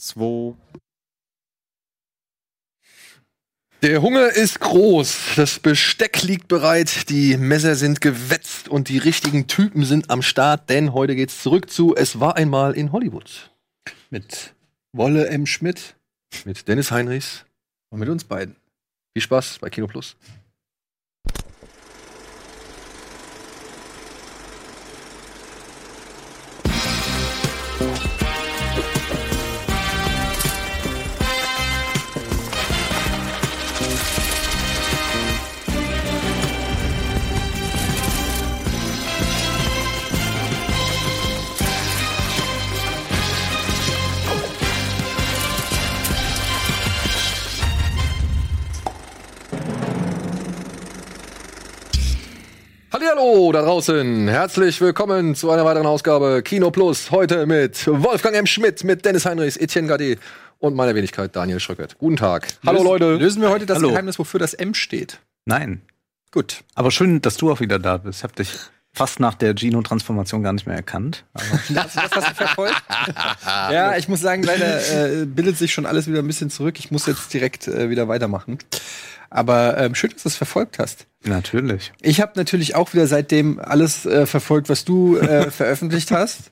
zwei. Der Hunger ist groß, das Besteck liegt bereit, die Messer sind gewetzt und die richtigen Typen sind am Start, denn heute geht's zurück zu Es war einmal in Hollywood. Mit Wolle M. Schmidt Mit Dennis Heinrichs. und mit uns beiden. Viel Spaß bei Kino Plus. Hallihallo da draußen. Herzlich willkommen zu einer weiteren Ausgabe Kino Plus. Heute mit Wolfgang M. Schmidt, mit Dennis Heinrichs, Etienne Gade und meiner Wenigkeit Daniel Schröckert. Guten Tag. Hallo Lösen- Leute. Lösen wir heute das Hallo. Geheimnis, wofür das M steht. Nein. Gut. Aber schön, dass du auch wieder da bist. Ich habe dich fast nach der Gino-Transformation gar nicht mehr erkannt. Aber Das, das hast du verfolgt? ja, ich muss sagen, leider äh, bildet sich schon alles wieder ein bisschen zurück. Ich muss jetzt direkt äh, wieder weitermachen. Aber ähm, schön, dass du es verfolgt hast. natürlich. Ich habe natürlich auch wieder seitdem alles äh, verfolgt, was du äh, veröffentlicht hast.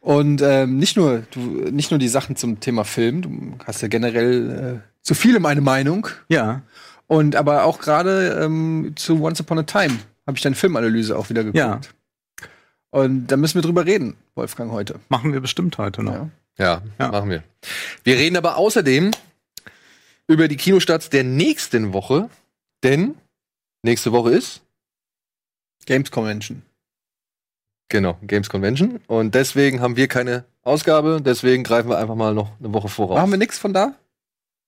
Und ähm, nicht nur du, nicht nur die Sachen zum Thema Film. Du hast ja generell äh, zu vielem eine Meinung. Ja. Und aber auch gerade ähm, zu Once Upon a Time habe ich deine Filmanalyse auch wieder geguckt. Ja. Und da müssen wir drüber reden, Wolfgang, heute. Machen wir bestimmt heute noch. Ja. Ja, Ja. machen wir. Wir reden aber außerdem über die Kinostarts der nächsten Woche, denn nächste Woche ist Games Convention. genau Games Convention und deswegen haben wir keine Ausgabe, deswegen greifen wir einfach mal noch eine Woche voraus. Machen wir nichts von da?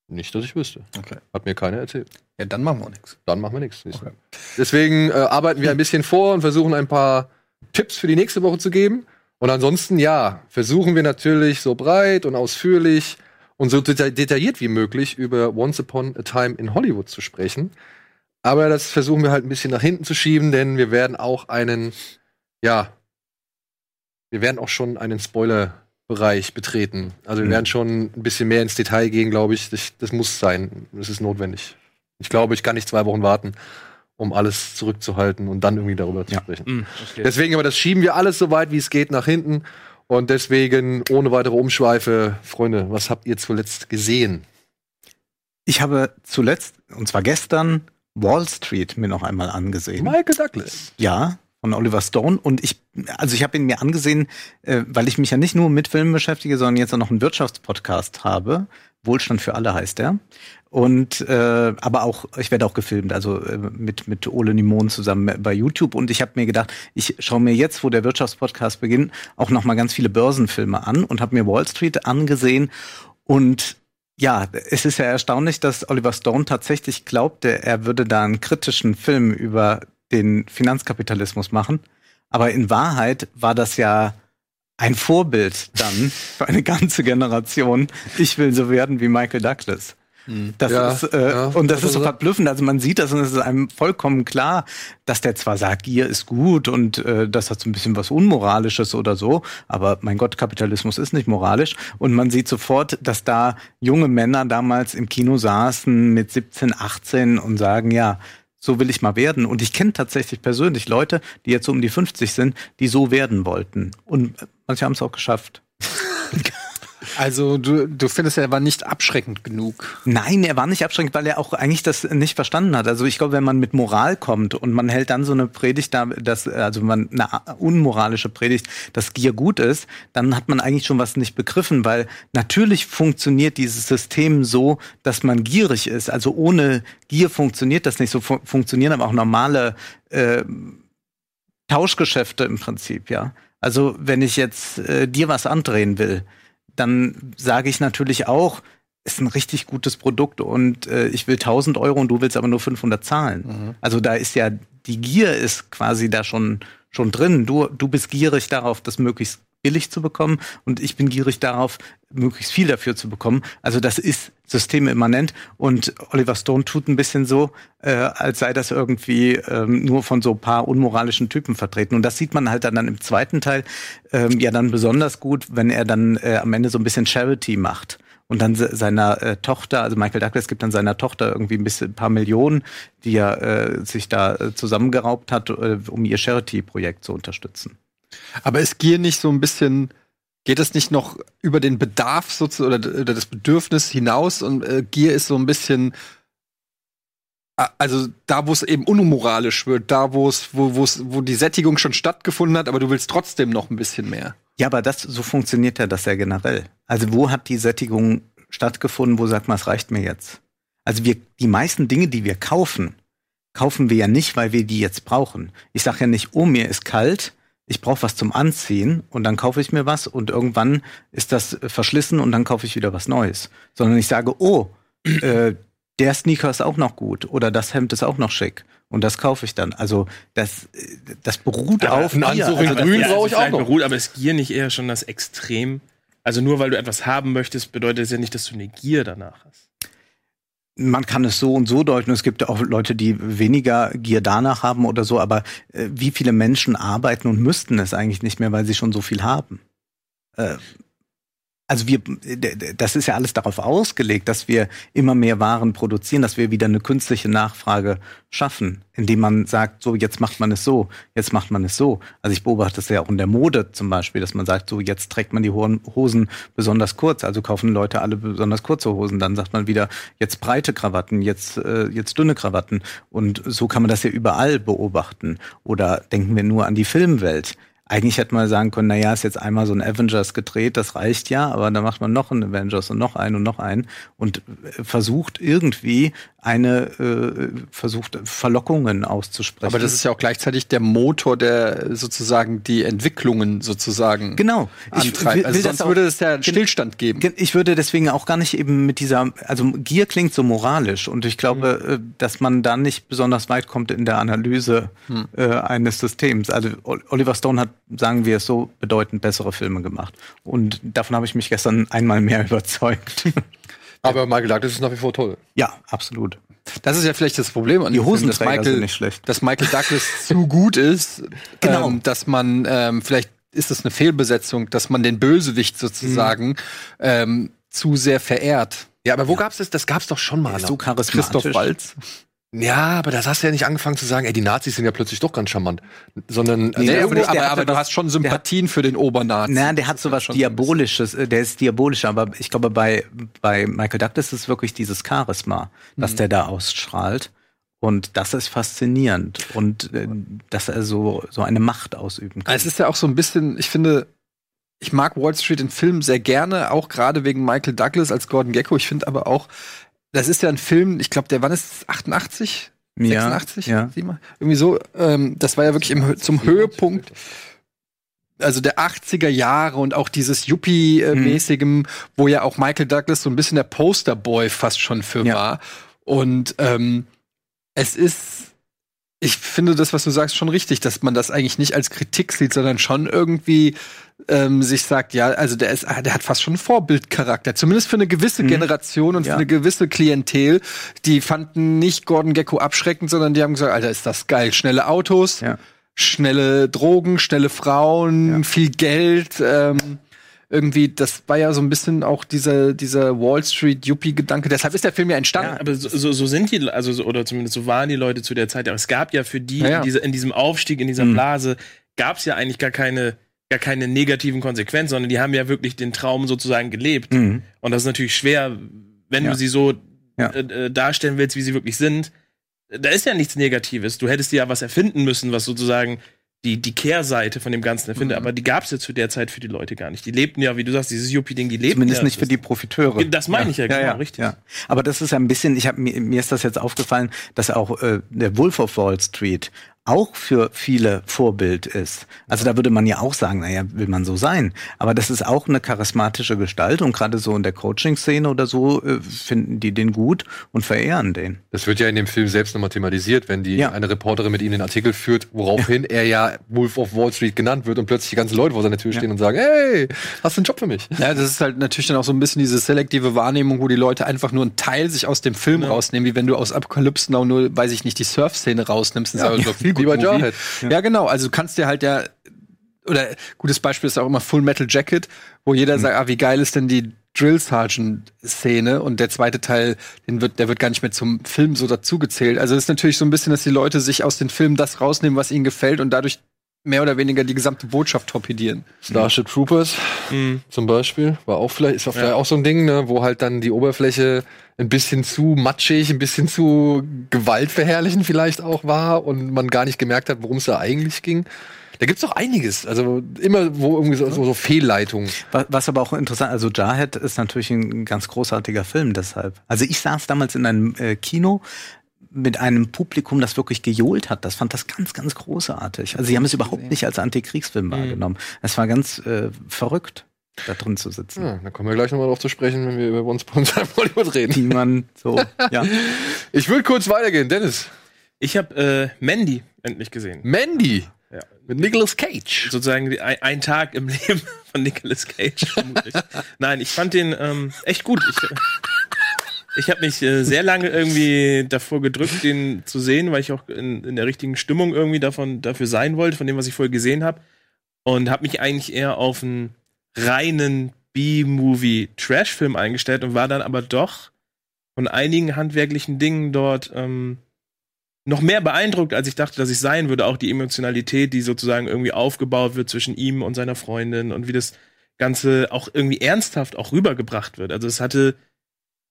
Nicht, dass ich wüsste. Okay. Hat mir keiner erzählt. Ja, dann machen wir nichts. Dann machen wir nichts. Okay. Deswegen äh, arbeiten wir ein bisschen vor und versuchen ein paar Tipps für die nächste Woche zu geben. Und ansonsten, ja, versuchen wir natürlich so breit und ausführlich und so deta detailliert wie möglich über Once Upon a Time in Hollywood zu sprechen. Aber das versuchen wir halt ein bisschen nach hinten zu schieben, denn wir werden auch einen, ja, wir werden auch schon einen Spoiler-Bereich betreten. Also wir Mhm. werden schon ein bisschen mehr ins Detail gehen, glaube ich. Das, das muss sein. Das ist notwendig. Ich glaube, ich kann nicht zwei Wochen warten, um alles zurückzuhalten und dann irgendwie darüber zu Ja. sprechen. Hm, Deswegen aber das schieben wir alles so weit wie es geht nach hinten. Und deswegen ohne weitere Umschweife, Freunde, was habt ihr zuletzt gesehen? Ich habe zuletzt, und zwar gestern, Wall Street mir noch einmal angesehen. Michael Douglas. Ja, von Oliver Stone. Und ich, also ich habe ihn mir angesehen, äh, weil ich mich ja nicht nur mit Filmen beschäftige, sondern jetzt auch noch einen Wirtschaftspodcast habe. Wohlstand für alle heißt er. Und äh, aber auch, ich werde auch gefilmt, also äh, mit mit Ole Nimon zusammen bei YouTube. Und ich habe mir gedacht, ich schaue mir jetzt, wo der Wirtschaftspodcast beginnt, auch noch mal ganz viele Börsenfilme an und habe mir Wall Street angesehen. Und ja, es ist ja erstaunlich, dass Oliver Stone tatsächlich glaubte, er würde da einen kritischen Film über den Finanzkapitalismus machen. Aber in Wahrheit war das ja ein Vorbild dann für eine ganze Generation. Ich will so werden wie Michael Douglas. Das Ja, ist, äh, ja, und das das ist so ist er. verblüffend. Also man sieht das und es ist einem vollkommen klar, dass der zwar sagt, Gier ist gut und äh, das hat so ein bisschen was Unmoralisches oder so, aber mein Gott, Kapitalismus ist nicht moralisch. Und man sieht sofort, dass da junge Männer damals im Kino saßen mit 17, 18 und sagen, ja, so will ich mal werden. Und ich kenne tatsächlich persönlich Leute, die jetzt so um die 50 sind, die so werden wollten. Und manche haben es auch geschafft. Also du, du findest, er war nicht abschreckend genug. Nein, er war nicht abschreckend, weil er auch eigentlich das nicht verstanden hat. Also ich glaube, wenn man mit Moral kommt und man hält dann so eine Predigt da, dass, also man eine unmoralische Predigt, dass Gier gut ist, dann hat man eigentlich schon was nicht begriffen, weil natürlich funktioniert dieses System so, dass man gierig ist. Also ohne Gier funktioniert das nicht. So fu funktionieren aber auch normale äh, Tauschgeschäfte im Prinzip, ja. Also wenn ich jetzt äh, dir was andrehen will, dann sage ich natürlich auch, ist ein richtig gutes Produkt und äh, ich will 1000 Euro und du willst aber nur 500 zahlen. Also da ist ja, die Gier ist quasi da schon, schon drin. Du, du bist gierig darauf, das möglichst billig zu bekommen und ich bin gierig darauf, möglichst viel dafür zu bekommen. Also das ist systemimmanent und Oliver Stone tut ein bisschen so, äh, als sei das irgendwie ähm, nur von so ein paar unmoralischen Typen vertreten. Und das sieht man halt dann, im zweiten Teil ähm, ja dann besonders gut, wenn er dann äh, am Ende so ein bisschen Charity macht und dann se seiner äh, Tochter, also Michael Douglas gibt dann seiner Tochter irgendwie ein bisschen ein paar Millionen, die er äh, sich da äh, zusammengeraubt hat, äh, um ihr Charity-Projekt zu unterstützen. Aber ist Gier nicht so ein bisschen, geht es nicht noch über den Bedarf oder, das Bedürfnis hinaus und äh, Gier ist so ein bisschen also da, wo es eben unmoralisch wird, da, wo es, wo, wo die Sättigung schon stattgefunden hat, aber du willst trotzdem noch ein bisschen mehr. Ja, aber das, so funktioniert ja das ja generell. Also wo hat die Sättigung stattgefunden, wo sagt man, es reicht mir jetzt? Also wir, die meisten Dinge, die wir kaufen, kaufen wir ja nicht, weil wir die jetzt brauchen. Ich sage ja nicht, oh, mir ist kalt, ich brauche was zum Anziehen und dann kaufe ich mir was und irgendwann ist das verschlissen und dann kaufe ich wieder was Neues. Sondern ich sage, oh, äh, der Sneaker ist auch noch gut oder das Hemd ist auch noch schick und das kaufe ich dann. Also das, das beruht Aber auf einen Gier. Anzug in Also Grün Ja, brauche ich auch noch. Beruht, aber ist Gier nicht eher schon das Extrem? Also nur weil du etwas haben möchtest, bedeutet es ja nicht, dass du eine Gier danach hast. Man kann es so und so deuten. Es gibt auch Leute, die weniger Gier danach haben oder so, aber äh, wie viele Menschen arbeiten und müssten es eigentlich nicht mehr, weil sie schon so viel haben? Äh, also wir, das ist ja alles darauf ausgelegt, dass wir immer mehr Waren produzieren, dass wir wieder eine künstliche Nachfrage schaffen, indem man sagt, so jetzt macht man es so, jetzt macht man es so. Also ich beobachte das ja auch in der Mode zum Beispiel, dass man sagt, so jetzt trägt man die Hohen- Hosen besonders kurz, also kaufen Leute alle besonders kurze Hosen. Dann sagt man wieder, jetzt breite Krawatten, jetzt äh, jetzt dünne Krawatten. Und so kann man das ja überall beobachten. Oder denken wir nur an die Filmwelt. Eigentlich hätte man sagen können, naja, ist jetzt einmal so ein Avengers gedreht, das reicht ja, aber dann macht man noch einen Avengers und noch einen und noch einen und äh, versucht irgendwie eine, äh, versucht Verlockungen auszusprechen. Aber das ist ja auch gleichzeitig der Motor, der sozusagen die Entwicklungen sozusagen genau. antreibt. also sonst auch- würde es ja einen Stillstand geben. Ich würde deswegen auch gar nicht eben mit dieser, also Gier klingt so moralisch und ich glaube, Mhm. äh, dass man da nicht besonders weit kommt in der Analyse Hm. äh, eines Systems. Also Ol- Oliver Stone hat, sagen wir es so, bedeutend bessere Filme gemacht. Und davon habe ich mich gestern einmal mehr überzeugt. Aber Michael Douglas ist nach wie vor toll. ja, absolut. Das ist ja vielleicht das Problem an Die Film, dass Michael, sind nicht schlecht. dass Michael Douglas zu gut ist, Genau. ähm, dass man ähm, vielleicht ist das eine Fehlbesetzung, dass man den Bösewicht sozusagen ähm, zu sehr verehrt. Ja, aber wo gab's das? Das gab's doch schon mal. So charismatisch. Christoph Waltz. Ja, aber das hast du ja nicht angefangen zu sagen, ey, die Nazis sind ja plötzlich doch ganz charmant. Sondern, also Nee, Nee, aber aber, aber, aber du was- hast schon Sympathien für den Obernazi. Na, der hat sowas Diabolisches, äh, der ist diabolisch, aber ich glaube, bei, bei Michael Douglas ist es wirklich dieses Charisma, das Mhm. der da ausstrahlt. Und das ist faszinierend. Und äh, dass er so, so eine Macht ausüben kann. Es ist ja auch so ein bisschen, ich finde, ich mag Wall Street in Filmen sehr gerne, auch gerade wegen Michael Douglas als Gordon Gecko. Ich finde aber auch, das ist ja ein Film, ich glaube, der wann ist es? 88? 86? Ja. Irgendwie so. Ähm, das war ja wirklich im, zum Höhepunkt. Also der 80er Jahre und auch dieses Yuppie-mäßigem, wo ja auch Michael Douglas so ein bisschen der Posterboy fast schon für Ja. war. Und ähm, es ist, ich finde das, was du sagst, schon richtig, dass man das eigentlich nicht als Kritik sieht, sondern schon irgendwie ähm, sich sagt, ja, also der ist, ah, der hat fast schon einen Vorbildcharakter, zumindest für eine gewisse Mhm. Generation und Ja. für eine gewisse Klientel. Die fanden nicht Gordon Gecko abschreckend, sondern die haben gesagt, Alter, ist das geil, schnelle Autos, Ja. schnelle Drogen, schnelle Frauen, Ja. viel Geld. Ähm, irgendwie, das war ja so ein bisschen auch dieser, dieser Wall Street Yuppie-Gedanke. Deshalb ist der Film ja entstanden. Ja, aber so, so, so sind die, also so, oder zumindest so waren die Leute zu der Zeit. Aber es gab ja für die Ja, ja. In, diese, in diesem Aufstieg, in dieser Mhm. Blase, gab es ja eigentlich gar keine, gar keine negativen Konsequenzen, sondern die haben ja wirklich den Traum sozusagen gelebt. Mhm. Und das ist natürlich schwer, wenn Ja. du sie so Ja. äh, äh, darstellen willst, wie sie wirklich sind. Da ist ja nichts Negatives. Du hättest dir ja was erfinden müssen, was sozusagen die, die Kehrseite von dem Ganzen erfindet. Mhm. Aber die gab es ja zu der Zeit für die Leute gar nicht. Die lebten ja, wie du sagst, dieses Yuppie-Ding, die lebten Zumindest ja. nicht für die Profiteure. Das meine ich ja, genau, richtig. Ja. Aber das ist ein bisschen, ich habe mir, mir ist das jetzt aufgefallen, dass auch äh, der Wolf of Wall Street auch für viele Vorbild ist. Also da würde man ja auch sagen, naja, will man so sein. Aber das ist auch eine charismatische Gestalt und gerade so in der Coaching-Szene oder so äh, finden die den gut und verehren den. Das wird ja in dem Film selbst nochmal thematisiert, wenn die Ja. eine Reporterin mit ihm den Artikel führt, woraufhin er ja Wolf of Wall Street genannt wird und plötzlich die ganzen Leute vor seiner Tür Ja. stehen und sagen, hey, hast du einen Job für mich? Ja, das ist halt natürlich dann auch so ein bisschen diese selektive Wahrnehmung, wo die Leute einfach nur einen Teil sich aus dem Film Ja. rausnehmen, wie wenn du aus Apokalypse Now nur, weiß ich nicht, die Surf-Szene rausnimmst. Ist aber so viel Wie bei Movie. Jarhead. Ja. genau. Also du kannst dir halt ja, oder gutes Beispiel ist auch immer Full Metal Jacket, wo jeder sagt, ah, wie geil ist denn die Drill Sergeant Szene und der zweite Teil, den wird, der wird gar nicht mehr zum Film so dazugezählt. Also es ist natürlich so ein bisschen, dass die Leute sich aus den Filmen das rausnehmen, was ihnen gefällt und dadurch mehr oder weniger die gesamte Botschaft torpedieren. Starship Troopers Mhm. zum Beispiel war auch vielleicht ist auch vielleicht Ja. auch so ein Ding, ne, wo halt dann die Oberfläche ein bisschen zu matschig, ein bisschen zu gewaltverherrlichen vielleicht auch war und man gar nicht gemerkt hat, worum es da eigentlich ging. Da gibt's doch einiges, also immer wo irgendwie so, so, so Fehlleitungen. Was, was aber auch interessant, also Jarhead ist natürlich ein ganz großartiger Film deshalb. Also ich saß damals in einem äh, Kino mit einem Publikum, das wirklich gejohlt hat. Das fand das ganz, ganz großartig. Also sie haben es überhaupt nicht als Antikriegsfilm wahrgenommen. Es war ganz äh, verrückt, da drin zu sitzen. Ja, da kommen wir gleich nochmal drauf zu sprechen, wenn wir über Time in Hollywood reden. Die man so, ja. Ich will kurz weitergehen, Dennis. Ich habe äh, Mandy endlich gesehen. Mandy Ja. mit Nicolas Cage. Sozusagen die, ein, ein Tag im Leben von Nicolas Cage. vermutlich. Nein, ich fand den ähm, echt gut. Ich, ich habe mich äh, sehr lange irgendwie davor gedrückt, den zu sehen, weil ich auch in, in der richtigen Stimmung irgendwie davon dafür sein wollte, von dem, was ich vorher gesehen habe. Und habe mich eigentlich eher auf einen reinen B-Movie-Trash-Film eingestellt und war dann aber doch von einigen handwerklichen Dingen dort ähm, noch mehr beeindruckt, als ich dachte, dass ich sein würde. Auch die Emotionalität, die sozusagen irgendwie aufgebaut wird zwischen ihm und seiner Freundin und wie das Ganze auch irgendwie ernsthaft auch rübergebracht wird. Also es hatte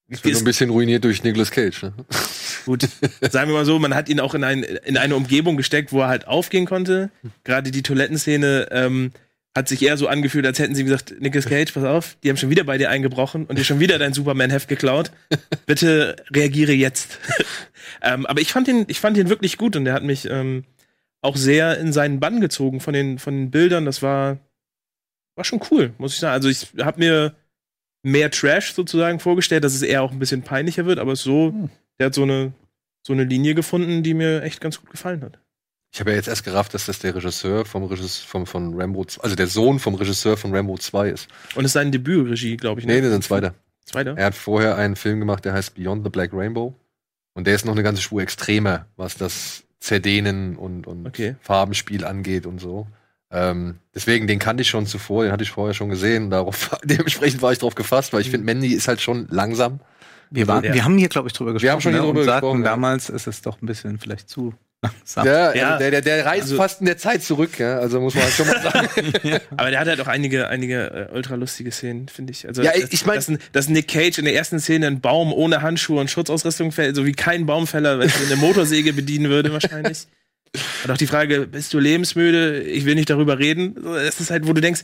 Das wird so ein bisschen ruiniert durch Nicolas Cage. Ne? Gut, sagen wir mal so, man hat ihn auch in, ein, in eine Umgebung gesteckt, wo er halt aufgehen konnte. Gerade die Toilettenszene ähm, hat sich eher so angefühlt, als hätten sie gesagt, Nicolas Cage, pass auf, die haben schon wieder bei dir eingebrochen und dir schon wieder dein Superman-Heft geklaut. Bitte reagiere jetzt. ähm, aber ich fand ihn, ich fand ihn wirklich gut und er hat mich ähm, auch sehr in seinen Bann gezogen von den, von den Bildern. Das war, war schon cool, muss ich sagen. Also ich habe mir mehr Trash sozusagen vorgestellt, dass es eher auch ein bisschen peinlicher wird, aber so, der hat so eine, so eine Linie gefunden, die mir echt ganz gut gefallen hat. Ich habe ja jetzt erst gerafft, dass das der Regisseur vom Regisseur vom, von Rambo, also der Sohn vom Regisseur von Rambo 2 ist. Und es ist seine Debütregie, glaube ich. Nee, das ist ein zweiter. Zweiter? Er hat vorher einen Film gemacht, der heißt Beyond the Black Rainbow. Und der ist noch eine ganze Spur extremer, was das Zerdehnen und, und Okay. Farbenspiel angeht und so. Ähm, deswegen, den kannte ich schon zuvor, den hatte ich vorher schon gesehen. Darauf, dementsprechend war ich drauf gefasst, weil ich finde, Mandy ist halt schon langsam. Wir, waren, Ja. wir haben hier, glaube ich, drüber gesprochen. Wir haben schon hier ne, drüber und sagten gesprochen, ja. damals, ist es doch ein bisschen vielleicht zu langsam. Ja, Ja. Also der, der, der reist Also- fast in der Zeit zurück, ja. Also muss man halt schon mal sagen. Aber der hat halt auch einige, einige äh, ultra lustige Szenen, finde ich. Also, Ja, dass- ich mein- dass, dass Nick Cage in der ersten Szene einen Baum ohne Handschuhe und Schutzausrüstung fällt, so wie kein Baumfäller, wenn er eine Motorsäge bedienen würde, wahrscheinlich. Und auch die Frage, bist du lebensmüde? Ich will nicht darüber reden. Das ist halt, wo du denkst,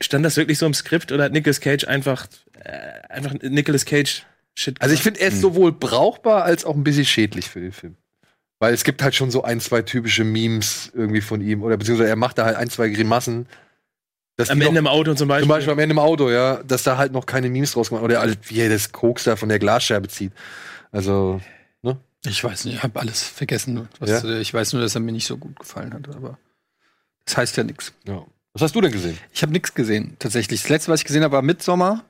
stand das wirklich so im Skript oder hat Nicolas Cage einfach, äh, einfach Nicolas Cage Shit Also ich gemacht? finde, er ist sowohl brauchbar als auch ein bisschen schädlich für den Film. Weil es gibt halt schon so ein, zwei typische Memes irgendwie von ihm. Oder beziehungsweise er macht da halt ein, zwei Grimassen. Dass am Ende noch, im Auto zum Beispiel. zum Beispiel am Ende im Auto, ja, dass da halt noch keine Memes draus gemacht Oder halt, wie er das Koks da von der Glasscherbe zieht. Also, Ich weiß nicht, ich habe alles vergessen. Was Ja? Ich weiß nur, dass er mir nicht so gut gefallen hat, aber das heißt ja nichts. ja. Was hast du denn gesehen? Ich habe nichts gesehen, tatsächlich. Das letzte, was ich gesehen habe, war Midsommar.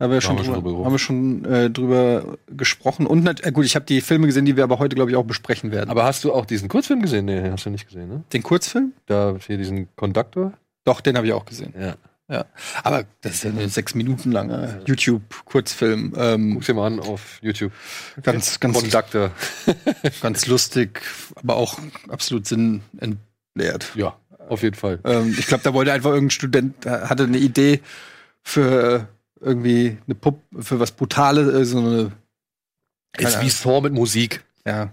Da haben wir, schon schon drüber, drüber haben wir schon äh, drüber gesprochen. Und äh, gut, ich habe die Filme gesehen, die wir aber heute, glaube ich, auch besprechen werden. Aber hast du auch diesen Kurzfilm gesehen? Nee, hast du nicht gesehen, ne? den Kurzfilm? Da hier diesen Conductor? Doch, den habe ich auch gesehen. Ja. Aber das ist ja ein sechs Minuten langer YouTube-Kurzfilm. Ähm, Guck's dir mal an auf YouTube. ganz, ganz, Conductor. ganz lustig, aber auch absolut sinnentleert. Ja, auf jeden Fall. Ähm, ich glaube, da wollte einfach irgendein Student, äh, hatte eine Idee für irgendwie eine Puppe, für was Brutales, äh, so eine, Ist wie Saw mit Musik. ja,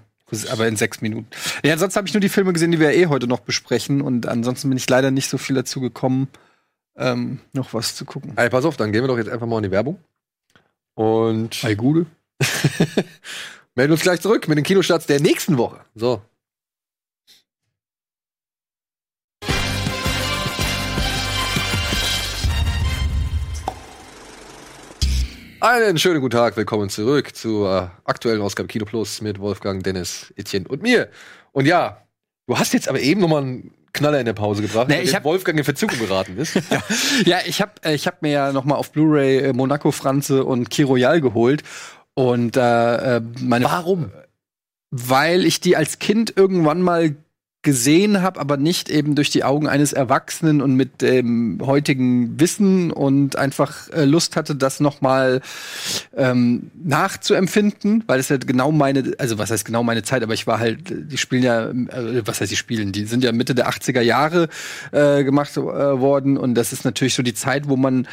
aber in sechs Minuten. Ja, ansonsten habe ich nur die Filme gesehen, die wir eh heute noch besprechen und ansonsten bin ich leider nicht so viel dazu gekommen, ähm, noch was zu gucken. Ey, pass auf, dann gehen wir doch jetzt einfach mal in die Werbung. Und Ei, Gude. melden uns gleich zurück mit den Kinostarts der nächsten Woche. So. Einen schönen guten Tag, willkommen zurück zur aktuellen Ausgabe Kino Plus mit Wolfgang, Dennis, Etienne und mir. Und ja, du hast jetzt aber eben noch mal einen Knaller in der Pause gebracht, Nee, ich hab- Wolfgang in Verzug geraten ist. Ja, ich habe äh, ich hab mir ja noch mal auf Blu-ray äh, Monaco Franze und Key Royal geholt und äh, äh, meine Warum? weil ich die als Kind irgendwann mal gesehen habe, aber nicht eben durch die Augen eines Erwachsenen und mit dem heutigen Wissen und einfach äh, Lust hatte, das noch mal ähm, nachzuempfinden, weil es ja genau meine, also was heißt genau meine Zeit, aber ich war halt, die spielen ja, äh, was heißt die spielen, die sind ja Mitte der 80er Jahre äh, gemacht äh, worden und das ist natürlich so die Zeit, wo man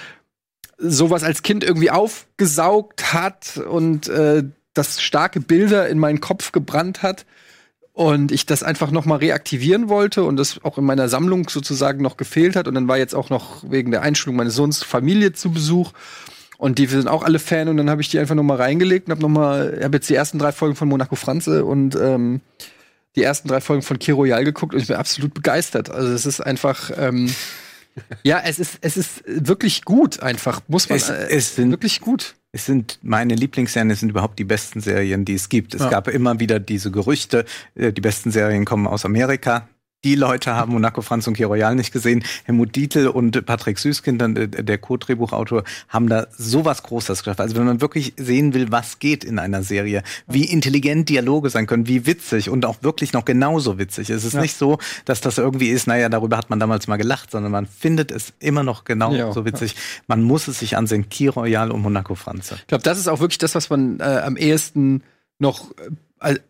sowas als Kind irgendwie aufgesaugt hat und äh, das starke Bilder in meinen Kopf gebrannt hat und ich das einfach noch mal reaktivieren wollte und das auch in meiner Sammlung sozusagen noch gefehlt hat und dann war jetzt auch noch wegen der Einschulung meines Sohns Familie zu Besuch und die sind auch alle Fan und dann habe ich die einfach noch mal reingelegt und habe noch mal habe jetzt die ersten drei Folgen von Monaco Franze und ähm, die ersten drei Folgen von Kiro Royal geguckt und ich bin absolut begeistert. Also es ist einfach ähm, ja, es ist es ist wirklich gut einfach, muss man Es- es sind- wirklich gut. Es sind meine Lieblingsserien, es sind überhaupt die besten Serien, die es gibt. Es Ja. gab immer wieder diese Gerüchte, äh, die besten Serien kommen aus Amerika. Die Leute haben Monaco Franz und Key Royal nicht gesehen. Helmut Dietl und Patrick Süßkind, äh, der Co-Drehbuchautor, haben da sowas Großes geschafft. Also wenn man wirklich sehen will, was geht in einer Serie, wie intelligent Dialoge sein können, wie witzig und auch wirklich noch genauso witzig. Es ist Ja. nicht so, dass das irgendwie ist, naja, darüber hat man damals mal gelacht, sondern man findet es immer noch genauso Ja. witzig. Man muss es sich ansehen. Key Royal und Monaco Franze. Ich glaube, das ist auch wirklich das, was man äh, am ehesten noch äh,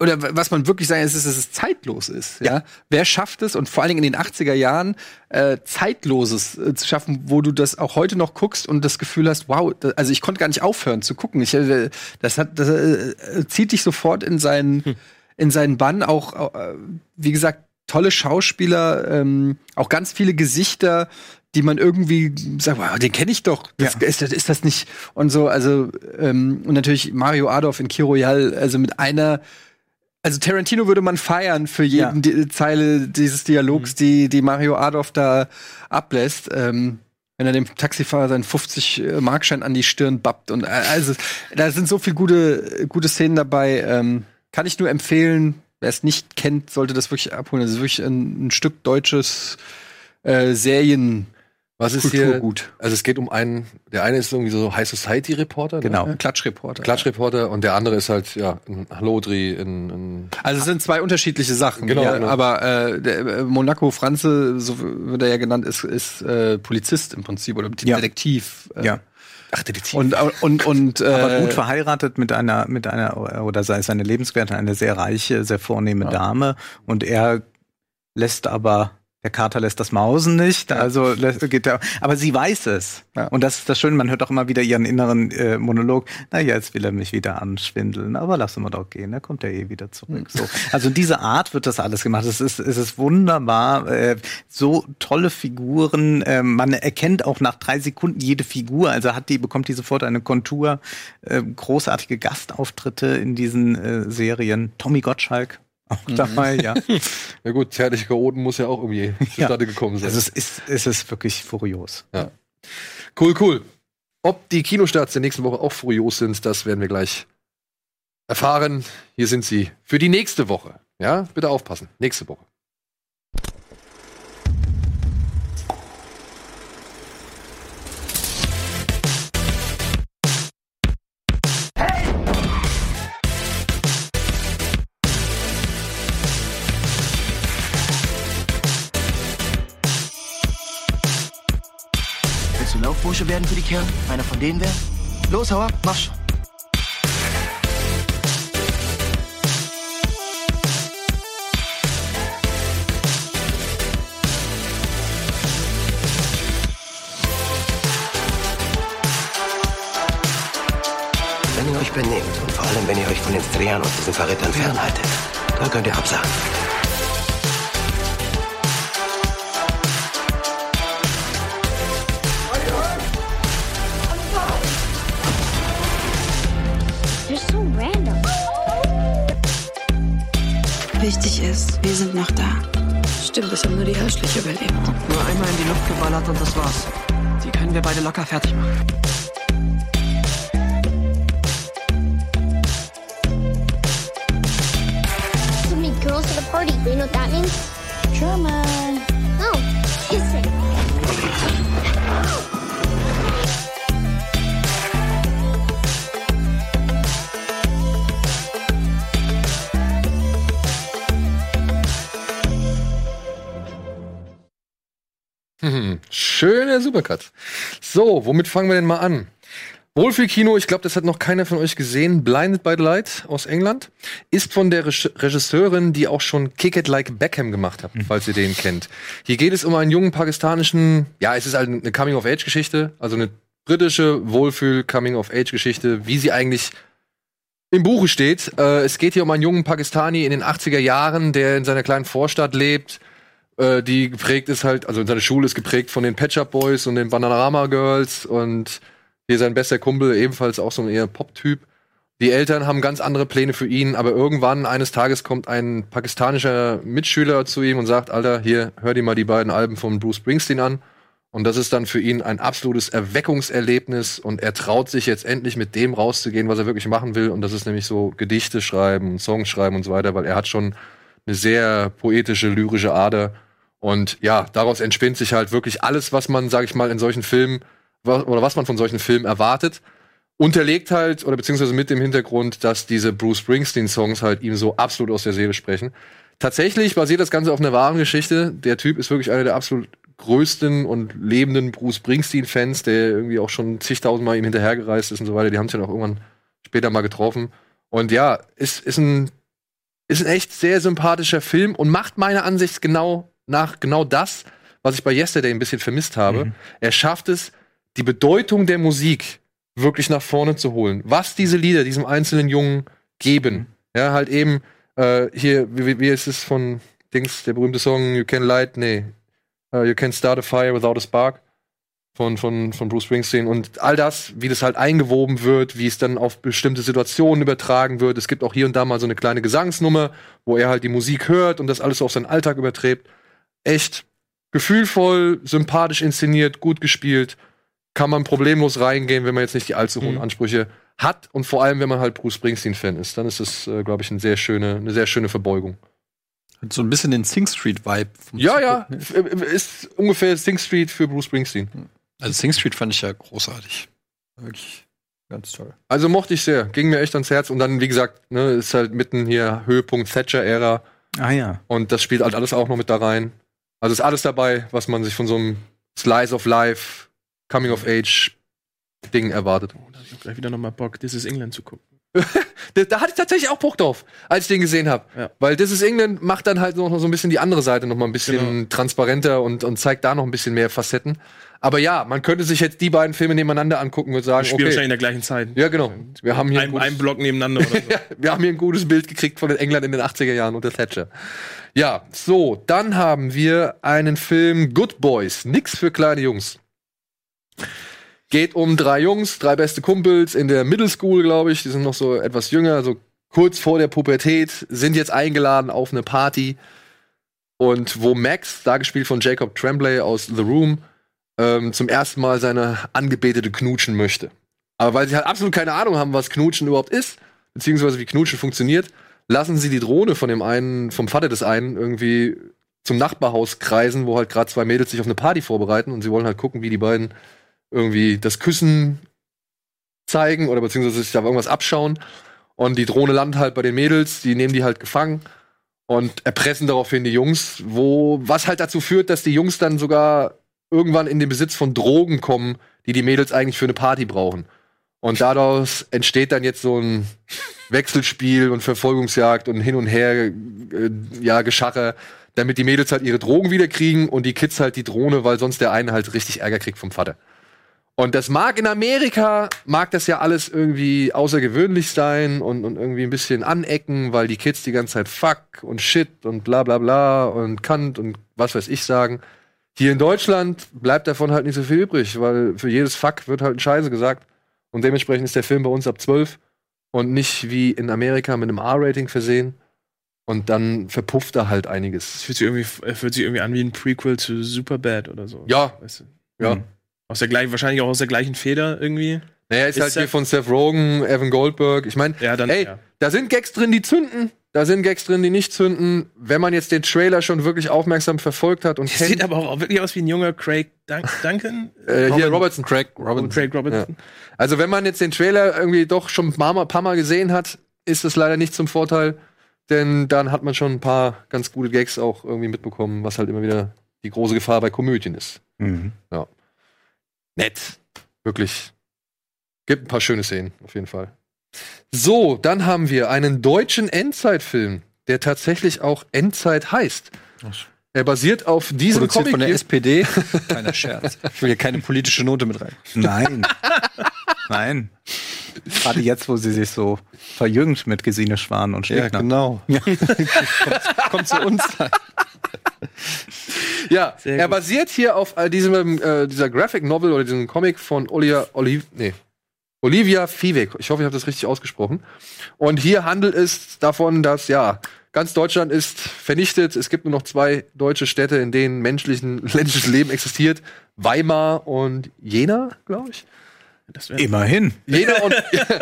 oder was man wirklich sagen ist, ist, dass es zeitlos ist. Ja? Wer schafft es und vor allen Dingen in den 80er Jahren äh, zeitloses äh, zu schaffen, wo du das auch heute noch guckst und das Gefühl hast, wow, da, also ich konnte gar nicht aufhören zu gucken. Ich, äh, das hat das äh, zieht dich sofort in seinen in seinen Bann. Auch äh, wie gesagt tolle Schauspieler, ähm, auch ganz viele Gesichter die man irgendwie sagt, wow, den kenne ich doch. Das, ist, das, ist das nicht? Und so, also ähm, und natürlich Mario Adolf in Key Royal, also mit einer also Tarantino würde man feiern für jeden Ja. Mhm. die, Zeile dieses Dialogs, die, die Mario Adolf da ablässt. Ähm, wenn er dem Taxifahrer seinen 50 Markschein an die Stirn bappt und äh, also da sind so viele gute gute Szenen dabei. Ähm, kann ich nur empfehlen. Wer es nicht kennt, sollte das wirklich abholen. Das ist wirklich ein, ein Stück deutsches äh, Serien Was ist hier? Kulturgut. Also es geht um einen, der eine ist irgendwie so High Society Reporter, Genau. ne? Klatschreporter. Klatschreporter und der andere ist halt ja ein Hallodri in, in Also es sind zwei unterschiedliche Sachen. Genau, ja, genau. Aber äh, der, äh, Monaco Franze, so wird er ja genannt, ist, ist äh, Polizist im Prinzip oder Ja. Detektiv. Äh, Ja. Ach, Detektiv. Und und und äh, Aber gut verheiratet mit einer, mit einer, oder sei es eine Lebensgefährtin, eine sehr reiche, sehr vornehme Dame. Und er lässt aber, der Kater lässt das Mausen nicht, also lässt, geht er, aber sie weiß es. Ja. Und das ist das Schöne, man hört auch immer wieder ihren inneren äh, Monolog, na ja, jetzt will er mich wieder anschwindeln, aber lassen wir doch gehen, da kommt er eh wieder zurück. So. Also in dieser Art wird das alles gemacht. Es ist, es ist wunderbar, äh, so tolle Figuren, äh, man erkennt auch nach drei Sekunden jede Figur, also hat die, bekommt die sofort eine Kontur, äh, großartige Gastauftritte in diesen äh, Serien. Tommy Gottschalk auch dabei, ja. ja gut, zärtliche Chaoten muss ja auch irgendwie zustande gekommen sein. Also es ist, es ist wirklich furios. Cool, cool. Ob die Kinostarts der nächsten Woche auch furios sind, das werden wir gleich erfahren. Hier sind sie für die nächste Woche. Ja, bitte aufpassen. Nächste Woche. Laufbursche werden für die Kerle? Einer von denen werden? Los, hau ab, mach schon. Wenn ihr euch benehmt und vor allem, wenn ihr euch von den Strian und diesen Verrätern fernhaltet, dann könnt ihr absagen. Ist, wir sind noch da. Stimmt, das haben nur die Herrschliche überlebt. Nur einmal in die Luft geballert und das war's. Die können wir beide locker fertig machen. To girls at a party. Do you know what that means? German. Hm, schöner Supercut. So, womit fangen wir denn mal an? Wohlfühlkino, ich glaube, das hat noch keiner von euch gesehen. Blinded by the Light aus England ist von der Reg- Regisseurin, die auch schon Kick It Like Beckham gemacht hat, falls ihr den kennt. Hier geht es um einen jungen pakistanischen, ja, es ist halt eine Coming-of-Age-Geschichte, also eine britische Wohlfühl-Coming-of-Age-Geschichte, wie sie eigentlich im Buche steht. Äh, es geht hier um einen jungen Pakistani in den 80er Jahren, der in seiner kleinen Vorstadt lebt, äh, die geprägt ist halt, also seine Schule ist geprägt von den Patch Up Boys und den Bananarama Girls und hier sein bester Kumpel ebenfalls auch so ein eher Pop-Typ. Die Eltern haben ganz andere Pläne für ihn, aber irgendwann eines Tages kommt ein pakistanischer Mitschüler zu ihm und sagt, Alter, hier, hör dir mal die beiden Alben von Bruce Springsteen an. Und das ist dann für ihn ein absolutes Erweckungserlebnis und er traut sich jetzt endlich mit dem rauszugehen, was er wirklich machen will. Und das ist nämlich so Gedichte schreiben, Songs schreiben und so weiter, weil er hat schon eine sehr poetische, lyrische Ader. Und ja, daraus entspinnt sich halt wirklich alles, was man, sag ich mal, in solchen Filmen oder was man von solchen Filmen erwartet. Unterlegt halt, oder beziehungsweise mit dem Hintergrund, dass diese Bruce Springsteen-Songs halt ihm so absolut aus der Seele sprechen. Tatsächlich basiert das Ganze auf einer wahren Geschichte. Der Typ ist wirklich einer der absolut größten und lebenden Bruce Springsteen-Fans, der irgendwie auch schon zigtausendmal ihm hinterhergereist ist und so weiter. Die haben sich dann auch irgendwann später mal getroffen. Und ja, ist, ist ein ist ein echt sehr sympathischer Film und macht meiner Ansicht genau nach genau das, was ich bei Yesterday ein bisschen vermisst habe. Er schafft es, die Bedeutung der Musik wirklich nach vorne zu holen. Was diese Lieder diesem einzelnen Jungen geben. Ja, halt eben, äh, hier, wie, wie- ist es von Dings, der berühmte Song You Can Light, nee, äh, You Can Start a Fire Without a Spark von, von, von Bruce Springsteen und all das, wie das halt eingewoben wird, wie es dann auf bestimmte Situationen übertragen wird. Es gibt auch hier und da mal so eine kleine Gesangsnummer, wo er halt die Musik hört und das alles so auf seinen Alltag überträgt. Echt gefühlvoll, sympathisch inszeniert, gut gespielt. Kann man problemlos reingehen, wenn man jetzt nicht die allzu hohen Mhm. Ansprüche hat und vor allem, wenn man halt Bruce Springsteen-Fan ist. Dann ist das, äh, glaube ich, eine sehr schöne, eine sehr schöne Verbeugung. Hat so ein bisschen den Sing Street-Vibe. Ja, ja, f- äh, ist ungefähr Sing Street für Bruce Springsteen. Also Sing Street fand ich ja großartig. Wirklich ganz toll. Also mochte ich sehr, ging mir echt ans Herz und dann, wie gesagt, ne, ist halt mitten hier Höhepunkt Thatcher-Ära Ah ja. und das spielt halt alles auch noch mit da rein. Also ist alles dabei, was man sich von so einem Slice of Life, Coming of Age Ding erwartet. Oh, da hab ich auch gleich wieder nochmal Bock, This is England zu gucken. Da, da hatte ich tatsächlich auch Bock drauf, als ich den gesehen habe. Ja. Weil This is England macht dann halt noch so ein bisschen die andere Seite noch mal ein bisschen Genau. transparenter und, und zeigt da noch ein bisschen mehr Facetten. Aber ja, man könnte sich jetzt die beiden Filme nebeneinander angucken und sagen, Wir spielen wahrscheinlich okay, in der gleichen Zeit. ja genau, wir haben hier ein Ein, gutes- ein Block nebeneinander oder so. Wir haben hier ein gutes Bild gekriegt von England in den 80er Jahren unter Thatcher. Ja, so, dann haben wir einen Film Good Boys, nix für kleine Jungs. Geht um drei Jungs, drei beste Kumpels in der Middle School, glaube ich. Die sind noch so etwas jünger, so kurz vor der Pubertät, sind jetzt eingeladen auf eine Party. Und wo Max, dargespielt von Jacob Tremblay aus The Room, ähm, zum ersten Mal seine Angebetete knutschen möchte. Aber weil sie halt absolut keine Ahnung haben, was Knutschen überhaupt ist, beziehungsweise wie Knutschen funktioniert, lassen sie die Drohne von dem einen, vom Vater des einen irgendwie zum Nachbarhaus kreisen, wo halt gerade zwei Mädels sich auf eine Party vorbereiten und sie wollen halt gucken, wie die beiden irgendwie das Küssen zeigen oder beziehungsweise sich da irgendwas abschauen. Und die Drohne landet halt bei den Mädels, die nehmen die halt gefangen und erpressen daraufhin die Jungs, wo, was halt dazu führt, dass die Jungs dann sogar irgendwann in den Besitz von Drogen kommen, die die Mädels eigentlich für eine Party brauchen. Und daraus entsteht dann jetzt so ein Wechselspiel und Verfolgungsjagd und hin und her, äh, ja, Geschache, damit die Mädels halt ihre Drogen wiederkriegen und die Kids halt die Drohne, weil sonst der eine halt richtig Ärger kriegt vom Vater. Und das mag in Amerika, mag das ja alles irgendwie außergewöhnlich sein und, und irgendwie ein bisschen anecken, weil die Kids die ganze Zeit fuck und shit und bla bla bla und Kant und was weiß ich sagen. Hier in Deutschland bleibt davon halt nicht so viel übrig, weil für jedes Fuck wird halt ein Scheiße gesagt. Und dementsprechend ist der Film bei uns ab 12 und nicht wie in Amerika mit einem R-Rating versehen. Und dann verpufft da halt Es einiges. fühlt sich, irgendwie, fühlt sich irgendwie an wie ein Prequel zu Superbad oder so. Ja, Weißt du? ja. Mhm. Aus der gleichen, wahrscheinlich auch aus der gleichen Feder irgendwie. Naja, ist, Ist halt hier von Seth Rogen, Evan Goldberg. Ich meine, Ja, dann. ey, ja. da sind Gags drin, die zünden. Da sind Gags drin, die nicht zünden. Wenn man jetzt den Trailer schon wirklich aufmerksam verfolgt hat und Das kennt, sieht aber auch wirklich aus wie ein junger Craig Dun Duncan. äh, hier Robertson. Craig Robinson. Craig Robinson. Also wenn man jetzt den Trailer irgendwie doch schon ein paar Mal, paar Mal gesehen hat, ist es leider nicht zum Vorteil, denn dann hat man schon ein paar ganz gute Gags auch irgendwie mitbekommen, was halt immer wieder die große Gefahr bei Komödien ist. Mhm. Nett. Wirklich. Gibt ein paar schöne Szenen, auf jeden Fall. So, dann haben wir einen deutschen Endzeitfilm, der tatsächlich auch Endzeit heißt. Er basiert auf diesem Produziert Comic von der. SPD. Kleiner Scherz. Ich will hier keine politische Note mit rein. Nein. Nein. Gerade jetzt, wo sie sich so verjüngt mit Gesine Schwan und Ja, Stegner. genau. kommt, kommt zu uns. Ja, Sehr er gut. basiert hier auf diesem, äh, dieser Graphic Novel oder diesem Comic von Olivia, Oliv, nee, Olivia Vivek. Ich hoffe, ich habe das richtig ausgesprochen. Und hier handelt es davon, dass ja ganz Deutschland ist vernichtet. Es gibt nur noch zwei deutsche Städte, in denen menschlichen, menschliches Leben existiert. Weimar und Jena, glaube ich. Immerhin. Jena und,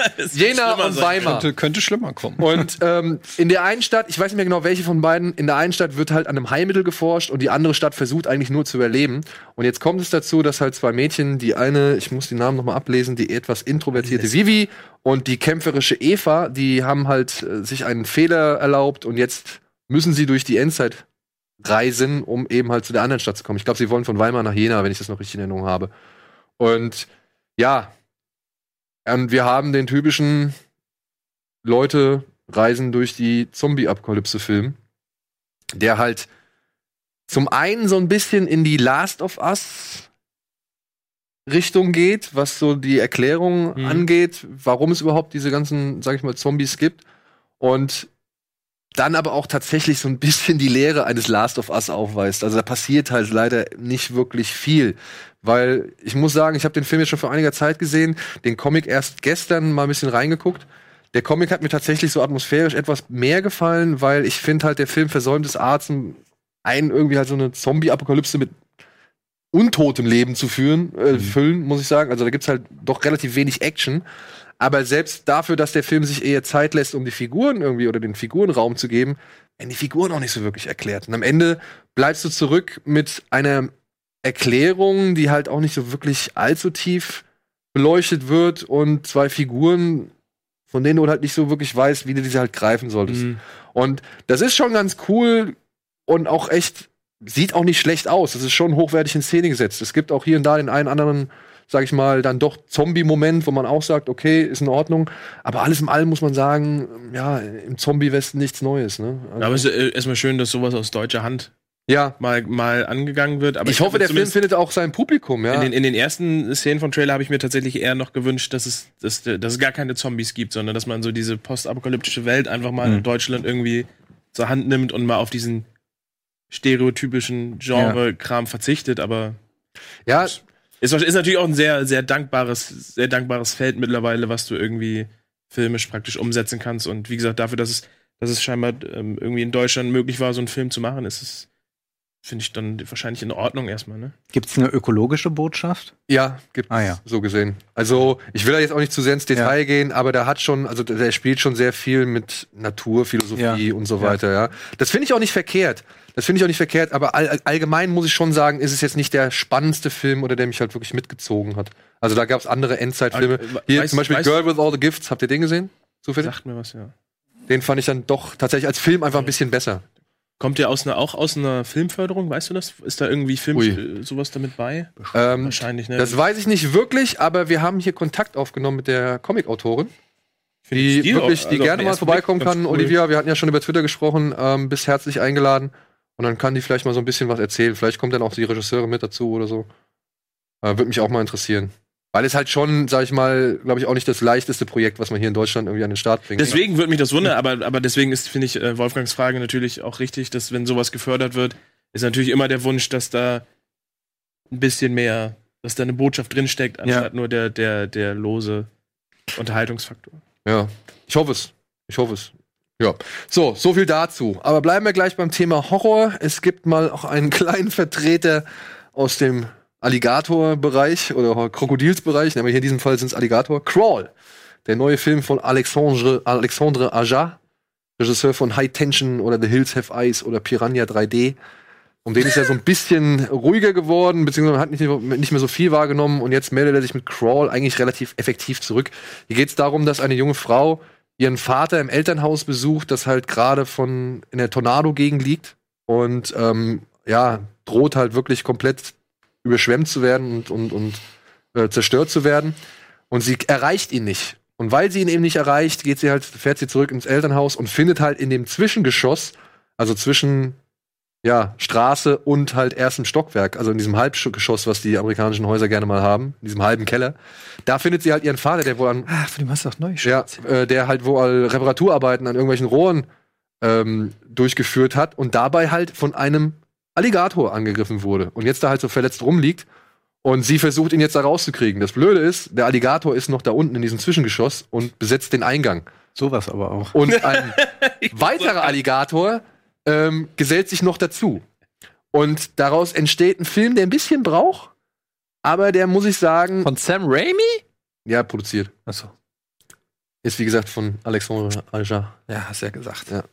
Jena und. Weimar. Könnte, könnte schlimmer kommen. Und ähm, in der einen Stadt, ich weiß nicht mehr genau, welche von beiden, in der einen Stadt wird halt an einem Heilmittel geforscht und die andere Stadt versucht eigentlich nur zu überleben. Und jetzt kommt es dazu, dass halt zwei Mädchen, die eine, ich muss die Namen nochmal ablesen, die etwas introvertierte Vivi und die kämpferische Eva, die haben halt äh, sich einen Fehler erlaubt und jetzt müssen sie durch die Endzeit reisen, um eben halt zu der anderen Stadt zu kommen. Ich glaube, sie wollen von Weimar nach Jena, wenn ich das noch richtig in Erinnerung habe. Und ja, und wir haben den typischen Leute reisen durch die Zombie-Apokalypse-Film, der halt zum einen so ein bisschen in die Last of Us Richtung geht, was so die Erklärung Mhm. angeht, warum es überhaupt diese ganzen, sag ich mal, Zombies gibt. Und dann aber auch tatsächlich so ein bisschen die Lehre eines Last of Us aufweist. Also da passiert halt leider nicht wirklich viel. Weil ich muss sagen, ich habe den Film jetzt schon vor einiger Zeit gesehen, den Comic erst gestern mal ein bisschen reingeguckt. Der Comic hat mir tatsächlich so atmosphärisch etwas mehr gefallen, weil ich finde halt, der Film versäumt es Arzt, einen irgendwie halt so eine Zombie-Apokalypse mit untotem Leben zu führen, äh, füllen, muss ich sagen. Also da gibt's halt doch relativ wenig Action. Aber selbst dafür, dass der Film sich eher Zeit lässt, um die Figuren irgendwie oder den Figuren Raum zu geben, werden die Figuren auch nicht so wirklich erklärt. Und am Ende bleibst du zurück mit einer Erklärung, die halt auch nicht so wirklich allzu tief beleuchtet wird und zwei Figuren, von denen du halt nicht so wirklich weißt, wie du diese halt greifen solltest. Mhm. Und das ist schon ganz cool und auch echt, sieht auch nicht schlecht aus. Das ist schon hochwertig in Szene gesetzt. Es gibt auch hier und da den einen anderen, sag ich mal, dann doch Zombie-Moment, wo man auch sagt, okay, ist in Ordnung. Aber alles in allem muss man sagen, ja, im Zombie-Westen nichts Neues. Ne? Also, Aber es ist äh, erstmal schön, dass sowas aus deutscher Hand ja, mal, mal angegangen wird. Aber ich hoffe, hab der Film findet auch sein Publikum. Ja, In den, in den ersten Szenen vom Trailer habe ich mir tatsächlich eher noch gewünscht, dass es, dass, dass es gar keine Zombies gibt, sondern dass man so diese postapokalyptische Welt einfach mal Mhm. in Deutschland irgendwie zur Hand nimmt und mal auf diesen stereotypischen Genre-Kram verzichtet. Aber ja ist, ist natürlich auch ein sehr, sehr dankbares, sehr dankbares Feld mittlerweile, was du irgendwie filmisch praktisch umsetzen kannst. Und wie gesagt, dafür, dass es, dass es scheinbar ähm, irgendwie in Deutschland möglich war, so einen Film zu machen, ist es, finde ich dann wahrscheinlich in Ordnung erstmal, ne? Gibt's eine ökologische Botschaft? Ja, gibt Ah, ja. so gesehen. Also, ich will da jetzt auch nicht zu sehr ins Detail gehen, aber der hat schon, also der spielt schon sehr viel mit Naturphilosophie Ja. und so Ja. weiter, ja. Das finde ich auch nicht verkehrt. Das finde ich auch nicht verkehrt, aber all, allgemein muss ich schon sagen, ist es jetzt nicht der spannendste Film oder der mich halt wirklich mitgezogen hat. Also da gab es andere Endzeitfilme. We- Hier weißt- zum Beispiel weißt- Girl with All the Gifts, habt ihr den gesehen? Zufällig? Sagt mir was, ja. Den fand ich dann doch tatsächlich als Film einfach ein bisschen besser. Kommt der aus einer, auch aus einer Filmförderung, weißt du das? Ist da irgendwie Film Ui. äh, sowas damit bei? Ähm, Wahrscheinlich, ne? das weiß ich nicht wirklich, aber wir haben hier Kontakt aufgenommen mit der Comic-Autorin. Die wirklich, die also gerne mal vorbeikommen kann. cool. Olivia, wir hatten ja schon über Twitter gesprochen, ähm, bist herzlich eingeladen. Und dann kann die vielleicht mal so ein bisschen was erzählen. Vielleicht kommt dann auch die Regisseurin mit dazu oder so. Äh, Würde mich auch mal interessieren. Weil es halt schon, sag ich mal, glaube ich, auch nicht das leichteste Projekt, was man hier in Deutschland irgendwie an den Start bringt. Deswegen würde mich das wundern, aber, aber deswegen ist, finde ich, äh, Wolfgangs Frage natürlich auch richtig, dass wenn sowas gefördert wird, ist natürlich immer der Wunsch, dass da ein bisschen mehr, dass da eine Botschaft drinsteckt, anstatt nur der, der, der lose Unterhaltungsfaktor. Ja, ich hoffe es. Ich hoffe es. Ja. So, so viel dazu. Aber bleiben wir gleich beim Thema Horror. Es gibt mal auch einen kleinen Vertreter aus dem Alligator-Bereich oder Krokodilsbereich, nämlich hier in diesem Fall sind es Alligator. Crawl, der neue Film von Alexandre, Alexandre Aja, Regisseur von High Tension oder The Hills Have Eyes oder Piranha 3D. Um den ist er so ein bisschen ruhiger geworden, beziehungsweise hat nicht, nicht mehr so viel wahrgenommen und jetzt meldet er sich mit Crawl eigentlich relativ effektiv zurück. Hier geht es darum, dass eine junge Frau ihren Vater im Elternhaus besucht, das halt gerade von in der Tornado-Gegend liegt und ähm, ja, droht halt wirklich komplett überschwemmt zu werden und, und, und äh, zerstört zu werden. Und sie erreicht ihn nicht. Und weil sie ihn eben nicht erreicht, geht sie halt, fährt sie zurück ins Elternhaus und findet halt in dem Zwischengeschoss, also zwischen ja, Straße und halt erstem Stockwerk, also in diesem Halbgeschoss, was die amerikanischen Häuser gerne mal haben, in diesem halben Keller. Da findet sie halt ihren Vater, der wohl an, Ach, von dem hast du auch neu ja, äh, der halt wohl Reparaturarbeiten an irgendwelchen Rohren ähm, durchgeführt hat und dabei halt von einem Alligator angegriffen wurde und jetzt da halt so verletzt rumliegt und sie versucht ihn jetzt da rauszukriegen. Das Blöde ist, der Alligator ist noch da unten in diesem Zwischengeschoss und besetzt den Eingang. Sowas aber auch. Und ein weiterer Alligator ähm, gesellt sich noch dazu. Und daraus entsteht ein Film, der ein bisschen braucht, aber der, muss ich sagen, Von Sam Raimi? ja, produziert. Achso. Ist wie gesagt von Alexandre Aja. Ja, hast ja gesagt. Ja.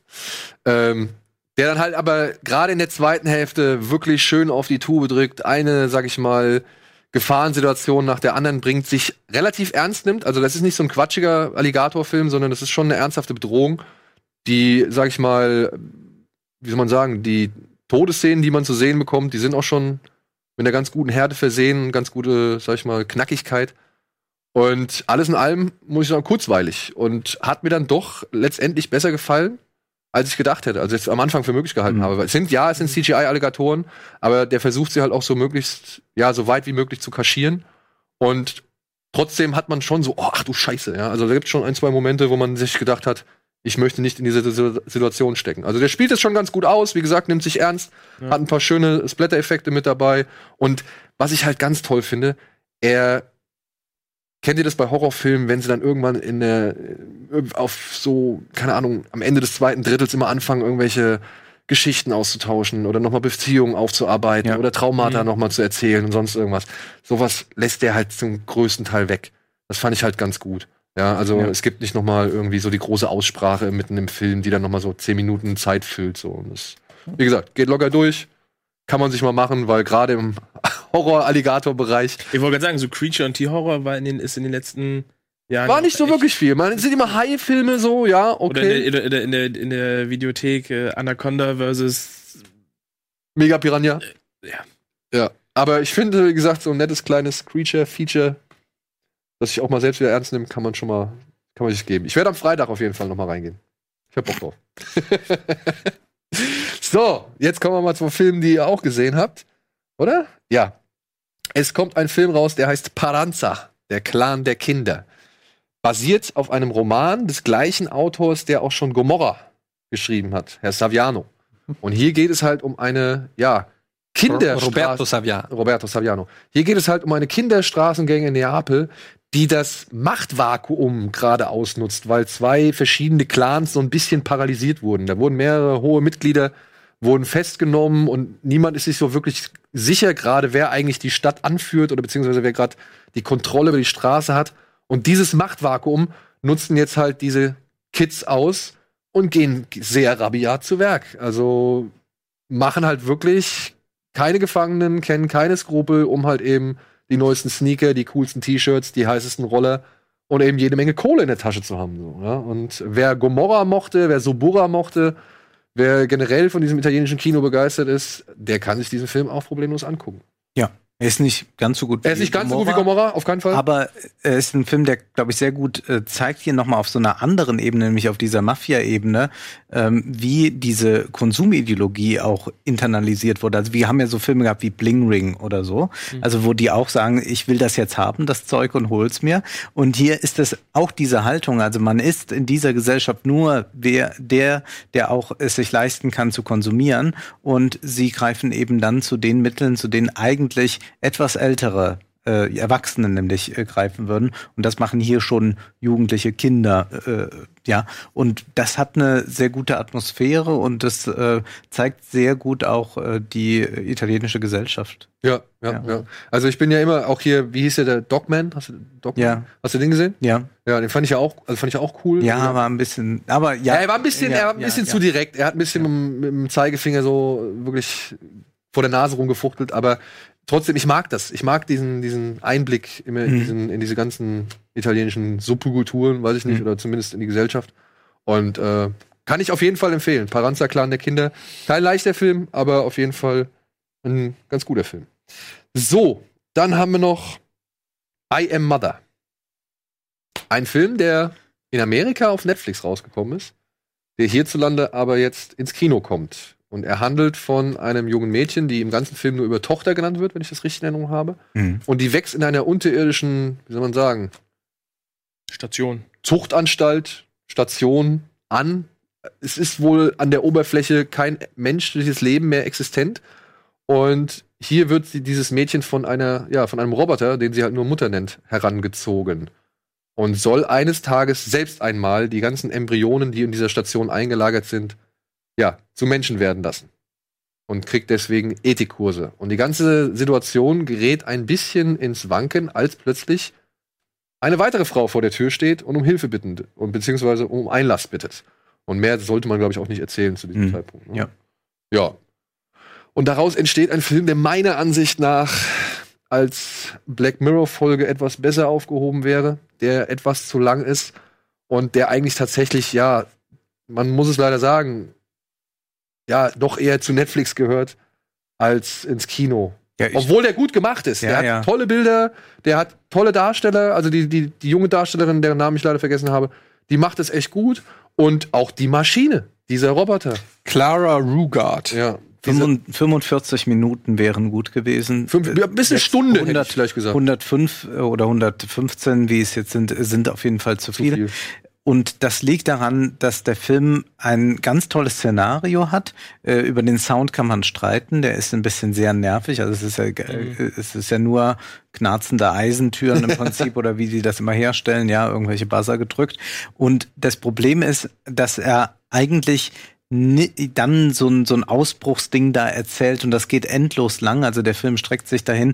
Ähm, der dann halt aber gerade in der zweiten Hälfte wirklich schön auf die Tube drückt, eine, sag ich mal, Gefahrensituation nach der anderen bringt, sich relativ ernst nimmt. Also das ist nicht so ein quatschiger Alligatorfilm, sondern das ist schon eine ernsthafte Bedrohung, die, sag ich mal, wie soll man sagen, die Todesszenen, die man zu sehen bekommt, die sind auch schon mit einer ganz guten Härte versehen, ganz gute, sag ich mal, Knackigkeit. Und alles in allem, muss ich sagen, kurzweilig. Und hat mir dann doch letztendlich besser gefallen, als ich gedacht hätte. Also jetzt am Anfang für möglich gehalten Mhm. habe. Es sind, ja, es sind CGI-Alligatoren, aber der versucht sie halt auch so möglichst, ja, so weit wie möglich zu kaschieren. Und trotzdem hat man schon so, oh, ach du Scheiße, ja. Also da gibt es schon ein, zwei Momente, wo man sich gedacht hat, ich möchte nicht in diese Situ- Situation stecken. Also der spielt es schon ganz gut aus, wie gesagt, nimmt sich ernst, Ja. hat ein paar schöne Splatter-Effekte mit dabei. Und was ich halt ganz toll finde, er Kennt ihr das bei Horrorfilmen, wenn sie dann irgendwann in der äh, auf so keine Ahnung am Ende des zweiten Drittels immer anfangen irgendwelche Geschichten auszutauschen oder nochmal Beziehungen aufzuarbeiten Ja. oder Traumata Mhm. nochmal zu erzählen und sonst irgendwas. Sowas lässt der halt zum größten Teil weg. Das fand ich halt ganz gut. Ja, also Ja. es gibt nicht nochmal irgendwie so die große Aussprache mitten im Film, die dann nochmal so zehn Minuten Zeit füllt. So. Und das, wie gesagt, geht locker durch. Kann man sich mal machen, weil gerade im Horror-Alligator-Bereich Ich wollte gerade sagen, so Creature und Tierhorror war in den, ist in den letzten Jahren. war nicht so wirklich viel. Man es sind immer Hai-Filme so, ja, Oder okay. in der, in der, in der, in der Videothek äh, Anaconda versus. Mega Piranha. Ja. Ja. Aber ich finde, wie gesagt, so ein nettes kleines Creature-Feature, das sich auch mal selbst wieder ernst nimmt, kann man schon mal, kann man sich geben. Ich werde am Freitag auf jeden Fall noch mal reingehen. Ich hab Bock drauf. so, jetzt kommen wir mal zu Filmen, die ihr auch gesehen habt. Oder? Ja. Es kommt ein Film raus, der heißt Paranza, der Clan der Kinder. Basiert auf einem Roman des gleichen Autors, der auch schon Gomorra geschrieben hat, Herr Saviano. Und hier geht es halt um eine, ja, Kinderstraße. Roberto Saviano. Roberto Saviano. Hier geht es halt um eine Kinderstraßengang in Neapel, die das Machtvakuum gerade ausnutzt, weil zwei verschiedene Clans so ein bisschen paralysiert wurden. Da wurden mehrere hohe Mitglieder wurden festgenommen und niemand ist sich so wirklich sicher gerade, wer eigentlich die Stadt anführt oder beziehungsweise wer gerade die Kontrolle über die Straße hat. Und dieses Machtvakuum nutzen jetzt halt diese Kids aus und gehen sehr rabiat zu Werk. Also machen halt wirklich keine Gefangenen, kennen keine Skrupel, um halt eben die neuesten Sneaker, die coolsten T-Shirts, die heißesten Roller und eben jede Menge Kohle in der Tasche zu haben. So, ja? Und wer Gomorra mochte, wer Subura mochte, wer generell von diesem italienischen Kino begeistert ist, der kann sich diesen Film auch problemlos angucken. Er ist nicht ganz so gut Er ist nicht ganz so gut wie Gomorra, auf keinen Fall. Aber er ist ein Film, der, glaube ich, sehr gut äh, zeigt hier nochmal auf so einer anderen Ebene, nämlich auf dieser Mafia-Ebene, ähm, wie diese Konsumideologie auch internalisiert wurde. Also wir haben ja so Filme gehabt wie Bling Ring oder so, also wo die auch sagen, ich will das jetzt haben, das Zeug und hol's mir. Und hier ist es auch diese Haltung. Also man ist in dieser Gesellschaft nur wer, der, der auch es sich leisten kann zu konsumieren. Und sie greifen eben dann zu den Mitteln, zu denen eigentlich etwas ältere äh, Erwachsene nämlich äh, greifen würden. Und das machen hier schon jugendliche Kinder. Äh, ja, und das hat eine sehr gute Atmosphäre und das äh, zeigt sehr gut auch äh, die italienische Gesellschaft. ja, ja, Ja. ja, Also ich bin ja immer auch hier, wie hieß der, der Dogman? Hast du Dogman? Ja. Hast du den gesehen? Ja, Ja, den fand ich ja auch, also fand ich auch cool. ja, war ein bisschen, aber ja. Ja, er war ein bisschen, er war ein bisschen zu direkt. Er hat ein bisschen mit, mit dem Zeigefinger so wirklich vor der Nase rumgefuchtelt, aber trotzdem, ich mag das. Ich mag diesen, diesen Einblick immer in, Mhm. diesen, in diese ganzen italienischen Subkulturen, weiß ich nicht, Mhm. oder zumindest in die Gesellschaft. Und äh, kann ich auf jeden Fall empfehlen. Paranza Clan der Kinder. Kein leichter Film, aber auf jeden Fall ein ganz guter Film. So, dann haben wir noch I Am Mother. Ein Film, der in Amerika auf Netflix rausgekommen ist, der hierzulande aber jetzt ins Kino kommt. Und er handelt von einem jungen Mädchen, die im ganzen Film nur über Tochter genannt wird, wenn ich das richtig in Erinnerung habe. Mhm. Und die wächst in einer unterirdischen, wie soll man sagen, Station. Zuchtanstalt, Station an. Es ist wohl an der Oberfläche kein menschliches Leben mehr existent. Und hier wird sie, dieses Mädchen von einer, ja, von einem Roboter, den sie halt nur Mutter nennt, herangezogen. Und soll eines Tages selbst einmal die ganzen Embryonen, die in dieser Station eingelagert sind, ja, zu Menschen werden lassen. Und kriegt deswegen Ethikkurse. Und die ganze Situation gerät ein bisschen ins Wanken, als plötzlich eine weitere Frau vor der Tür steht und um Hilfe bittet und beziehungsweise um Einlass bittet. Und mehr sollte man, glaube ich, auch nicht erzählen zu diesem Mhm. Zeitpunkt. ne? Ja. Ja. Und daraus entsteht ein Film, der meiner Ansicht nach als Black Mirror-Folge etwas besser aufgehoben wäre, der etwas zu lang ist und der eigentlich tatsächlich, ja, man muss es leider sagen, ja, doch eher zu Netflix gehört als ins Kino. Ja, Obwohl der gut gemacht ist. Ja, der hat ja. tolle Bilder, der hat tolle Darsteller, also die, die, die junge Darstellerin, deren Namen ich leider vergessen habe, die macht es echt gut. Und auch die Maschine, dieser Roboter. Clara Rugard. Ja. Diese 45 45 Minuten wären gut gewesen. fünf, ja, bis eine Stunde, hätte 100 ich vielleicht gesagt. 105 oder 115, wie es jetzt sind, sind auf jeden Fall zu, Zu viel. Und das liegt daran, dass der Film ein ganz tolles Szenario hat. Äh, über den Sound kann man streiten. Der ist ein bisschen sehr nervig. Also es ist ja, äh, es ist ja nur knarzende Eisentüren im Prinzip oder wie die das immer herstellen. Ja, irgendwelche Buzzer gedrückt. Und das Problem ist, dass er eigentlich dann so ein, so ein Ausbruchsding da erzählt und das geht endlos lang. Also der Film streckt sich dahin.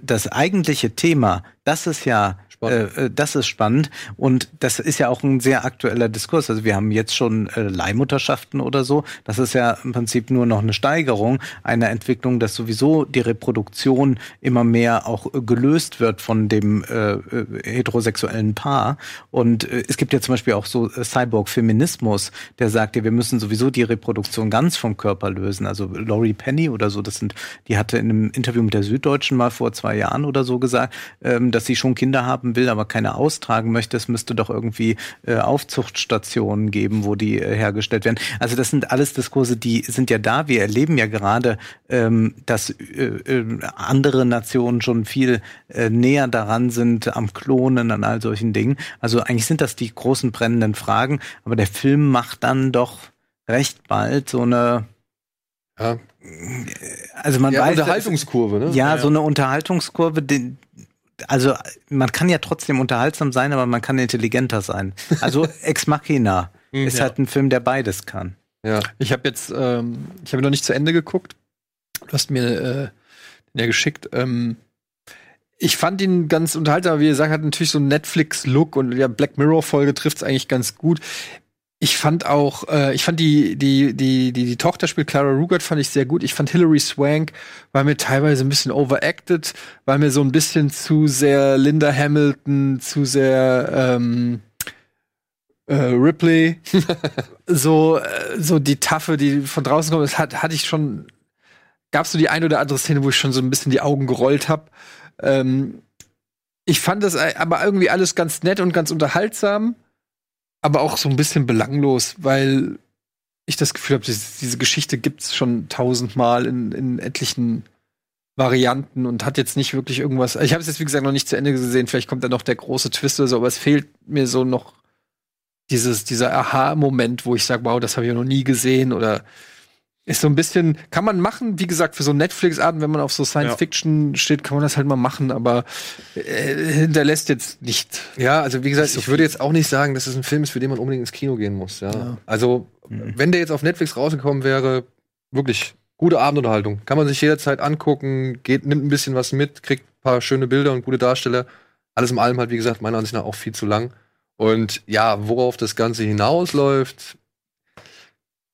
Das eigentliche Thema, das ist ja. Äh, äh, das ist spannend und das ist ja auch ein sehr aktueller Diskurs. Also wir haben jetzt schon äh, Leihmutterschaften oder so. Das ist ja im Prinzip nur noch eine Steigerung einer Entwicklung, dass sowieso die Reproduktion immer mehr auch äh, gelöst wird von dem äh, äh, heterosexuellen Paar. Und es gibt ja zum Beispiel auch so Cyborg-Feminismus, der sagt ja, wir müssen sowieso die Reproduktion ganz vom Körper lösen. Also Laurie Penny oder so, das sind, die hatte in einem Interview mit der Süddeutschen mal vor zwei Jahren oder so gesagt, ähm, dass sie schon Kinder haben will, aber keine austragen möchte. Es müsste doch irgendwie äh, Aufzuchtstationen geben, wo die äh, hergestellt werden. Also das sind alles Diskurse, die sind ja da. Wir erleben ja gerade, ähm, dass äh, äh, andere Nationen schon viel äh, näher daran sind, am Klonen, an all solchen Dingen. Also eigentlich sind das die großen brennenden Fragen, aber der Film macht dann doch recht bald so eine, Ja. also man ja, weiß, Unterhaltungskurve, ne? ja, so eine Unterhaltungskurve, die, also man kann ja trotzdem unterhaltsam sein, aber man kann intelligenter sein. Also Ex Machina Mhm, ist ja. halt ein Film, der beides kann. ja. Ich habe jetzt, ähm, ich habe noch nicht zu Ende geguckt. Du hast mir äh, den ja geschickt. Ähm, ich fand ihn ganz unterhaltsam, aber wie gesagt, hat natürlich so einen Netflix-Look und ja, Black Mirror-Folge trifft es eigentlich ganz gut. Ich fand auch, äh, ich fand die, die, die, die, die Tochter spielt Clara Rugert, fand ich sehr gut. Ich fand Hilary Swank, war mir teilweise ein bisschen overacted, war mir so ein bisschen zu sehr Linda Hamilton, zu sehr ähm, äh, Ripley. so, äh, so die Taffe, die von draußen kommt, das hat, hatte ich schon, gab's so die ein oder andere Szene, wo ich schon so ein bisschen die Augen gerollt habe. Ähm, ich fand das äh, aber irgendwie alles ganz nett und ganz unterhaltsam, aber auch so ein bisschen belanglos, weil ich das Gefühl habe, diese, Geschichte gibt's schon tausendmal in, in etlichen Varianten und hat jetzt nicht wirklich irgendwas. Ich habe es jetzt wie gesagt noch nicht zu Ende gesehen. Vielleicht kommt da noch der große Twist oder so, aber es fehlt mir so noch dieses dieser Aha-Moment, wo ich sage, wow, das habe ich noch nie gesehen oder ist so ein bisschen, kann man machen, wie gesagt, für so Netflix-Abend, wenn man auf so Science-Fiction steht, kann man das halt mal machen, aber äh, hinterlässt jetzt nicht. Ja, also wie gesagt, so ich würde jetzt auch nicht sagen, dass es ein Film ist, für den man unbedingt ins Kino gehen muss. Ja. Ja. Also, Mhm. wenn der jetzt auf Netflix rausgekommen wäre, wirklich gute Abendunterhaltung. Kann man sich jederzeit angucken, geht, nimmt ein bisschen was mit, kriegt ein paar schöne Bilder und gute Darsteller. Alles im allem halt, wie gesagt, meiner Ansicht nach auch viel zu lang. Und ja, worauf das Ganze hinausläuft,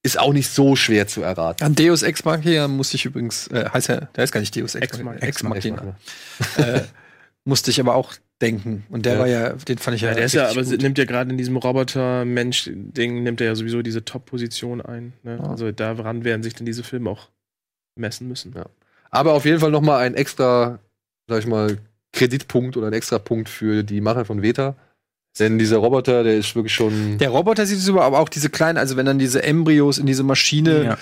ist auch nicht so schwer zu erraten. An Deus Ex Machina musste ich übrigens, äh, heißt ja, der ist gar nicht Deus Ex, Ex Machina. Ex Machina. Äh, musste ich aber auch denken. Und der Ja. war ja, den fand ich ja. Ja, der ist ja, aber gut. nimmt ja gerade in diesem Roboter-Mensch-Ding, nimmt er ja sowieso diese Top-Position ein. Ne? Ja. Also daran werden sich dann diese Filme auch messen müssen. Ja. Aber auf jeden Fall noch mal ein extra, sag ich mal, Kreditpunkt oder ein extra Punkt für die Macher von Veta. Denn dieser Roboter, der ist wirklich schon. Der Roboter sieht super, aber auch diese kleinen, also wenn dann diese Embryos in diese Maschine Ja.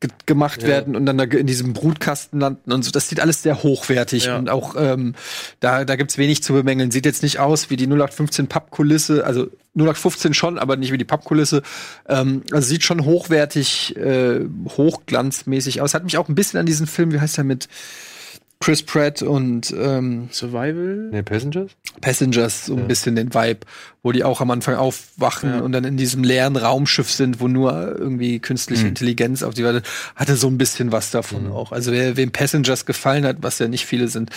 ge- gemacht Ja. werden und dann da in diesem Brutkasten landen und so, das sieht alles sehr hochwertig Ja. und auch ähm, da, da gibt's wenig zu bemängeln. Sieht jetzt nicht aus wie die 0815 Pappkulisse, also 0815 schon, aber nicht wie die Pappkulisse. Ähm, also sieht schon hochwertig, äh, hochglanzmäßig aus. Hat mich auch ein bisschen an diesen Film, wie heißt der mit Chris Pratt und ähm, Survival? Ne, Passengers? Passengers so ein bisschen den Vibe, wo die auch am Anfang aufwachen Ja. und dann in diesem leeren Raumschiff sind, wo nur irgendwie künstliche Intelligenz auf die Welt hatte so ein bisschen was davon auch. Also wer, wem Passengers gefallen hat, was ja nicht viele sind,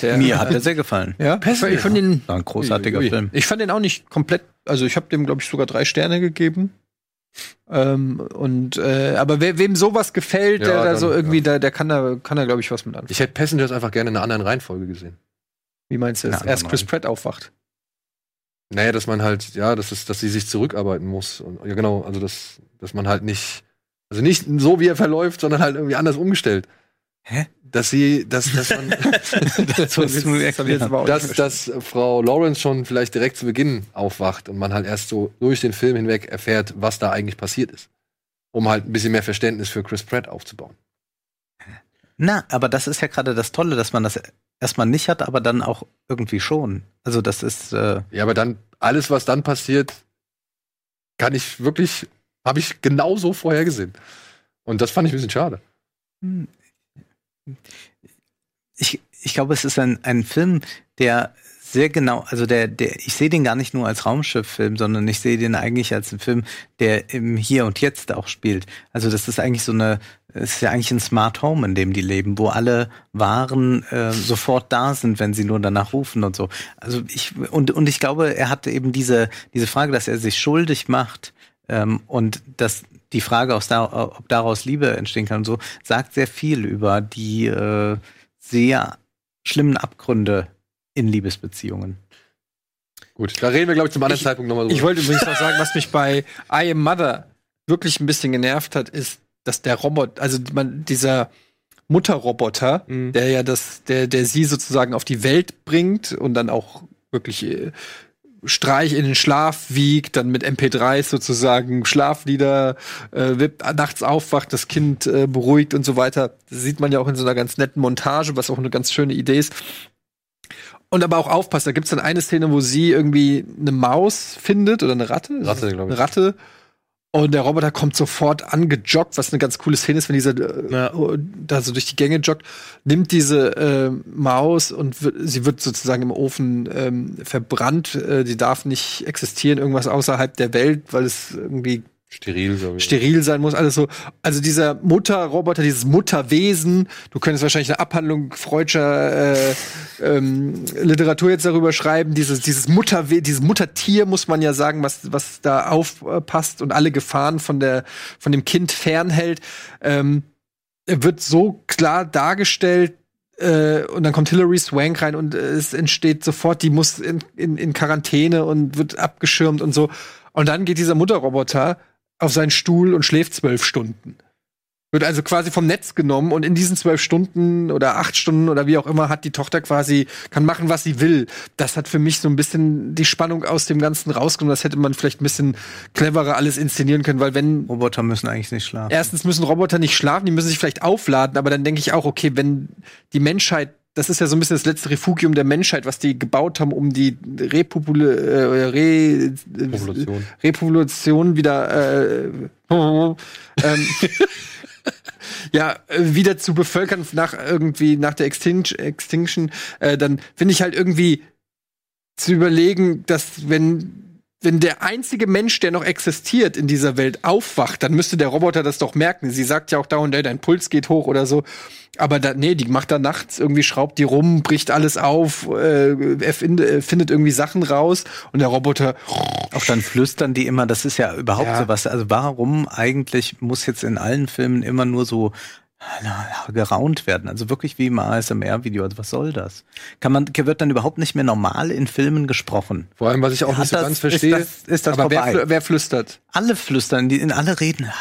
der Mir hat er sehr gefallen. ja, ich fand den War ein großartiger Ui, ui. Film. ich fand den auch nicht komplett, also ich habe dem glaube ich sogar drei Sterne gegeben. Ähm, und äh, aber wer, wem sowas gefällt, Ja, der da so irgendwie, der, der kann da kann da glaube ich was mit anfangen. Ich hätte Passengers einfach gerne in einer anderen Reihenfolge gesehen. Wie meinst du das? Erst Chris. Pratt aufwacht. Naja, dass man halt, ja, das ist, dass sie sich zurückarbeiten muss. Und, ja, genau, also dass, dass man halt nicht, also nicht so wie er verläuft, sondern halt irgendwie anders umgestellt. Hä? Dass sie, dass, dass man, Das dass, dass Frau Lawrence schon vielleicht direkt zu Beginn aufwacht und man halt erst so durch den Film hinweg erfährt, was da eigentlich passiert ist. Um halt ein bisschen mehr Verständnis für Chris Pratt aufzubauen. Na, aber das ist ja gerade das Tolle, dass man das erstmal nicht hat, aber dann auch irgendwie schon. Also das ist äh, Ja, aber dann, alles, was dann passiert, kann ich wirklich, habe ich genauso vorhergesehen. Und das fand ich ein bisschen schade. Ich, ich glaube, es ist ein, ein Film, der sehr genau, also der, der, ich sehe den gar nicht nur als Raumschifffilm, sondern ich sehe den eigentlich als einen Film, der im Hier und Jetzt auch spielt. Also das ist eigentlich so eine, ist ja eigentlich ein Smart Home, in dem die leben, wo alle Waren äh, sofort da sind, wenn sie nur danach rufen und so. Also ich und und ich glaube, er hatte eben diese diese Frage, dass er sich schuldig macht ähm, und dass die Frage, aus da, ob daraus Liebe entstehen kann und so, sagt sehr viel über die äh, sehr schlimmen Abgründe in Liebesbeziehungen. Gut, da reden wir, glaube ich, zum anderen Ich- Zeitpunkt nochmal drüber. Ich wollte übrigens noch sagen, was mich bei I Am Mother wirklich ein bisschen genervt hat, ist, dass der Roboter, also man, dieser Mutterroboter, Mhm. der ja das, der, der sie sozusagen auf die Welt bringt und dann auch wirklich äh, Streich in den Schlaf wiegt, dann mit MP3s sozusagen Schlaflieder äh, wippt, nachts aufwacht, das Kind äh, beruhigt und so weiter. Das sieht man ja auch in so einer ganz netten Montage, was auch eine ganz schöne Idee ist. Und aber auch aufpasst, da gibt's dann eine Szene, wo sie irgendwie eine Maus findet oder eine Ratte. Ratte, glaub ich. Eine Ratte. Und der Roboter kommt sofort angejoggt, was eine ganz coole Szene ist, wenn dieser äh, Ja. da so durch die Gänge joggt, nimmt diese äh, Maus und sie wird sozusagen im Ofen ähm, verbrannt. Äh, die darf nicht existieren, irgendwas außerhalb der Welt, weil es irgendwie Steril, so steril sein muss, alles so. Also dieser Mutterroboter, dieses Mutterwesen, du könntest wahrscheinlich eine Abhandlung freudscher äh, ähm, Literatur jetzt darüber schreiben. Dieses, dieses Mutterwe dieses Muttertier muss man ja sagen, was, was da aufpasst und alle Gefahren von der, von dem Kind fernhält. Ähm, wird so klar dargestellt, äh, und dann kommt Hilary Swank rein und es entsteht sofort, die muss in, in, in Quarantäne und wird abgeschirmt und so. Und dann geht dieser Mutterroboter auf seinen Stuhl und schläft zwölf Stunden. Wird also quasi vom Netz genommen und in diesen zwölf Stunden oder acht Stunden oder wie auch immer hat die Tochter quasi, kann machen, was sie will. Das hat für mich so ein bisschen die Spannung aus dem Ganzen rausgenommen. Das hätte man vielleicht ein bisschen cleverer alles inszenieren können, weil wenn Roboter müssen eigentlich nicht schlafen. erstens müssen Roboter nicht schlafen, die müssen sich vielleicht aufladen, aber dann denke ich auch, okay, wenn die Menschheit, das ist ja so ein bisschen das letzte Refugium der Menschheit, was die gebaut haben, um die Repopul äh, Re Revolution. Repopulation wieder äh, ähm, ja wieder zu bevölkern nach irgendwie nach der Extinction, Extinction äh, dann finde ich halt irgendwie zu überlegen, dass wenn wenn der einzige Mensch, der noch existiert in dieser Welt, aufwacht, dann müsste der Roboter das doch merken. Sie sagt ja auch dauernd, ey, dein Puls geht hoch oder so. Aber da, nee, die macht da nachts irgendwie, schraubt die rum, bricht alles auf, äh, äh, findet irgendwie Sachen raus und der Roboter, Auch dann flüstern die immer, das ist ja überhaupt Ja. so was. Also warum eigentlich muss jetzt in allen Filmen immer nur so geraunt werden? Also wirklich wie im ASMR-Video. Also was soll das? Kann man, wird dann überhaupt nicht mehr normal in Filmen gesprochen? Vor allem, was ich auch Ja, nicht so das- ganz ist verstehe. das- ist das aber wer, vorbei? wer flüstert? Alle flüstern, die in alle reden.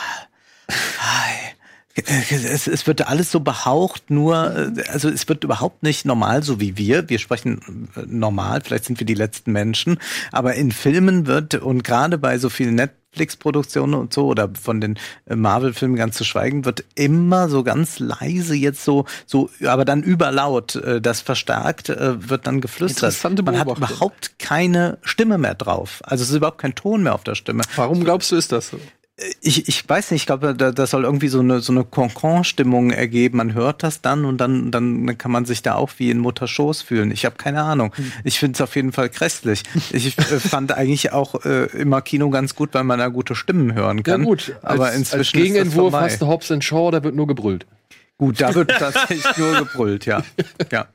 Es, es wird alles so behaucht, nur, äh, also es wird überhaupt nicht normal, so wie wir. Wir sprechen äh, normal, vielleicht sind wir die letzten Menschen, aber in Filmen wird und gerade bei so vielen Netflix-Produktionen und so oder von den äh, Marvel-Filmen ganz zu schweigen, wird immer so ganz leise jetzt so, so, aber dann überlaut, das verstärkt, wird dann geflüstert. Interessante Man hat überhaupt keine Stimme mehr drauf. Also es ist überhaupt kein Ton mehr auf der Stimme. Warum glaubst du, ist das so? Ich, ich weiß nicht, ich glaube, da, das soll irgendwie so eine, so eine Concon-Stimmung ergeben. Man hört das dann und dann, dann, kann man sich da auch wie in Mutterschoß fühlen. Ich habe keine Ahnung. Ich finde es auf jeden Fall grässlich. Ich äh, fand eigentlich auch äh, immer Kino ganz gut, weil man da gute Stimmen hören kann. aber als, inzwischen als Gegenentwurf ist das vorbei. hast du Hobbs and Shaw, da wird nur gebrüllt. Gut, da wird tatsächlich nur gebrüllt, ja. ja.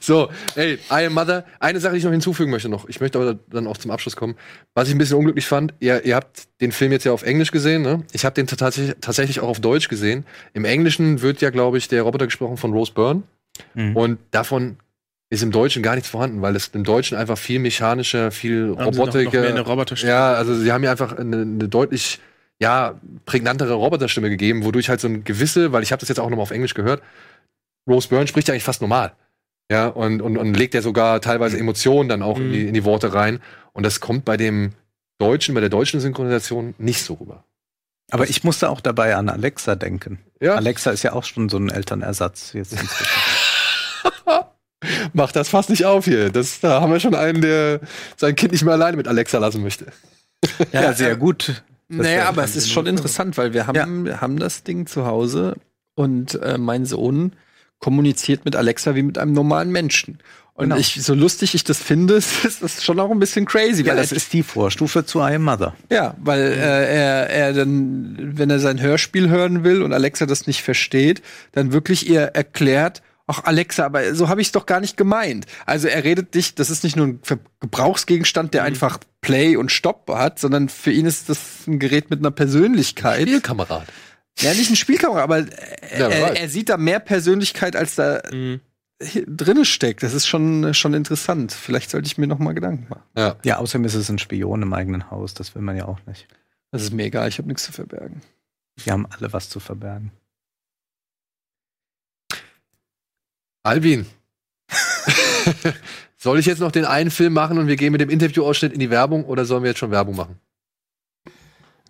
So, ey, I Am Mother. Eine Sache, die ich noch hinzufügen möchte noch. Ich möchte aber dann auch zum Abschluss kommen. Was ich ein bisschen unglücklich fand, ihr, ihr habt den Film jetzt ja auf Englisch gesehen, ne? Ich habe den tatsächlich, tatsächlich auch auf Deutsch gesehen. Im Englischen wird ja, glaube ich, der Roboter gesprochen von Rose Byrne. Mhm. Und davon ist im Deutschen gar nichts vorhanden, weil es im Deutschen einfach viel mechanischer, viel Roboterstimme. Ja, also sie haben ja einfach eine, eine deutlich ja, prägnantere Roboterstimme gegeben, wodurch halt so ein gewisse, weil ich habe das jetzt auch nochmal auf Englisch gehört, Rose Byrne spricht ja eigentlich fast normal. Ja, und, und, und legt ja sogar teilweise Emotionen dann auch in, die, in die Worte rein. Und das kommt bei dem Deutschen, bei der deutschen Synchronisation nicht so rüber. Aber ich musste auch dabei an Alexa denken. Ja, Alexa ist ja auch schon so ein Elternersatz jetzt mach das fast nicht auf hier. Das, da haben wir schon einen, der sein Kind nicht mehr alleine mit Alexa lassen möchte. ja, sehr gut. Naja, aber es ist schon interessant, weil wir haben, wir haben das Ding zu Hause und äh, mein Sohn kommuniziert mit Alexa wie mit einem normalen Menschen. Und Genau. ich, so lustig ich das finde, ist das schon auch ein bisschen crazy. Ja, weil das ist die Vorstufe zu I Am Mother. Ja, weil äh, er, er dann, wenn er sein Hörspiel hören will und Alexa das nicht versteht, dann wirklich ihr erklärt, ach Alexa, aber so habe ich es doch gar nicht gemeint. Also er redet dich, das ist nicht nur ein Gebrauchsgegenstand, der einfach Play und Stopp hat, sondern für ihn ist das ein Gerät mit einer Persönlichkeit. Spielkamerad. Ja, nicht ein Spielkamera, aber Ja, er, er, sieht da mehr Persönlichkeit, als da Mhm. drinne steckt. Das ist schon, schon interessant. Vielleicht sollte ich mir noch mal Gedanken machen. Ja. Ja, außerdem ist es ein Spion im eigenen Haus. Das will man ja auch nicht. Das ist mir egal, ich habe nichts zu verbergen. Wir haben alle was zu verbergen. Albin. Soll ich jetzt noch den einen Film machen und wir gehen mit dem Interviewausschnitt in die Werbung oder sollen wir jetzt schon Werbung machen?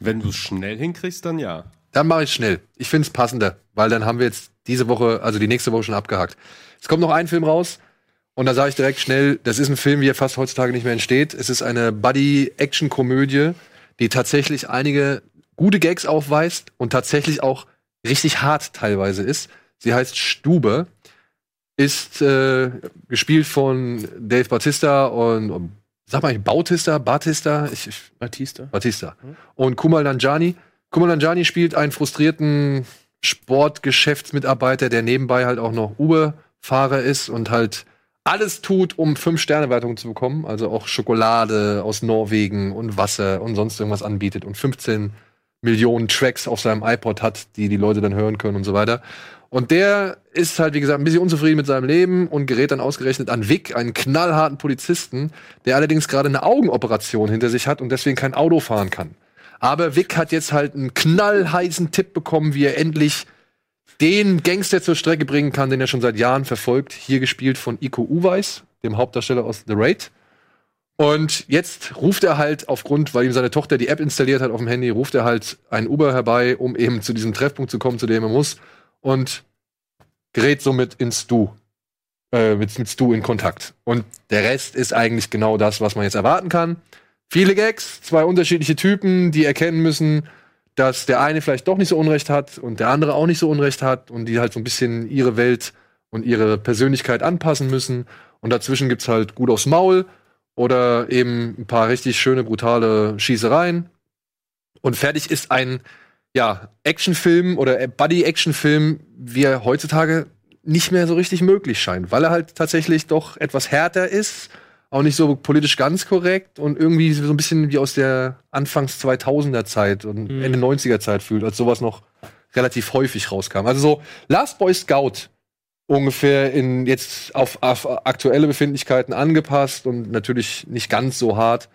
Wenn du es schnell hinkriegst, dann ja. Dann mache ich schnell. Ich finde es passender, weil dann haben wir jetzt diese Woche, also die nächste Woche schon abgehakt. Es kommt noch ein Film raus und da sage ich direkt schnell, das ist ein Film, wie er fast heutzutage nicht mehr entsteht. Es ist eine Buddy-Action-Komödie, die tatsächlich einige gute Gags aufweist und tatsächlich auch richtig hart teilweise ist. Sie heißt Stube, ist äh, gespielt von Dave Bautista und, und sag mal, Bautista, Batista, ich, ich Batista. Batista. Und Kumal Nanjani. Kumal Nanjani spielt einen frustrierten Sportgeschäftsmitarbeiter, der nebenbei halt auch noch Uber-Fahrer ist und halt alles tut, um Fünf-Sterne-Wertungen zu bekommen. Also auch Schokolade aus Norwegen und Wasser und sonst irgendwas anbietet und 15 Millionen Tracks auf seinem iPod hat, die die Leute dann hören können und so weiter. Und der ist halt, wie gesagt, ein bisschen unzufrieden mit seinem Leben und gerät dann ausgerechnet an Vic, einen knallharten Polizisten, der allerdings gerade eine Augenoperation hinter sich hat und deswegen kein Auto fahren kann. Aber Vic hat jetzt halt einen knallheißen Tipp bekommen, wie er endlich den Gangster zur Strecke bringen kann, den er schon seit Jahren verfolgt. Hier gespielt von Iko Uweis, dem Hauptdarsteller aus The Raid. Und jetzt ruft er halt aufgrund, weil ihm seine Tochter die App installiert hat auf dem Handy, ruft er halt einen Uber herbei, um eben zu diesem Treffpunkt zu kommen, zu dem er muss. Und gerät somit in Stu, äh, mit, mit Stu in Kontakt. Und der Rest ist eigentlich genau das, was man jetzt erwarten kann. Viele Gags, zwei unterschiedliche Typen, die erkennen müssen, dass der eine vielleicht doch nicht so Unrecht hat und der andere auch nicht so Unrecht hat und die halt so ein bisschen ihre Welt und ihre Persönlichkeit anpassen müssen. Und dazwischen gibt's halt gut aufs Maul oder eben ein paar richtig schöne, brutale Schießereien. Und fertig ist ein, ja, Actionfilm oder Buddy-Actionfilm, wie er heutzutage nicht mehr so richtig möglich scheint, weil er halt tatsächlich doch etwas härter ist, auch nicht so politisch ganz korrekt und irgendwie so ein bisschen wie aus der Anfangs 2000er Zeit und Mhm. Ende 90er Zeit fühlt, als sowas noch relativ häufig rauskam. Also so Last Boy Scout ungefähr in jetzt auf, auf aktuelle Befindlichkeiten angepasst und natürlich nicht ganz so hart.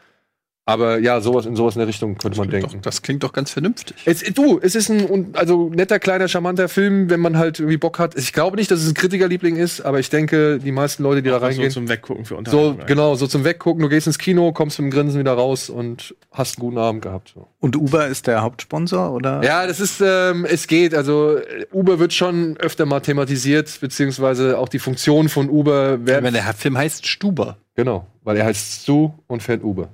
Aber ja, sowas in sowas in der Richtung könnte man Doch, denken. das klingt doch ganz vernünftig. Es, du, es ist ein also netter, kleiner, charmanter Film, wenn man halt irgendwie Bock hat. Ich glaube nicht, dass es ein Kritikerliebling ist, aber ich denke, die meisten Leute, die da so reingehen, zum Weggucken für so, Unterhaltung. genau, so zum Weggucken, du gehst ins Kino, kommst mit dem Grinsen wieder raus und hast einen guten Abend gehabt. So. Und Uber ist der Hauptsponsor, oder? Ja, das ist, ähm, es geht. Also Uber wird schon öfter mal thematisiert, beziehungsweise auch die Funktion von Uber werden. Wenn der Film heißt Stuber. Genau, weil er heißt Stu und fährt Uber.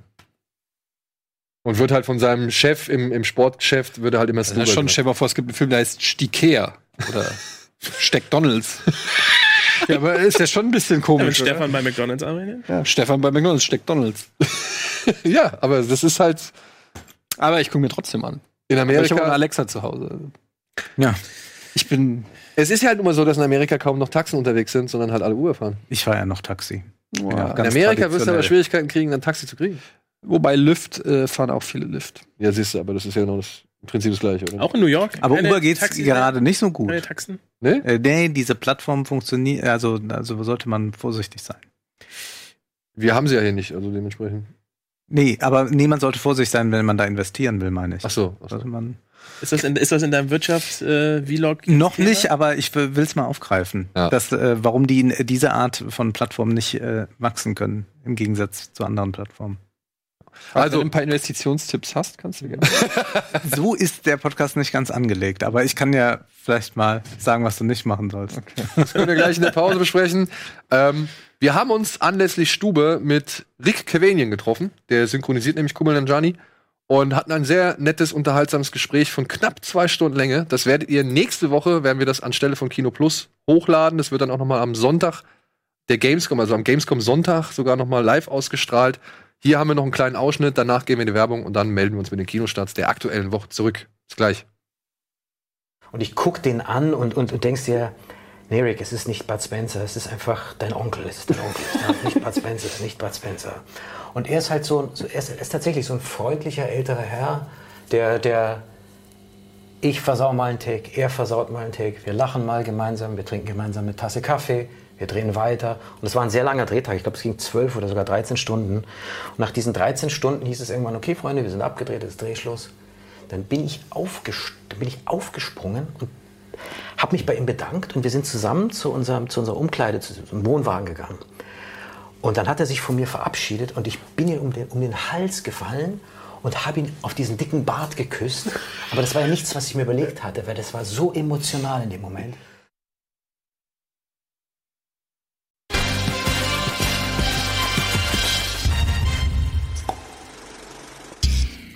Und wird halt von seinem Chef im, im Sportgeschäft, wird er halt immer Das Stuber ist schon, stell dir mal vor, es gibt einen Film, der heißt Stikea. Oder Steckdonalds. ja, aber ist ja schon ein bisschen Ja, wenn komisch. Stefan bei McDonalds arbeitet. oder? Ja, Stefan bei McDonalds, Steckdonalds. Ja, aber das ist halt Aber ich gucke mir trotzdem an. in Aber ich habe eine Amerika. Alexa zu Hause. Ja. Ich bin. Es ist ja halt immer so, dass in Amerika kaum noch Taxen unterwegs sind, sondern halt alle Uber fahren. Ich fahre ja noch Taxi. Oh, Ja, In Amerika wirst du aber. Schwierigkeiten kriegen, ein Taxi zu kriegen. Wobei Lyft äh, fahren auch viele Lyft. Ja, siehst du, aber das ist ja genau das im Prinzip das gleiche, oder? Auch in New York. Aber Keine Uber geht's Taxi- gerade nicht so gut. Keine Taxen. Ne? Äh, nee, diese Plattform funktioniert, also, also sollte man vorsichtig sein. Wir haben sie ja hier nicht, also dementsprechend. Nee, aber niemand sollte vorsichtig sein, wenn man da investieren will, meine ich. Ach so. Ach so. Sollte man Ist das in, ist das in deinem Wirtschafts-Vlog? noch nicht, aber ich will es mal aufgreifen, Ja. dass, äh, warum die diese Art von Plattformen nicht äh, wachsen können, im Gegensatz zu anderen Plattformen. Also, wenn du ein paar Investitionstipps hast, kannst du gerne. So ist der Podcast nicht ganz angelegt, aber ich kann ja vielleicht mal sagen, was du nicht machen sollst. Das können wir gleich in der Pause besprechen. Ähm, wir haben uns anlässlich Stube mit Rick Kevenien getroffen. Der synchronisiert nämlich Kummel Nanjani. Und hatten ein sehr nettes, unterhaltsames Gespräch von knapp zwei Stunden Länge. Das werdet ihr nächste Woche, werden wir das anstelle von Kino Plus hochladen. Das wird dann auch noch mal am Sonntag der Gamescom, also am Gamescom Sonntag sogar noch mal live ausgestrahlt. Hier haben wir noch einen kleinen Ausschnitt, danach gehen wir in die Werbung und dann melden wir uns mit den Kinostarts der aktuellen Woche zurück. Bis gleich. Und ich guck den an und, und, und denkst dir, nee, Rick, es ist nicht Bud Spencer, es ist einfach dein Onkel, es ist dein Onkel, es ist nicht Bud Spencer, es ist nicht Bud Spencer. Und er ist halt so, so er, ist, er ist tatsächlich so ein freundlicher älterer Herr, der, der, ich versau mal einen Take, er versaut mal einen Take, wir lachen mal gemeinsam, wir trinken gemeinsam eine Tasse Kaffee, wir drehen weiter. Und es war ein sehr langer Drehtag, ich glaube, es ging zwölf oder sogar 13 Stunden. Und nach diesen 13 Stunden hieß es irgendwann, okay, Freunde, wir sind abgedreht, es ist Drehschluss. Dann bin ich, dann bin ich aufgesprungen und habe mich bei ihm bedankt und wir sind zusammen zu, unserem, zu unserer Umkleide, zu unserem Wohnwagen gegangen. Und dann hat er sich von mir verabschiedet und ich bin ihm um den, um den Hals gefallen und habe ihn auf diesen dicken Bart geküsst. Aber das war ja nichts, was ich mir überlegt hatte, weil das war so emotional in dem Moment.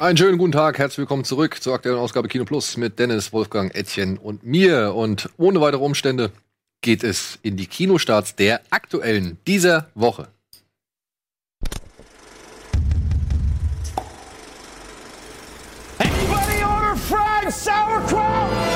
Einen schönen guten Tag, herzlich willkommen zurück zur aktuellen Ausgabe Kino Plus mit Dennis, Wolfgang, Etienne und mir. Und ohne weitere Umstände geht es in die Kinostarts der aktuellen dieser Woche. Anybody order fried sauerkraut?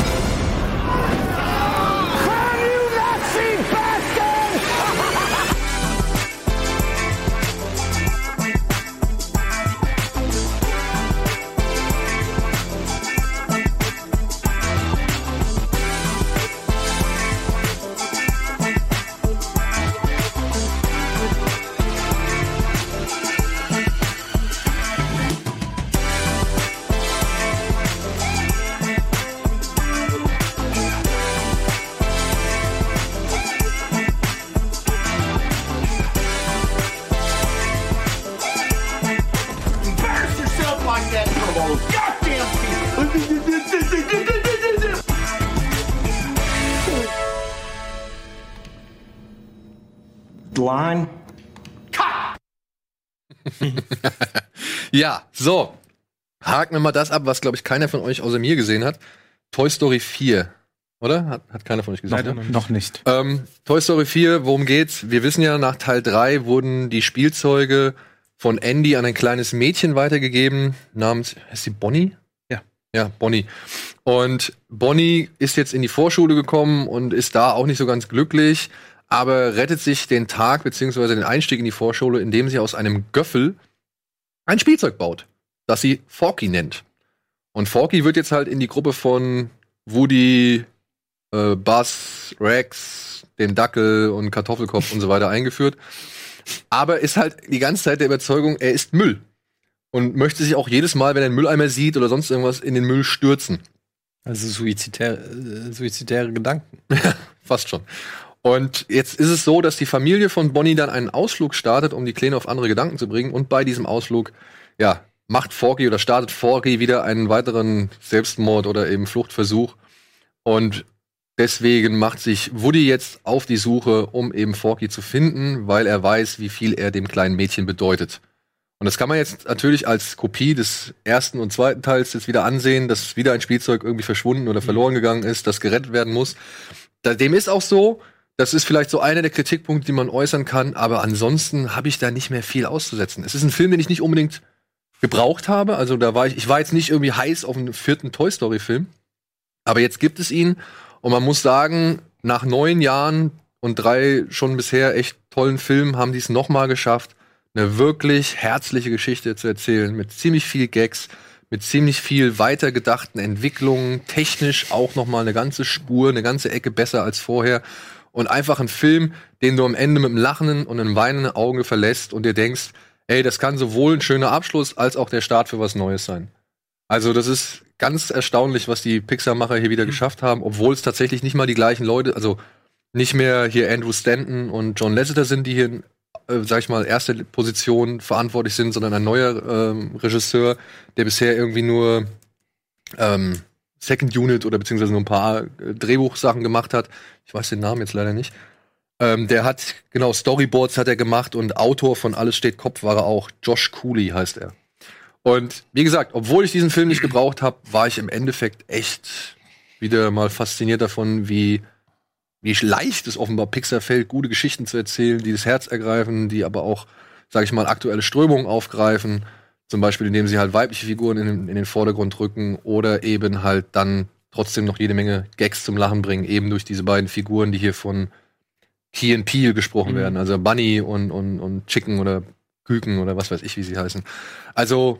People. Line. Ja, so. Haken wir mal das ab, was, glaube ich, keiner von euch außer mir gesehen hat. Toy Story 4. Oder? Hat, hat keiner von euch gesehen? Ne? noch nicht. Noch nicht. Ähm, Toy Story 4, worum geht's? Wir wissen ja, nach Teil 3 wurden die Spielzeuge von Andy an ein kleines Mädchen weitergegeben, namens, heißt sie Bonnie? Ja. Ja, Bonnie. Und Bonnie ist jetzt in die Vorschule gekommen und ist da auch nicht so ganz glücklich, aber rettet sich den Tag beziehungsweise den Einstieg in die Vorschule, indem sie aus einem Göffel ein Spielzeug baut, das sie Forky nennt. Und Forky wird jetzt halt in die Gruppe von Woody, äh, Buzz, Rex, dem Dackel und Kartoffelkopf und so weiter eingeführt. Aber ist halt die ganze Zeit der Überzeugung, er ist Müll. und möchte sich auch jedes Mal, wenn er einen Mülleimer sieht oder sonst irgendwas, in den Müll stürzen. Also suizidäre, äh, suizidäre Gedanken. Fast schon. Und jetzt ist es so, dass die Familie von Bonnie dann einen Ausflug startet, um die Kleine auf andere Gedanken zu bringen. Und bei diesem Ausflug, ja, macht Forky oder startet Forky wieder einen weiteren Selbstmord oder eben Fluchtversuch. Und deswegen macht sich Woody jetzt auf die Suche, um eben Forky zu finden, weil er weiß, wie viel er dem kleinen Mädchen bedeutet. Und das kann man jetzt natürlich als Kopie des ersten und zweiten Teils jetzt wieder ansehen, dass wieder ein Spielzeug irgendwie verschwunden oder verloren gegangen ist, das gerettet werden muss. Dem ist auch so, das ist vielleicht so einer der Kritikpunkte, die man äußern kann, aber ansonsten habe ich da nicht mehr viel auszusetzen. Es ist ein Film, den ich nicht unbedingt gebraucht habe. Also da war ich, ich war jetzt nicht irgendwie heiß auf einen vierten Toy Story Film. Aber jetzt gibt es ihn und man muss sagen, nach neun Jahren und drei schon bisher echt tollen Filmen haben die es nochmal geschafft, eine wirklich herzliche Geschichte zu erzählen, mit ziemlich viel Gags, mit ziemlich viel weitergedachten Entwicklungen, technisch auch nochmal eine ganze Spur, eine ganze Ecke besser als vorher. Und einfach ein Film, den du am Ende mit einem lachenden und einem weinenden Auge verlässt und dir denkst, ey, das kann sowohl ein schöner Abschluss als auch der Start für was Neues sein. Also das ist ganz erstaunlich, was die Pixar-Macher hier wieder geschafft haben, obwohl es tatsächlich nicht mal die gleichen Leute, also nicht mehr hier Andrew Stanton und John Lasseter sind, die hier, äh, sag ich mal, erste Position verantwortlich sind, sondern ein neuer ähm, Regisseur, der bisher irgendwie nur ähm, Second Unit oder beziehungsweise nur ein paar äh, Drehbuchsachen gemacht hat. Ich weiß den Namen jetzt leider nicht. Ähm, der hat, genau, Storyboards hat er gemacht und Autor von Alles steht Kopf war er auch. Josh Cooley heißt er. Und wie gesagt, obwohl ich diesen Film nicht gebraucht habe, war ich im Endeffekt echt wieder mal fasziniert davon, wie, wie leicht es offenbar Pixar fällt, gute Geschichten zu erzählen, die das Herz ergreifen, die aber auch, sag ich mal, aktuelle Strömungen aufgreifen. Zum Beispiel, indem sie halt weibliche Figuren in, den- in den Vordergrund rücken oder eben halt dann trotzdem noch jede Menge Gags zum Lachen bringen, eben durch diese beiden Figuren, die hier von Key and Peele gesprochen Mhm. werden, also Bunny und, und, und Chicken oder Küken oder was weiß ich, wie sie heißen. Also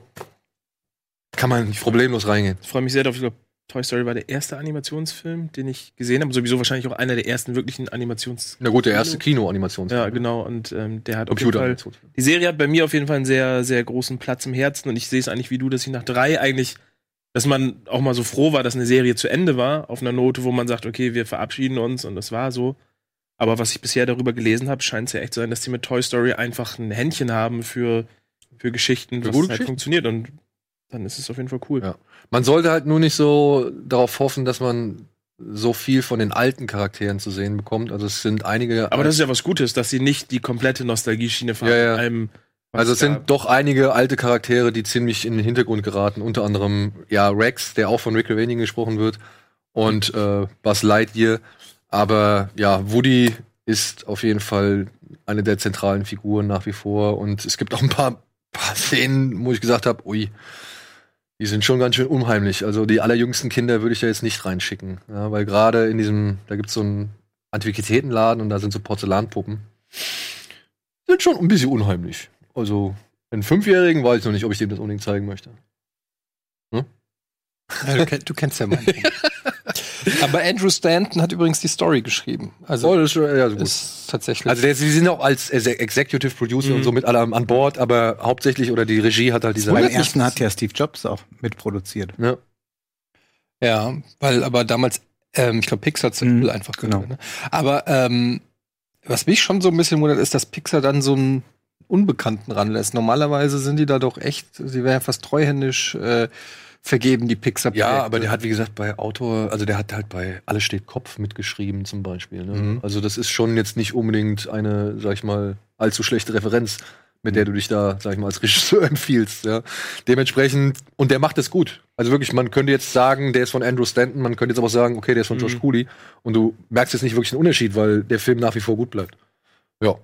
kann man problemlos reingehen. Ich freue mich sehr darauf. Ich glaube, Toy Story war der erste Animationsfilm, den ich gesehen habe. Sowieso wahrscheinlich auch einer der ersten wirklichen Animations. Na gut, der erste Kino-Animationsfilm. Ja, genau. Und ähm, der hat auf jeden Fall, Computer. die Serie hat bei mir auf jeden Fall einen sehr, sehr großen Platz im Herzen. Und ich sehe es eigentlich wie du, dass ich nach drei eigentlich, dass man auch mal so froh war, dass eine Serie zu Ende war, auf einer Note, wo man sagt, okay, wir verabschieden uns und das war so. Aber was ich bisher darüber gelesen habe, scheint es ja echt zu sein, dass die mit Toy Story einfach ein Händchen haben für, für Geschichten, Für was halt Geschichten. funktioniert. Und dann ist es auf jeden Fall cool. Ja. Man sollte halt nur nicht so darauf hoffen, dass man so viel von den alten Charakteren zu sehen bekommt. Also es sind einige. Aber das ist ja was Gutes, dass sie nicht die komplette Nostalgie-Schiene fahren. Ja, ja. was Also es sind doch einige alte Charaktere, die ziemlich in den Hintergrund geraten. Unter anderem ja Rex, der auch von Rick Remanigan gesprochen wird, und äh, Buzz Lightyear. Aber ja, Woody ist auf jeden Fall eine der zentralen Figuren nach wie vor. Und es gibt auch ein paar, paar Szenen, wo ich gesagt habe, ui, die sind schon ganz schön unheimlich. Also die allerjüngsten Kinder würde ich da jetzt nicht reinschicken. Ja, weil gerade in diesem, da gibt es so einen Antiquitätenladen und da sind so Porzellanpuppen. Sind schon ein bisschen unheimlich. Also, einen Fünfjährigen weiß ich noch nicht, ob ich dem das unbedingt zeigen möchte. Ja, du, kenn- du kennst ja meinen. Aber Andrew Stanton hat übrigens die Story geschrieben. Also Oh, das ist, ja, so gut. ist tatsächlich. Also, der, sie sind auch als Exe- Executive Producer Mhm. und so mit alle an Bord, aber hauptsächlich oder die Regie hat halt dieser. Beim ersten hat ja Steve Jobs auch mitproduziert. Ja. Ja, weil aber damals, ähm, ich glaube, Pixar zu Mhm, einfach genau. gehört, ne? Aber ähm, was mich schon so ein bisschen wundert, ist, dass Pixar dann so einen Unbekannten ranlässt. Normalerweise sind die da doch echt, sie wären ja fast treuhändisch äh, vergeben, die pixar Ja, aber der hat, wie gesagt, bei Autor, also der hat halt bei Alles steht Kopf mitgeschrieben zum Beispiel. Ne? Mhm. Also das ist schon jetzt nicht unbedingt eine, sag ich mal, allzu schlechte Referenz, mit der du dich da, sag ich mal, als Regisseur empfiehlst. Ja? Dementsprechend, und der macht es gut. Also wirklich, man könnte jetzt sagen, der ist von Andrew Stanton, man könnte jetzt aber auch sagen, okay, der ist von Josh Mhm. Cooley. Und du merkst jetzt nicht wirklich einen Unterschied, weil der Film nach wie vor gut bleibt. Ja.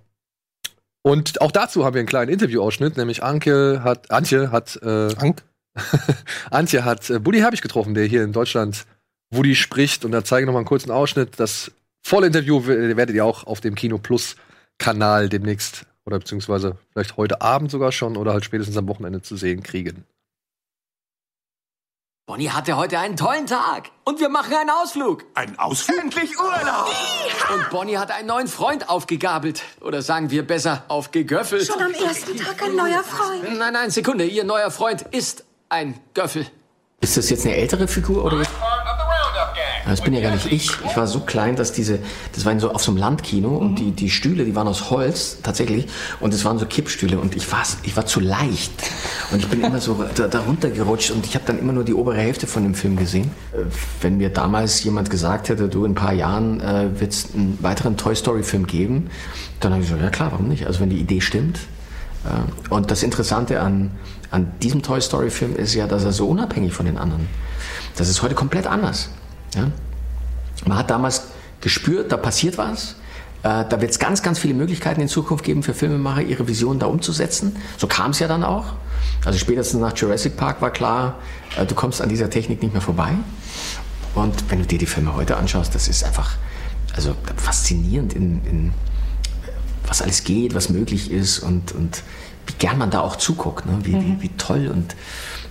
Und auch dazu haben wir einen kleinen Interviewausschnitt, nämlich Anke hat, Antje hat, äh, Ank? Antje hat äh, Buddy Herbig getroffen, der hier in Deutschland Woody spricht. Und da zeige ich noch mal einen kurzen Ausschnitt. Das volle Interview werdet ihr auch auf dem Kino Plus Kanal demnächst oder beziehungsweise vielleicht heute Abend sogar schon oder halt spätestens am Wochenende zu sehen kriegen. Bonnie hatte heute einen tollen Tag. Und wir machen einen Ausflug. Einen Ausflug? Endlich Urlaub. Und Bonnie hat einen neuen Freund aufgegabelt. Oder sagen wir besser, aufgegöffelt. Schon am ersten Tag ein neuer Freund. Nein, nein, Sekunde. Ihr neuer Freund ist ein Göffel. Ist das jetzt eine ältere Figur oder? Das bin ja gar nicht ich. Ich war so klein, dass diese, das war in so auf so einem Landkino und die, die Stühle, die waren aus Holz tatsächlich und es waren so Kippstühle und ich war, ich war zu leicht und ich bin immer so da, da runtergerutscht und ich habe dann immer nur die obere Hälfte von dem Film gesehen. Äh, Wenn mir damals jemand gesagt hätte, du in ein paar Jahren äh, wird es einen weiteren Toy Story Film geben, dann habe ich so, ja klar, warum nicht? Also wenn die Idee stimmt. Äh, Und das Interessante an, an diesem Toy Story Film ist ja, dass er so unabhängig von den anderen. Das ist heute komplett anders. Ja? Man hat damals gespürt, da passiert was. Äh, da wird es ganz, ganz viele Möglichkeiten in Zukunft geben für Filmemacher, ihre Vision da umzusetzen. So kam es ja dann auch. Also spätestens nach Jurassic Park war klar, äh, du kommst an dieser Technik nicht mehr vorbei. Und wenn du dir die Filme heute anschaust, das ist einfach also faszinierend, in, in was alles geht, was möglich ist und, und wie gern man da auch zuguckt, ne? wie, wie, wie toll und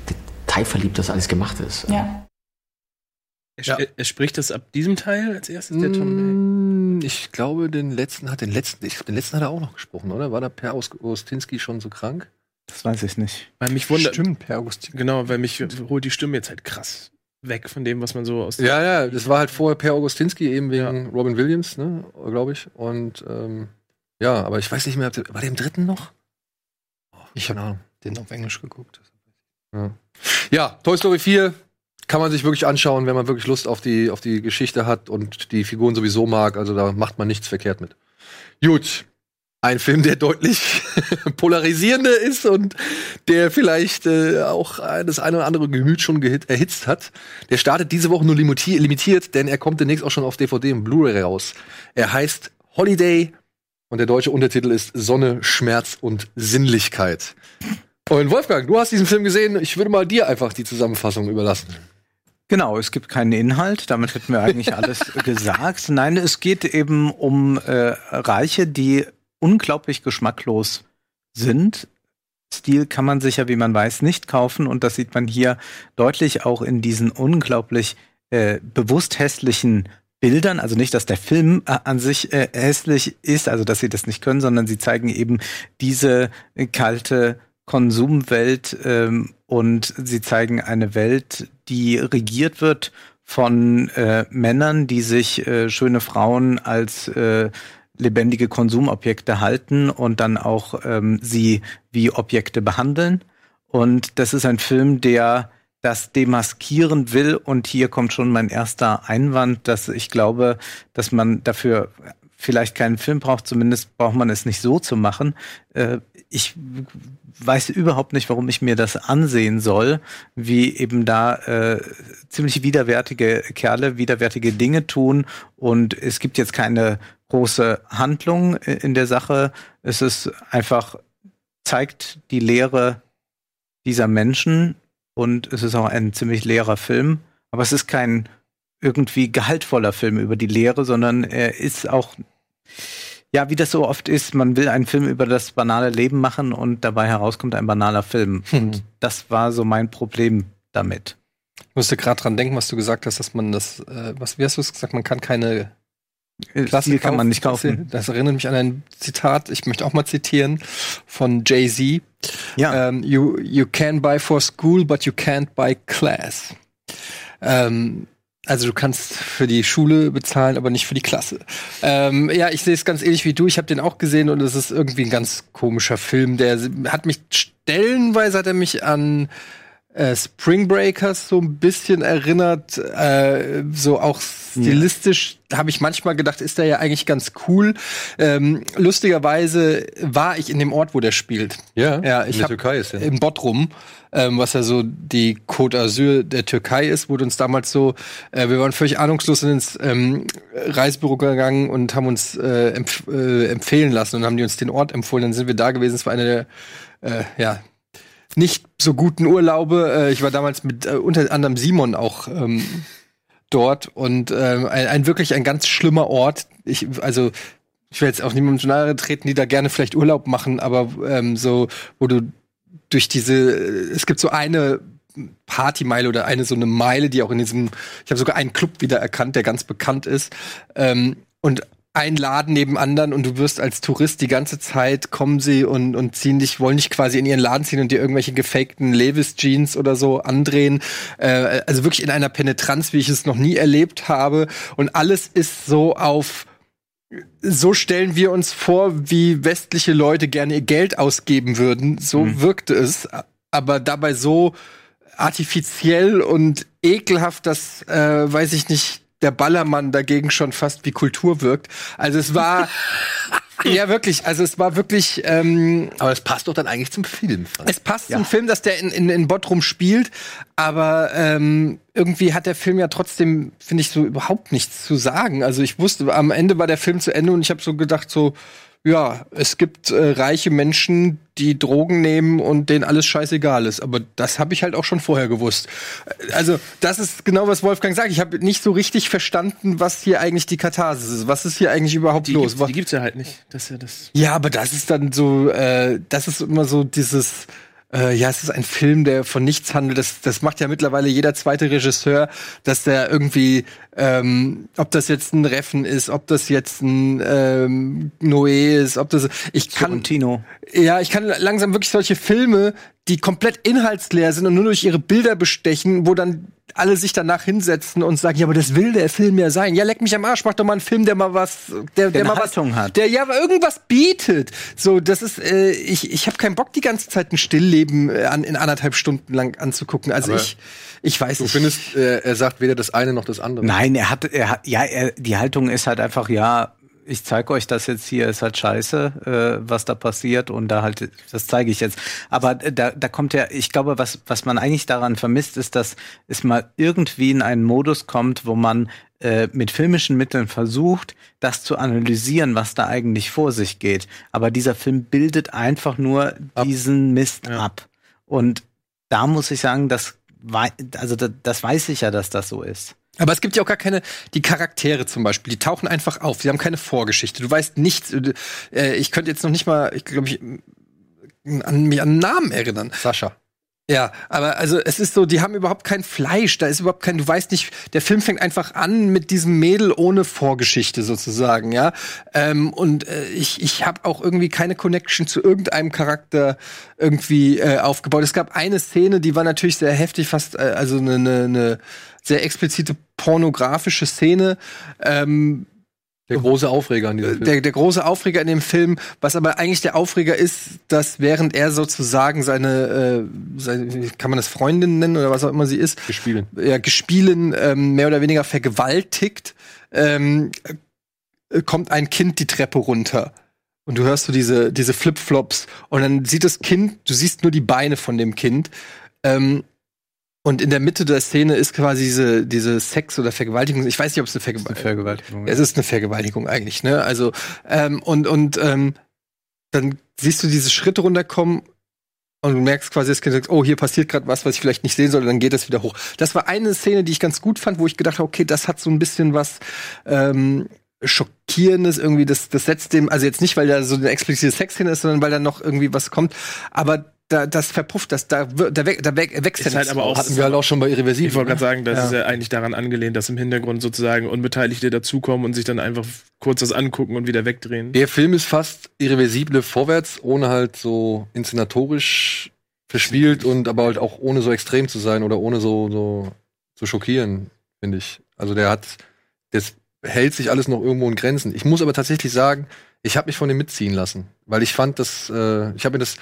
detailverliebt das alles gemacht ist. Ja. Er, er, er spricht das ab diesem Teil als erstes, der Tom Mm, Ich glaube, den letzten hat den letzten, ich, den letzten hat er auch noch gesprochen, oder? War da Per Augustinski schon so krank? Das weiß ich nicht. Weil mich wundert. Stimmt, Per Augustin. Genau, weil mich holt die Stimme jetzt halt krass weg von dem, was man so aus. Ja, ja, das war halt vorher Per Augustinski, eben wegen Robin Williams, ne, glaube ich. Und ähm, ja, aber ich weiß nicht mehr, war der im dritten noch? Ich habe den auf Englisch geguckt. Ja. ja, Toy Story 4 kann man sich wirklich anschauen, wenn man wirklich Lust auf die, auf die Geschichte hat und die Figuren sowieso mag. Also da macht man nichts verkehrt mit. Gut. Ein Film, der deutlich polarisierender ist und der vielleicht äh, auch das eine oder andere Gemüt schon erhitzt hat. Der startet diese Woche nur limiti- limitiert, denn er kommt demnächst auch schon auf DVD und Blu-ray raus. Er heißt Holiday und der deutsche Untertitel ist Sonne, Schmerz und Sinnlichkeit. Und Wolfgang, du hast diesen Film gesehen. Ich würde mal dir einfach die Zusammenfassung überlassen. Genau, es gibt keinen Inhalt, damit hätten wir eigentlich alles gesagt. Nein, es geht eben um äh, Reiche, die unglaublich geschmacklos sind. Stil kann man sicher, wie man weiß, nicht kaufen und das sieht man hier deutlich auch in diesen unglaublich äh, bewusst hässlichen Bildern, also nicht, dass der Film äh, an sich äh, hässlich ist, also dass sie das nicht können, sondern sie zeigen eben diese kalte Konsumwelt ähm, und sie zeigen eine Welt, die regiert wird von äh, Männern, die sich äh, schöne Frauen als äh, lebendige Konsumobjekte halten und dann auch ähm, sie wie Objekte behandeln. Und das ist ein Film, der das demaskieren will. Und hier kommt schon mein erster Einwand, dass ich glaube, dass man dafür vielleicht keinen Film braucht, zumindest braucht man es nicht so zu machen. Äh, ich weiß überhaupt nicht, warum ich mir das ansehen soll, wie eben da äh, ziemlich widerwärtige Kerle widerwärtige Dinge tun. Und es gibt jetzt keine große Handlung in der Sache. Es ist einfach, zeigt die Lehre dieser Menschen und es ist auch ein ziemlich leerer Film. Aber es ist kein irgendwie gehaltvoller Film über die Lehre, sondern er ist auch, ja, wie das so oft ist, man will einen Film über das banale Leben machen und dabei herauskommt ein banaler Film. Und das war so mein Problem damit. Ich musste gerade dran denken, was du gesagt hast, dass man das, äh, was, wie hast du es gesagt, man kann keine Klasse kann man nicht kaufen. Das erinnert mich an ein Zitat, ich möchte auch mal zitieren, von Jay-Z. Ja. Ähm, you, you can buy for school, but you can't buy class. Ähm, also du kannst für die Schule bezahlen, aber nicht für die Klasse. Ähm, ja, ich sehe es ganz ähnlich wie du. Ich habe den auch gesehen und es ist irgendwie ein ganz komischer Film. Der hat mich stellenweise hat er mich an äh, Spring Breakers so ein bisschen erinnert, äh, so auch stilistisch habe ich manchmal gedacht, ist der ja eigentlich ganz cool. Ähm, lustigerweise war ich in dem Ort, wo der spielt. Ja, ja in ich der hab, Türkei ist er. In Bodrum, ähm, was ja so die Côte d'Azur der Türkei ist, wurde uns damals so, äh, wir waren völlig ahnungslos ins ähm, Reisebüro gegangen und haben uns äh, empf äh, empfehlen lassen und haben die uns den Ort empfohlen. Dann sind wir da gewesen. Es war eine der, äh, ja, nicht so guten Urlaube. Äh, ich war damals mit äh, unter anderem Simon auch ähm, dort und ähm, ein, ein wirklich ein ganz schlimmer Ort. Ich also ich will jetzt auch niemandem nahe treten, die da gerne vielleicht Urlaub machen, aber ähm, so wo du durch diese es gibt so eine Partymeile oder eine so eine Meile, die auch in diesem, ich habe sogar einen Club wieder erkannt, der ganz bekannt ist. Ähm, und ein Laden neben anderen und du wirst als Tourist die ganze Zeit kommen sie und, und ziehen dich, wollen dich quasi in ihren Laden ziehen und dir irgendwelche gefakten Levis Jeans oder so andrehen. Äh, also wirklich in einer Penetranz, wie ich es noch nie erlebt habe. Und alles ist so auf so stellen wir uns vor, wie westliche Leute gerne ihr Geld ausgeben würden. So Mhm. wirkte es, aber dabei so artifiziell und ekelhaft, dass, äh, weiß ich nicht, der Ballermann dagegen schon fast wie Kultur wirkt. Also es war, ja wirklich, also es war wirklich, ähm, Aber es passt doch dann eigentlich zum Film. Frank. es passt zum Film, dass der in, in, in Bottrum spielt, aber ähm, irgendwie hat der Film ja trotzdem, finde ich, so überhaupt nichts zu sagen. Also ich wusste, am Ende war der Film zu Ende und ich habe so gedacht, so, ja, es gibt äh, reiche Menschen, die Drogen nehmen und denen alles scheißegal ist. Aber das habe ich halt auch schon vorher gewusst. Äh, Also das ist genau, was Wolfgang sagt. Ich habe nicht so richtig verstanden, was hier eigentlich die Katharsis ist. Was ist hier eigentlich überhaupt Die, los? gibt's, die gibt's ja halt nicht. Das ist ja das. Ja, aber das ist dann so, äh, das ist immer so dieses, äh, ja, es ist ein Film, der von nichts handelt. Das, das macht ja mittlerweile jeder zweite Regisseur, dass der irgendwie, ähm, ob das jetzt ein Reffen ist, ob das jetzt ein ähm, Noé ist, ob das, ich kann, Sorrentino. ja, ich kann langsam wirklich solche Filme, die komplett inhaltsleer sind und nur durch ihre Bilder bestechen, wo dann alle sich danach hinsetzen und sagen, ja, aber das will der Film ja sein. Ja, leck mich am Arsch, mach doch mal einen Film, der mal was, der, der, eine mal Haltung was hat. der ja irgendwas bietet. So, das ist, äh, ich, ich habe keinen Bock, die ganze Zeit ein Stillleben äh, an, in anderthalb Stunden lang anzugucken. Also Aber ich, ich weiß Du nicht. findest, äh, er sagt weder das eine noch das andere. Nein, er hat, er hat, ja, er, die Haltung ist halt einfach, ja, ich zeige euch das jetzt hier, ist halt scheiße, äh, was da passiert und da halt, das zeige ich jetzt. Aber da, da kommt ja, ich glaube, was, was man eigentlich daran vermisst, ist, dass es mal irgendwie in einen Modus kommt, wo man äh, mit filmischen Mitteln versucht, das zu analysieren, was da eigentlich vor sich geht. Aber dieser Film bildet einfach nur diesen Mist ab. Und da muss ich sagen, das, also das, das weiß ich ja, dass das so ist. Aber es gibt ja auch gar keine, die Charaktere zum Beispiel, die tauchen einfach auf. Sie haben keine Vorgeschichte. Du weißt nichts. Äh, ich könnte jetzt noch nicht mal, ich glaube, ich an mich an einen Namen erinnern. Sascha. Ja, aber also es ist so, die haben überhaupt kein Fleisch, da ist überhaupt kein, du weißt nicht, der Film fängt einfach an mit diesem Mädel ohne Vorgeschichte sozusagen, ja. Ähm, und äh, ich, ich habe auch irgendwie keine Connection zu irgendeinem Charakter irgendwie äh, aufgebaut. Es gab eine Szene, die war natürlich sehr heftig, fast äh, also eine ne, ne sehr explizite pornografische Szene. Ähm, Der große Aufreger an diesem Film. der, der große Aufreger in dem Film, was aber eigentlich der Aufreger ist, dass während er sozusagen seine, äh, seine kann man das Freundin nennen oder was auch immer sie ist, Gespielen. ja, gespielen ähm, mehr oder weniger vergewaltigt, ähm, äh, kommt ein Kind die Treppe runter. Und du hörst so diese, diese Flipflops und dann sieht das Kind, du siehst nur die Beine von dem Kind. Ähm, und in der Mitte der Szene ist quasi diese, diese Sex- oder Vergewaltigung. Ich weiß nicht, ob es eine Vergewaltigung Vergewaltigung. es ist eine Vergewaltigung eigentlich, ne? Also, ähm, und, und ähm, dann siehst du diese Schritte runterkommen und du merkst quasi, das Kind sagt, oh, hier passiert gerade was, was ich vielleicht nicht sehen soll, dann geht das wieder hoch. Das war eine Szene, die ich ganz gut fand, wo ich gedacht habe, okay, das hat so ein bisschen was ähm, Schockierendes, irgendwie, das, das setzt dem, also jetzt nicht, weil da so eine explizite Sexszene ist, sondern weil da noch irgendwie was kommt, aber da, das verpufft, das, da, da, weg, da weg, wächst Ist ja halt aber auch-. Hatten wir halt auch schon bei Irreversibel. Ich wollte gerade sagen, das Ja. ist ja eigentlich daran angelehnt, dass im Hintergrund sozusagen Unbeteiligte dazukommen und sich dann einfach kurz das angucken und wieder wegdrehen. Der Film ist fast irreversible vorwärts, ohne halt so inszenatorisch verspielt und aber halt auch ohne so extrem zu sein oder ohne so, so zu schockieren, finde ich. Also der hat, das hält sich alles noch irgendwo in Grenzen. Ich muss aber tatsächlich sagen, ich habe mich von dem mitziehen lassen, weil ich fand, dass äh, ich habe mir das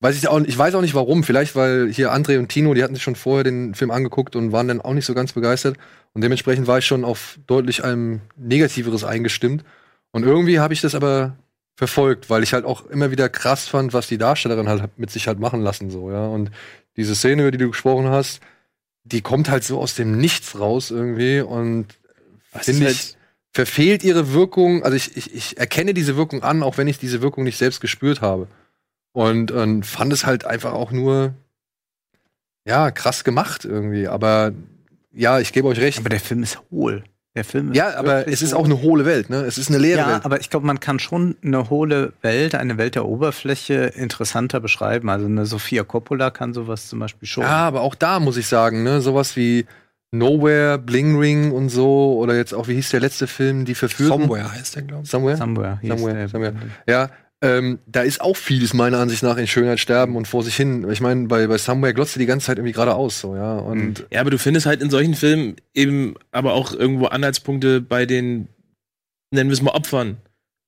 weiß ich auch, ich weiß auch nicht warum. Vielleicht weil hier André und Tino, die hatten sich schon vorher den Film angeguckt und waren dann auch nicht so ganz begeistert und dementsprechend war ich schon auf deutlich einem negativeres eingestimmt. Und irgendwie habe ich das aber verfolgt, weil ich halt auch immer wieder krass fand, was die Darstellerin halt mit sich halt machen lassen so, ja. Und diese Szene, über die du gesprochen hast, die kommt halt so aus dem Nichts raus irgendwie und finde ich halt- verfehlt ihre Wirkung. Also ich, ich, ich erkenne diese Wirkung an, auch wenn ich diese Wirkung nicht selbst gespürt habe. Und, und fand es halt einfach auch nur ja krass gemacht irgendwie. Aber ja, ich gebe euch recht. Aber der Film ist hohl. Der Film Ja, aber es ist auch eine hohle Welt, ne? Es ist eine leere ja, Welt. aber ich glaube, man kann schon eine hohle Welt, eine Welt der Oberfläche interessanter beschreiben. Also eine Sophia Coppola kann sowas zum Beispiel schon. Ja, aber auch da muss ich sagen, ne, sowas wie Nowhere, Bling Ring und so, oder jetzt auch, wie hieß der letzte Film, die Verführten? Somewhere heißt der, glaube ich. Somewhere? Somewhere. Somewhere, somewhere. Ja, ähm, da ist auch vieles meiner Ansicht nach in Schönheit sterben und vor sich hin. Ich meine, bei, bei Somewhere glotzt die ganze Zeit irgendwie geradeaus, so, ja. Und Ja, aber du findest halt in solchen Filmen eben aber auch irgendwo Anhaltspunkte bei den, nennen wir es mal Opfern.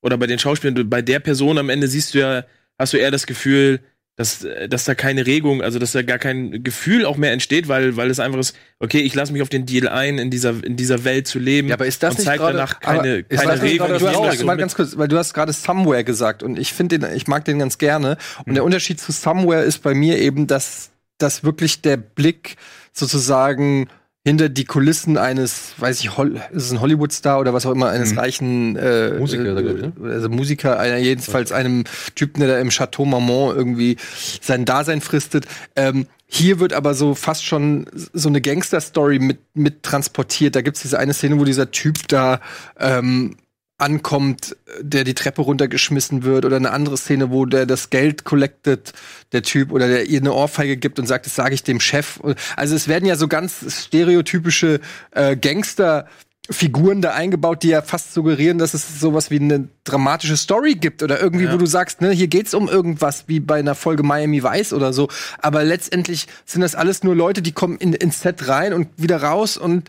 Oder bei den Schauspielern. Du- Bei der Person am Ende siehst du ja, hast du eher das Gefühl, dass, äh, dass da keine Regung, also dass da gar kein Gefühl auch mehr entsteht, weil, weil es einfach ist, okay, ich lasse mich auf den Deal ein, in dieser, in dieser Welt zu leben. Ja, aber ist das und nicht zeigt danach keine, keine Regung. Du hast, Hintergrund. mal ganz kurz, weil du hast gerade Somewhere gesagt und ich finde den, ich mag den ganz gerne. Und der Unterschied zu Somewhere ist bei mir eben, dass, dass wirklich der Blick sozusagen hinter die Kulissen eines, weiß ich, Hol ist es ein Hollywood-Star oder was auch immer, eines reichen äh, Musiker, äh, ne? also Musiker, einer, jedenfalls einem Typen, der da im Chateau Marmont irgendwie sein Dasein fristet. Ähm, hier wird aber so fast schon so eine Gangster-Story mit, mit transportiert. Da gibt's diese eine Szene, wo dieser Typ da ähm, ankommt, der die Treppe runtergeschmissen wird, oder eine andere Szene, wo der das Geld collectet, der Typ, oder der ihr eine Ohrfeige gibt und sagt, das sage ich dem Chef. Also es werden ja so ganz stereotypische äh, Gangster Figuren da eingebaut, die ja fast suggerieren, dass es sowas wie eine dramatische Story gibt oder irgendwie, Ja. wo du sagst, ne, hier geht's um irgendwas wie bei einer Folge Miami Vice oder so. Aber letztendlich sind das alles nur Leute, die kommen in, ins Set rein und wieder raus und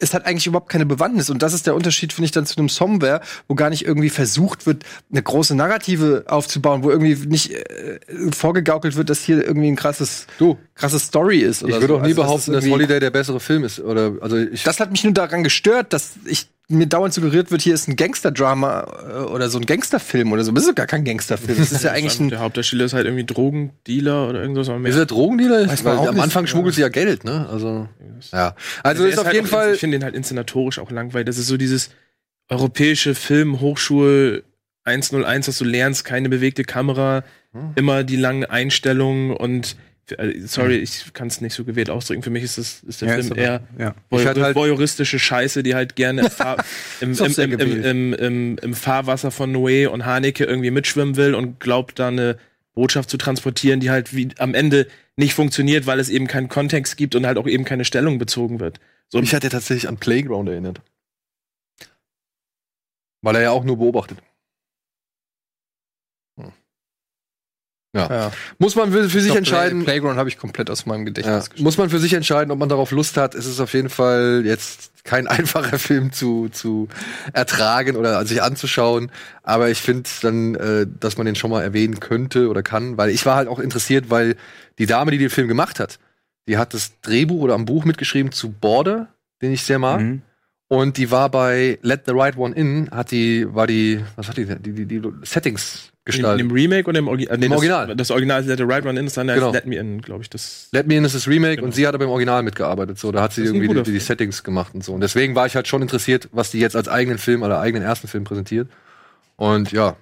es hat eigentlich überhaupt keine Bewandtnis. Und das ist der Unterschied, finde ich, dann zu einem Somewhere, wo gar nicht irgendwie versucht wird, eine große Narrative aufzubauen, wo irgendwie nicht äh, vorgegaukelt wird, dass hier irgendwie ein krasses, du, krasses Story ist. Oder ich würde so. auch nie Also, behaupten, dass irgendwie- Holiday der bessere Film ist. Oder, also ich, das hat mich nur daran gestört, dass ich mir dauernd suggeriert wird, hier ist ein Gangster-Drama äh, oder so ein Gangsterfilm oder so. Das ist gar kein Gangsterfilm. Das ist ja eigentlich ein. der Hauptdarsteller ist halt irgendwie Drogendealer oder irgendwas. mehr- ist er Drogendealer? Weiß man Weil am. Anfang schmuggelt sie ja Geld, ne? Also, ja. Also Der ist auf halt jeden Fall. Ich finde den halt inszenatorisch auch langweilig. Das ist so dieses europäische Film, Hochschul 101, dass du lernst, keine bewegte Kamera, Hm. immer die langen Einstellungen und sorry, ich kann es nicht so gewählt ausdrücken. Für mich ist das ist der Ja, Film ist eher ja. voy Ich hatte halt- voyeuristische Scheiße, die halt gerne im, im, im, im Fahrwasser von Noé und Haneke irgendwie mitschwimmen will und glaubt, da eine Botschaft zu transportieren, die halt wie am Ende nicht funktioniert, weil es eben keinen Kontext gibt und halt auch eben keine Stellung bezogen wird. So, Mich hat er tatsächlich an Playground erinnert. Weil er ja auch nur beobachtet. Ja. Ja. Muss man für, für sich Doch, entscheiden. Play Playground habe ich komplett aus meinem Ja. Gedächtnis Muss man für sich entscheiden, ob man darauf Lust hat. Es ist auf jeden Fall jetzt kein einfacher Film zu, zu ertragen oder sich anzuschauen. Aber ich finde dann, äh, dass man den schon mal erwähnen könnte oder kann, weil ich war halt auch interessiert, weil die Dame, die den Film gemacht hat, die hat das Drehbuch oder am Buch mitgeschrieben zu Border, den ich sehr mag. Mhm. Und die war bei Let the Right One In, hat die, war die, was hat die, die, die, die Settings in, gestaltet. in dem Remake oder im, Orgi äh, nee, Im das, Original. Das Original ist Let the Right One In, das andere Genau. ist Let Me In, glaube ich. Das Let Me In ist das Remake Genau. und sie hat aber im Original mitgearbeitet. So, da hat sie ist irgendwie die, die Film. Settings gemacht und so. Und deswegen war ich halt schon interessiert, was die jetzt als eigenen Film oder eigenen ersten Film präsentiert. Und ja,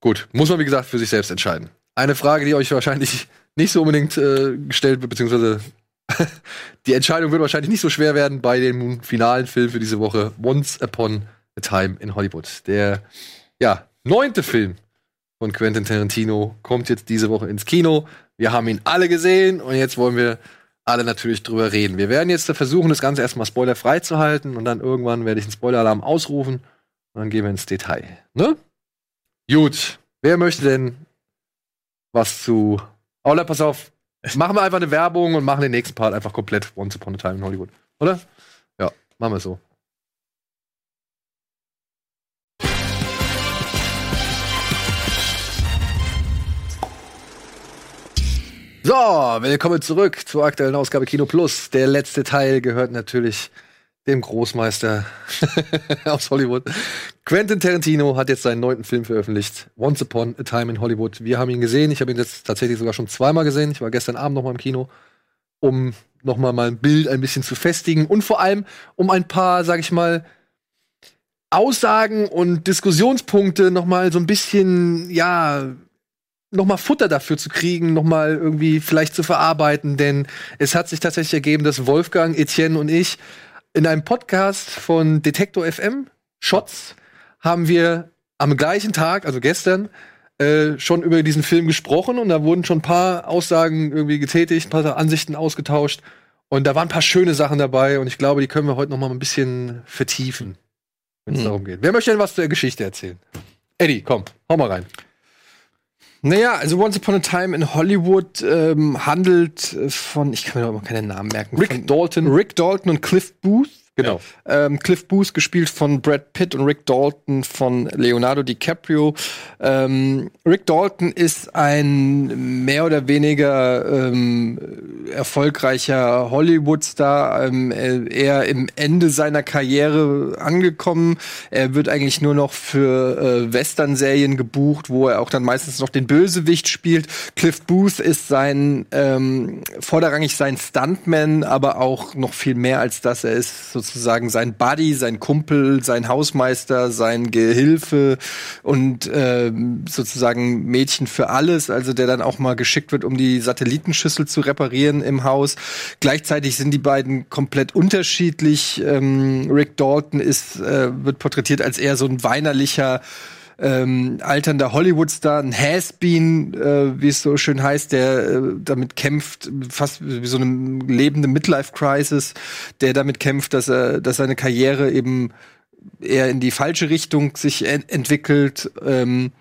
gut, muss man wie gesagt für sich selbst entscheiden. Eine Frage, die euch wahrscheinlich nicht so unbedingt äh, gestellt wird, beziehungsweise die Entscheidung wird wahrscheinlich nicht so schwer werden bei dem finalen Film für diese Woche, Once Upon a Time in Hollywood. Der ja neunte Film von Quentin Tarantino kommt jetzt diese Woche ins Kino. Wir haben ihn alle gesehen und jetzt wollen wir alle natürlich drüber reden. Wir werden jetzt versuchen, das Ganze erstmal spoilerfrei zu halten und dann irgendwann werde ich einen Spoiler-Alarm ausrufen und dann gehen wir ins Detail. Ne? Gut. Wer möchte denn was zu. Ola, pass auf. Machen wir einfach eine Werbung und machen den nächsten Part einfach komplett Once Upon a Time in Hollywood. Oder? Ja, machen wir so. So, willkommen zurück zur aktuellen Ausgabe Kino Plus. Der letzte Teil gehört natürlich dem Großmeister aus Hollywood. Quentin Tarantino hat jetzt seinen neunten Film veröffentlicht, Once Upon a Time in Hollywood. Wir haben ihn gesehen. Ich habe ihn jetzt tatsächlich sogar schon zweimal gesehen. Ich war gestern Abend noch mal im Kino, um noch mal mein Bild ein bisschen zu festigen und vor allem um ein paar, sag ich mal, Aussagen und Diskussionspunkte noch mal so ein bisschen, ja, noch mal Futter dafür zu kriegen, noch mal irgendwie vielleicht zu verarbeiten, denn es hat sich tatsächlich ergeben, dass Wolfgang, Etienne und ich in einem Podcast von Detektor FM, Shots, haben wir am gleichen Tag, also gestern, äh, schon über diesen Film gesprochen und da wurden schon ein paar Aussagen irgendwie getätigt, ein paar Ansichten ausgetauscht. Und da waren ein paar schöne Sachen dabei und ich glaube, die können wir heute noch mal ein bisschen vertiefen, wenn es Hm. darum geht. Wer möchte denn was zur Geschichte erzählen? Eddie, komm, hau mal rein. Naja, also Once Upon a Time in Hollywood ähm, handelt äh, von, ich kann mir doch mal keinen Namen merken. Rick Dalton. Rick Dalton und Cliff Booth. Genau. Ähm, Cliff Booth gespielt von Brad Pitt und Rick Dalton von Leonardo DiCaprio. Ähm, Rick Dalton ist ein mehr oder weniger ähm, erfolgreicher Hollywood-Star, ähm, äh, eher im Ende seiner Karriere angekommen. Er wird eigentlich nur noch für äh, Western-Serien gebucht, wo er auch dann meistens noch den Bösewicht spielt. Cliff Booth ist sein ähm, vorderrangig sein Stuntman, aber auch noch viel mehr als das. Er ist sozusagen sein Buddy, sein Kumpel, sein Hausmeister, sein Gehilfe und ähm, sozusagen Mädchen für alles. Also der dann auch mal geschickt wird, um die Satellitenschüssel zu reparieren im Haus. Gleichzeitig sind die beiden komplett unterschiedlich. Ähm, Rick Dalton ist äh, wird porträtiert als eher so ein weinerlicher ähm, alternder Hollywood-Star, ein Has-Been, äh, wie es so schön heißt, der äh, damit kämpft, fast wie so eine lebende Midlife-Crisis, der damit kämpft, dass er, dass seine Karriere eben eher in die falsche Richtung sich en entwickelt. Ähm,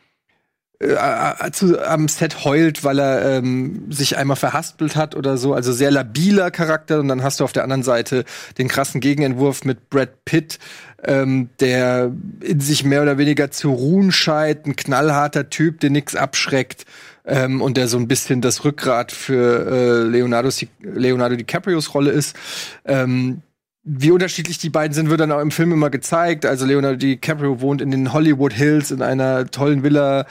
äh, zu, am Set heult, weil er ähm, sich einmal verhaspelt hat oder so. Also sehr labiler Charakter. Und dann hast du auf der anderen Seite den krassen Gegenentwurf mit Brad Pitt, ähm, der in sich mehr oder weniger zu ruhen scheint. Ein knallharter Typ, der nix abschreckt. Ähm, und der so ein bisschen das Rückgrat für äh, Leonardo, Leonardo DiCaprios Rolle ist. Ähm, wie unterschiedlich die beiden sind, wird dann auch im Film immer gezeigt. Also Leonardo DiCaprio wohnt in den Hollywood Hills in einer tollen Villa,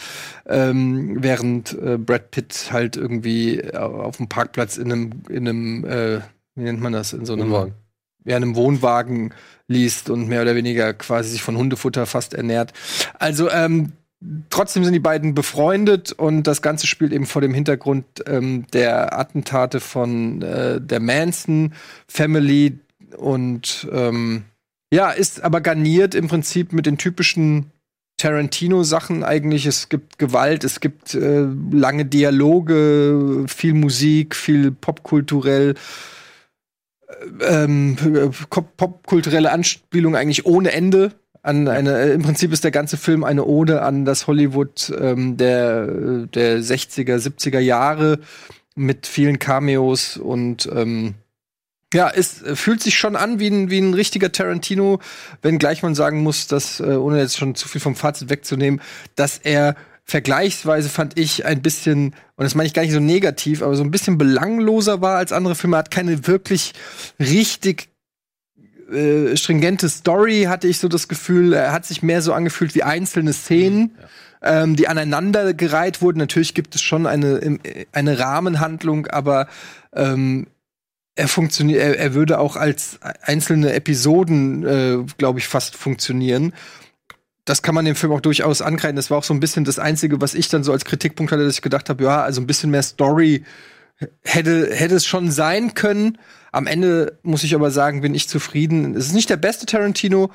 ähm, während äh, Brad Pitt halt irgendwie auf dem Parkplatz in einem, in einem, äh, wie nennt man das, in so einem Wohnwagen. Ja, in einem Wohnwagen liest und mehr oder weniger quasi sich von Hundefutter fast ernährt. Also ähm, trotzdem sind die beiden befreundet und das Ganze spielt eben vor dem Hintergrund ähm, der Attentate von äh, der Manson Family und ähm, ja, ist aber garniert im Prinzip mit den typischen Tarantino-Sachen eigentlich. Es gibt Gewalt, es gibt äh, lange Dialoge, viel Musik, viel popkulturell ähm, pop- popkulturelle Anspielung eigentlich ohne Ende an eine äh, im Prinzip ist der ganze Film eine Ode an das Hollywood ähm, der der 60er 70er Jahre mit vielen Cameos und ähm, ja, es äh, fühlt sich schon an wie ein, wie ein richtiger Tarantino, wenngleich man sagen muss, dass, äh, ohne jetzt schon zu viel vom Fazit wegzunehmen, dass er vergleichsweise fand ich ein bisschen, und das meine ich gar nicht so negativ, aber so ein bisschen belangloser war als andere Filme, hat keine wirklich richtig äh, stringente Story, hatte ich so das Gefühl. Er hat sich mehr so angefühlt wie einzelne Szenen, ähm, die aneinandergereiht wurden. Natürlich gibt es schon eine, im- eine Rahmenhandlung, aber ähm, er funktioniert, er, er würde auch als einzelne Episoden, äh, glaube ich, fast funktionieren. Das kann man dem Film auch durchaus ankreiden. Das war auch so ein bisschen das Einzige, was ich dann so als Kritikpunkt hatte, dass ich gedacht habe, ja, also ein bisschen mehr Story hätte, hätte es schon sein können. Am Ende muss ich aber sagen, bin ich zufrieden. Es ist nicht der beste Tarantino,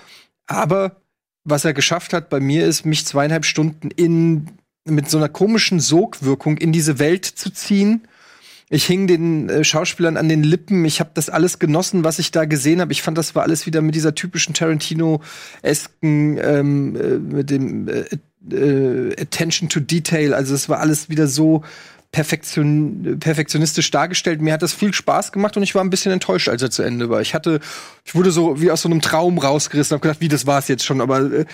aber was er geschafft hat bei mir ist, mich zweieinhalb Stunden in, mit so einer komischen Sogwirkung in diese Welt zu ziehen. Ich hing den äh, Schauspielern an den Lippen. Ich habe das alles genossen, was ich da gesehen habe. Ich fand, das war alles wieder mit dieser typischen Tarantino-esken, ähm, äh, mit dem äh, äh, Attention to Detail. Also es war alles wieder so perfektion perfektionistisch dargestellt. Mir hat das viel Spaß gemacht und ich war ein bisschen enttäuscht, als er zu Ende war. Ich hatte, ich wurde so wie aus so einem Traum rausgerissen. Hab gedacht, wie das war's jetzt schon. Aber äh,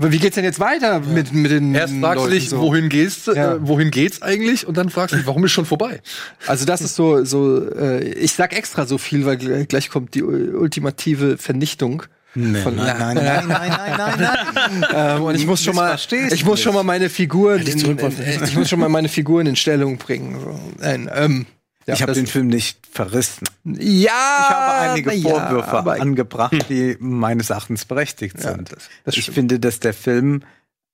wie geht's denn jetzt weiter mit mit den Erst fragst du Leuten dich, so? wohin geht's, Ja. äh, wohin geht's eigentlich? Und dann fragst du dich, warum ist schon vorbei? Also das ist so, so äh, ich sag extra so viel, weil gl- gleich kommt die ultimative Vernichtung. Nee, von, nein, nein, nein, nein, nein, nein, nein. ähm, und ich muss schon mal, ich muss schon mal meine Figuren, in, in, ich muss schon mal meine Figuren in Stellung bringen. So. Nein, ähm, ja, ich habe den Film nicht verrissen. Ja, Ich habe einige ja, Vorwürfe angebracht, die meines Erachtens berechtigt sind. das- das ich stimmt. finde, dass der Film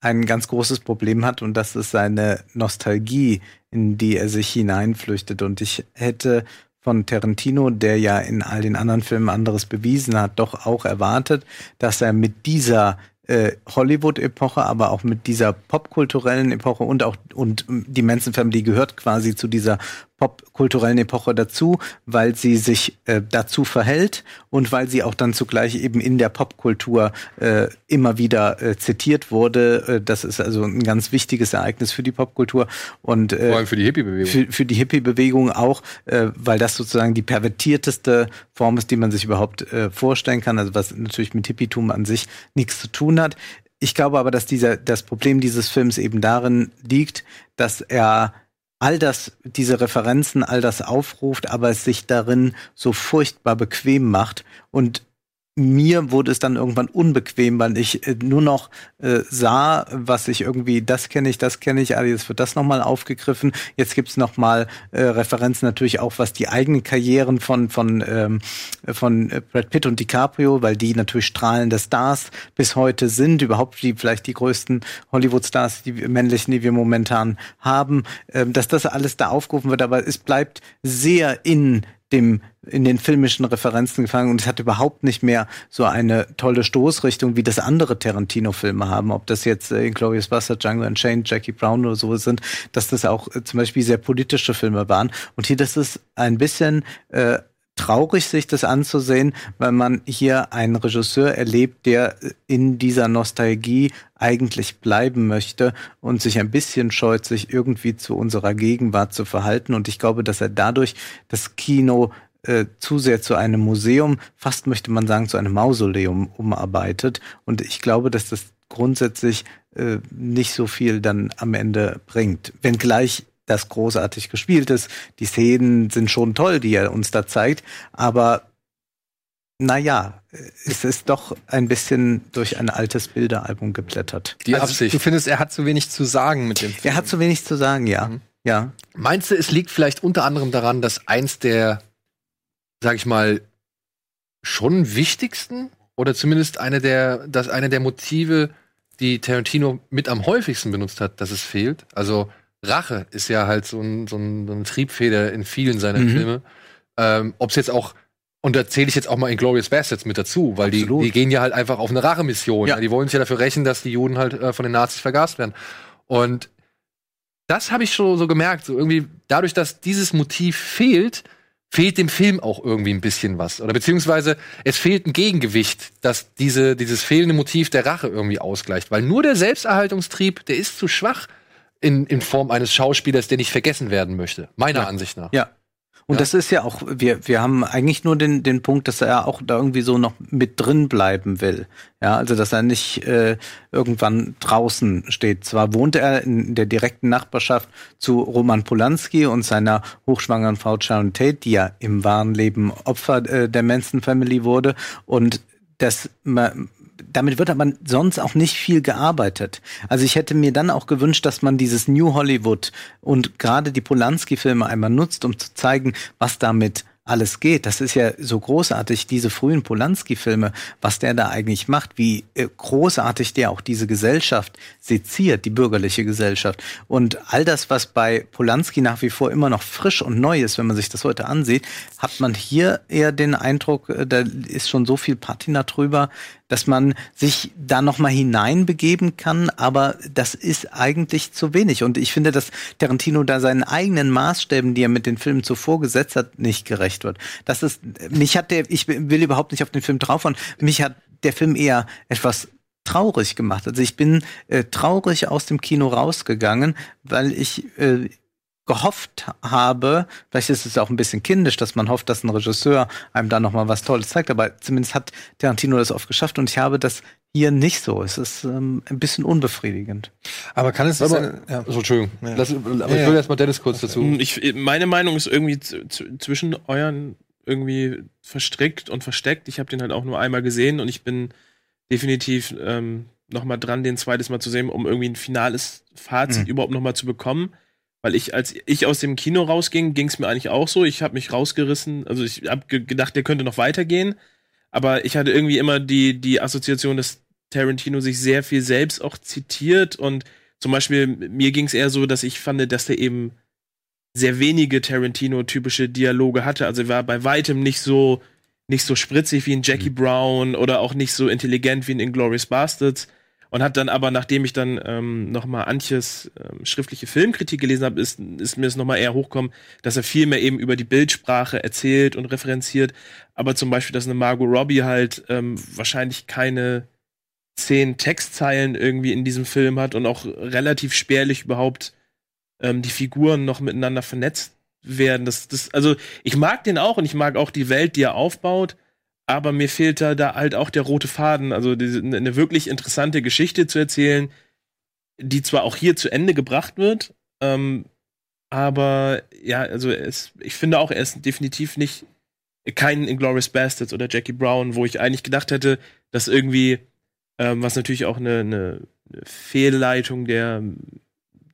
ein ganz großes Problem hat und das ist seine Nostalgie, in die er sich hineinflüchtet. Und ich hätte von Tarantino, der ja in all den anderen Filmen anderes bewiesen hat, doch auch erwartet, dass er mit dieser äh, Hollywood-Epoche, aber auch mit dieser popkulturellen Epoche und auch und die Manson Family gehört quasi zu dieser popkulturellen Epoche dazu, weil sie sich äh, dazu verhält und weil sie auch dann zugleich eben in der Popkultur äh, immer wieder äh, zitiert wurde. Äh, das ist also ein ganz wichtiges Ereignis für die Popkultur und äh, Vor allem für die Hippie-Bewegung. für, für die Hippie-Bewegung auch, äh, weil das sozusagen die pervertierteste Form ist, die man sich überhaupt äh, vorstellen kann. Also was natürlich mit Hippietum an sich nichts zu tun hat. Ich glaube aber, dass dieser, das Problem dieses Films eben darin liegt, dass er all das, diese Referenzen, all das aufruft, aber es sich darin so furchtbar bequem macht und mir wurde es dann irgendwann unbequem, weil ich äh, nur noch äh, sah, was ich irgendwie, das kenne ich, das kenne ich, ah, jetzt wird das nochmal aufgegriffen. Jetzt gibt's noch mal äh, Referenzen natürlich auch, was die eigenen Karrieren von, von, ähm, von äh, Brad Pitt und DiCaprio, weil die natürlich strahlende Stars bis heute sind, überhaupt die vielleicht die größten Hollywood-Stars, die männlichen, die wir momentan haben, ähm, dass das alles da aufgerufen wird, aber es bleibt sehr in dem in den filmischen Referenzen gefangen und es hat überhaupt nicht mehr so eine tolle Stoßrichtung, wie das andere Tarantino-Filme haben, ob das jetzt äh, Inglourious Bastard, Django Unchained, Jackie Brown oder so sind, dass das auch äh, zum Beispiel sehr politische Filme waren. Und hier, das ist ein bisschen äh, traurig, sich das anzusehen, weil man hier einen Regisseur erlebt, der in dieser Nostalgie eigentlich bleiben möchte und sich ein bisschen scheut, sich irgendwie zu unserer Gegenwart zu verhalten. Und ich glaube, dass er dadurch das Kino äh, zu sehr zu einem Museum, fast möchte man sagen, zu einem Mausoleum umarbeitet. Und ich glaube, dass das grundsätzlich äh, nicht so viel dann am Ende bringt. Wenngleich das großartig gespielt ist. Die Szenen sind schon toll, die er uns da zeigt, aber naja, es ist doch ein bisschen durch ein altes Bilderalbum geblättert. Die also, Absicht. Du findest, er hat zu wenig zu sagen mit dem Film. Er hat zu wenig zu sagen, ja. Ja. Meinst du, es liegt vielleicht unter anderem daran, dass eins der, sag ich mal, schon wichtigsten oder zumindest eine der, dass eine der Motive, die Tarantino mit am häufigsten benutzt hat, dass es fehlt? Also Rache ist ja halt so, ein, so, ein, so eine Triebfeder in vielen seiner Mhm. Filme. Ähm, Ob es jetzt auch und da zähle ich jetzt auch mal Inglourious Bastards mit dazu, weil die, die gehen ja halt einfach auf eine Rachemission. Ja. Die wollen sich ja dafür rächen, dass die Juden halt äh, von den Nazis vergast werden. Und das habe ich schon so gemerkt. So irgendwie, dadurch, dass dieses Motiv fehlt, fehlt dem Film auch irgendwie ein bisschen was. Oder beziehungsweise es fehlt ein Gegengewicht, das diese, dieses fehlende Motiv der Rache irgendwie ausgleicht. Weil nur der Selbsterhaltungstrieb, der ist zu schwach in, in Form eines Schauspielers, der nicht vergessen werden möchte. Meiner Ja. Ansicht nach. Ja. Und Ja. das ist ja auch, wir, wir haben eigentlich nur den, den Punkt, dass er auch da irgendwie so noch mit drin bleiben will. Ja, also dass er nicht äh, irgendwann draußen steht. Zwar wohnt er in der direkten Nachbarschaft zu Roman Polanski und seiner hochschwangeren Frau Sharon Tate, die ja im wahren Leben Opfer äh, der Manson Family wurde. Und das ma- damit wird aber sonst auch nicht viel gearbeitet. Also ich hätte mir dann auch gewünscht, dass man dieses New Hollywood und gerade die Polanski-Filme einmal nutzt, um zu zeigen, was damit alles geht. Das ist ja so großartig, diese frühen Polanski-Filme, was der da eigentlich macht, wie äh, großartig der auch diese Gesellschaft seziert, die bürgerliche Gesellschaft. Und all das, was bei Polanski nach wie vor immer noch frisch und neu ist, wenn man sich das heute ansieht, hat man hier eher den Eindruck, äh, da ist schon so viel Patina drüber, dass man sich da noch mal hineinbegeben kann, aber das ist eigentlich zu wenig. Und ich finde, dass Tarantino da seinen eigenen Maßstäben, die er mit den Filmen zuvor gesetzt hat, nicht gerecht wird. Das ist, mich hat der, ich will überhaupt nicht auf den Film drauf und mich hat der Film eher etwas traurig gemacht. Also ich bin äh, traurig aus dem Kino rausgegangen, weil ich äh, gehofft habe, vielleicht ist es auch ein bisschen kindisch, dass man hofft, dass ein Regisseur einem da noch mal was Tolles zeigt, aber zumindest hat Tarantino das oft geschafft und ich habe das hier nicht so. Es ist ähm, ein bisschen unbefriedigend. Aber kann es Aber, sein- ja. also, Entschuldigung. Ja. Lass, aber Ja, ich ja. will erst mal Dennis kurz dazu. Ich, meine Meinung ist irgendwie zwischen euren irgendwie verstrickt und versteckt. Ich habe den halt auch nur einmal gesehen und ich bin definitiv ähm, noch mal dran, den zweites Mal zu sehen, um irgendwie ein finales Fazit Mhm. überhaupt noch mal zu bekommen. Weil ich, als ich aus dem Kino rausging, ging es mir eigentlich auch so. Ich habe mich rausgerissen. Also ich habe ge gedacht, der könnte noch weitergehen. Aber ich hatte irgendwie immer die, die Assoziation, dass Tarantino sich sehr viel selbst auch zitiert. Und zum Beispiel, mir ging es eher so, dass ich fand, dass der eben sehr wenige Tarantino-typische Dialoge hatte. Also er war bei weitem nicht so nicht so spritzig wie in Jackie Brown oder auch nicht so intelligent wie in Inglourious Bastards. Und hat dann aber, nachdem ich dann ähm, noch mal Antjes ähm, schriftliche Filmkritik gelesen habe, ist, ist mir es noch mal eher hochgekommen, dass er viel mehr eben über die Bildsprache erzählt und referenziert. Aber zum Beispiel, dass eine Margot Robbie halt ähm, wahrscheinlich keine zehn Textzeilen irgendwie in diesem Film hat und auch relativ spärlich überhaupt ähm, die Figuren noch miteinander vernetzt werden. Das, das, also ich mag den auch und ich mag auch die Welt, die er aufbaut, aber mir fehlt da, da halt auch der rote Faden, also diese, eine wirklich interessante Geschichte zu erzählen, die zwar auch hier zu Ende gebracht wird, ähm, aber ja, also es, ich finde auch, er ist definitiv nicht kein Inglourious Bastards oder Jackie Brown, wo ich eigentlich gedacht hätte, dass irgendwie, ähm, was natürlich auch eine, eine, eine Fehlleitung der,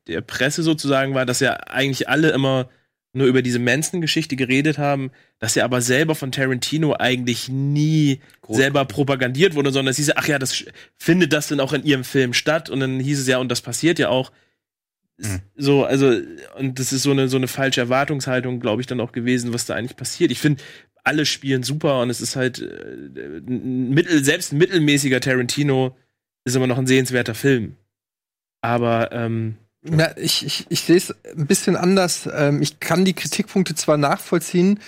der Presse sozusagen war, dass ja eigentlich alle immer nur über diese Manson-Geschichte geredet haben, dass er aber selber von Tarantino eigentlich nie Groß. selber propagandiert wurde, sondern es hieß, ach ja, das findet das denn auch in ihrem Film statt und dann hieß es ja, und das passiert ja auch. Mhm. So, also, und das ist so eine, so eine falsche Erwartungshaltung, glaube ich, dann auch gewesen, was da eigentlich passiert. Ich finde, alle spielen super und es ist halt äh, mittel, selbst ein mittelmäßiger Tarantino ist immer noch ein sehenswerter Film. Aber ähm, Ja, ich, ich, ich sehe es ein bisschen anders. Ähm, ich kann die Kritikpunkte zwar nachvollziehen,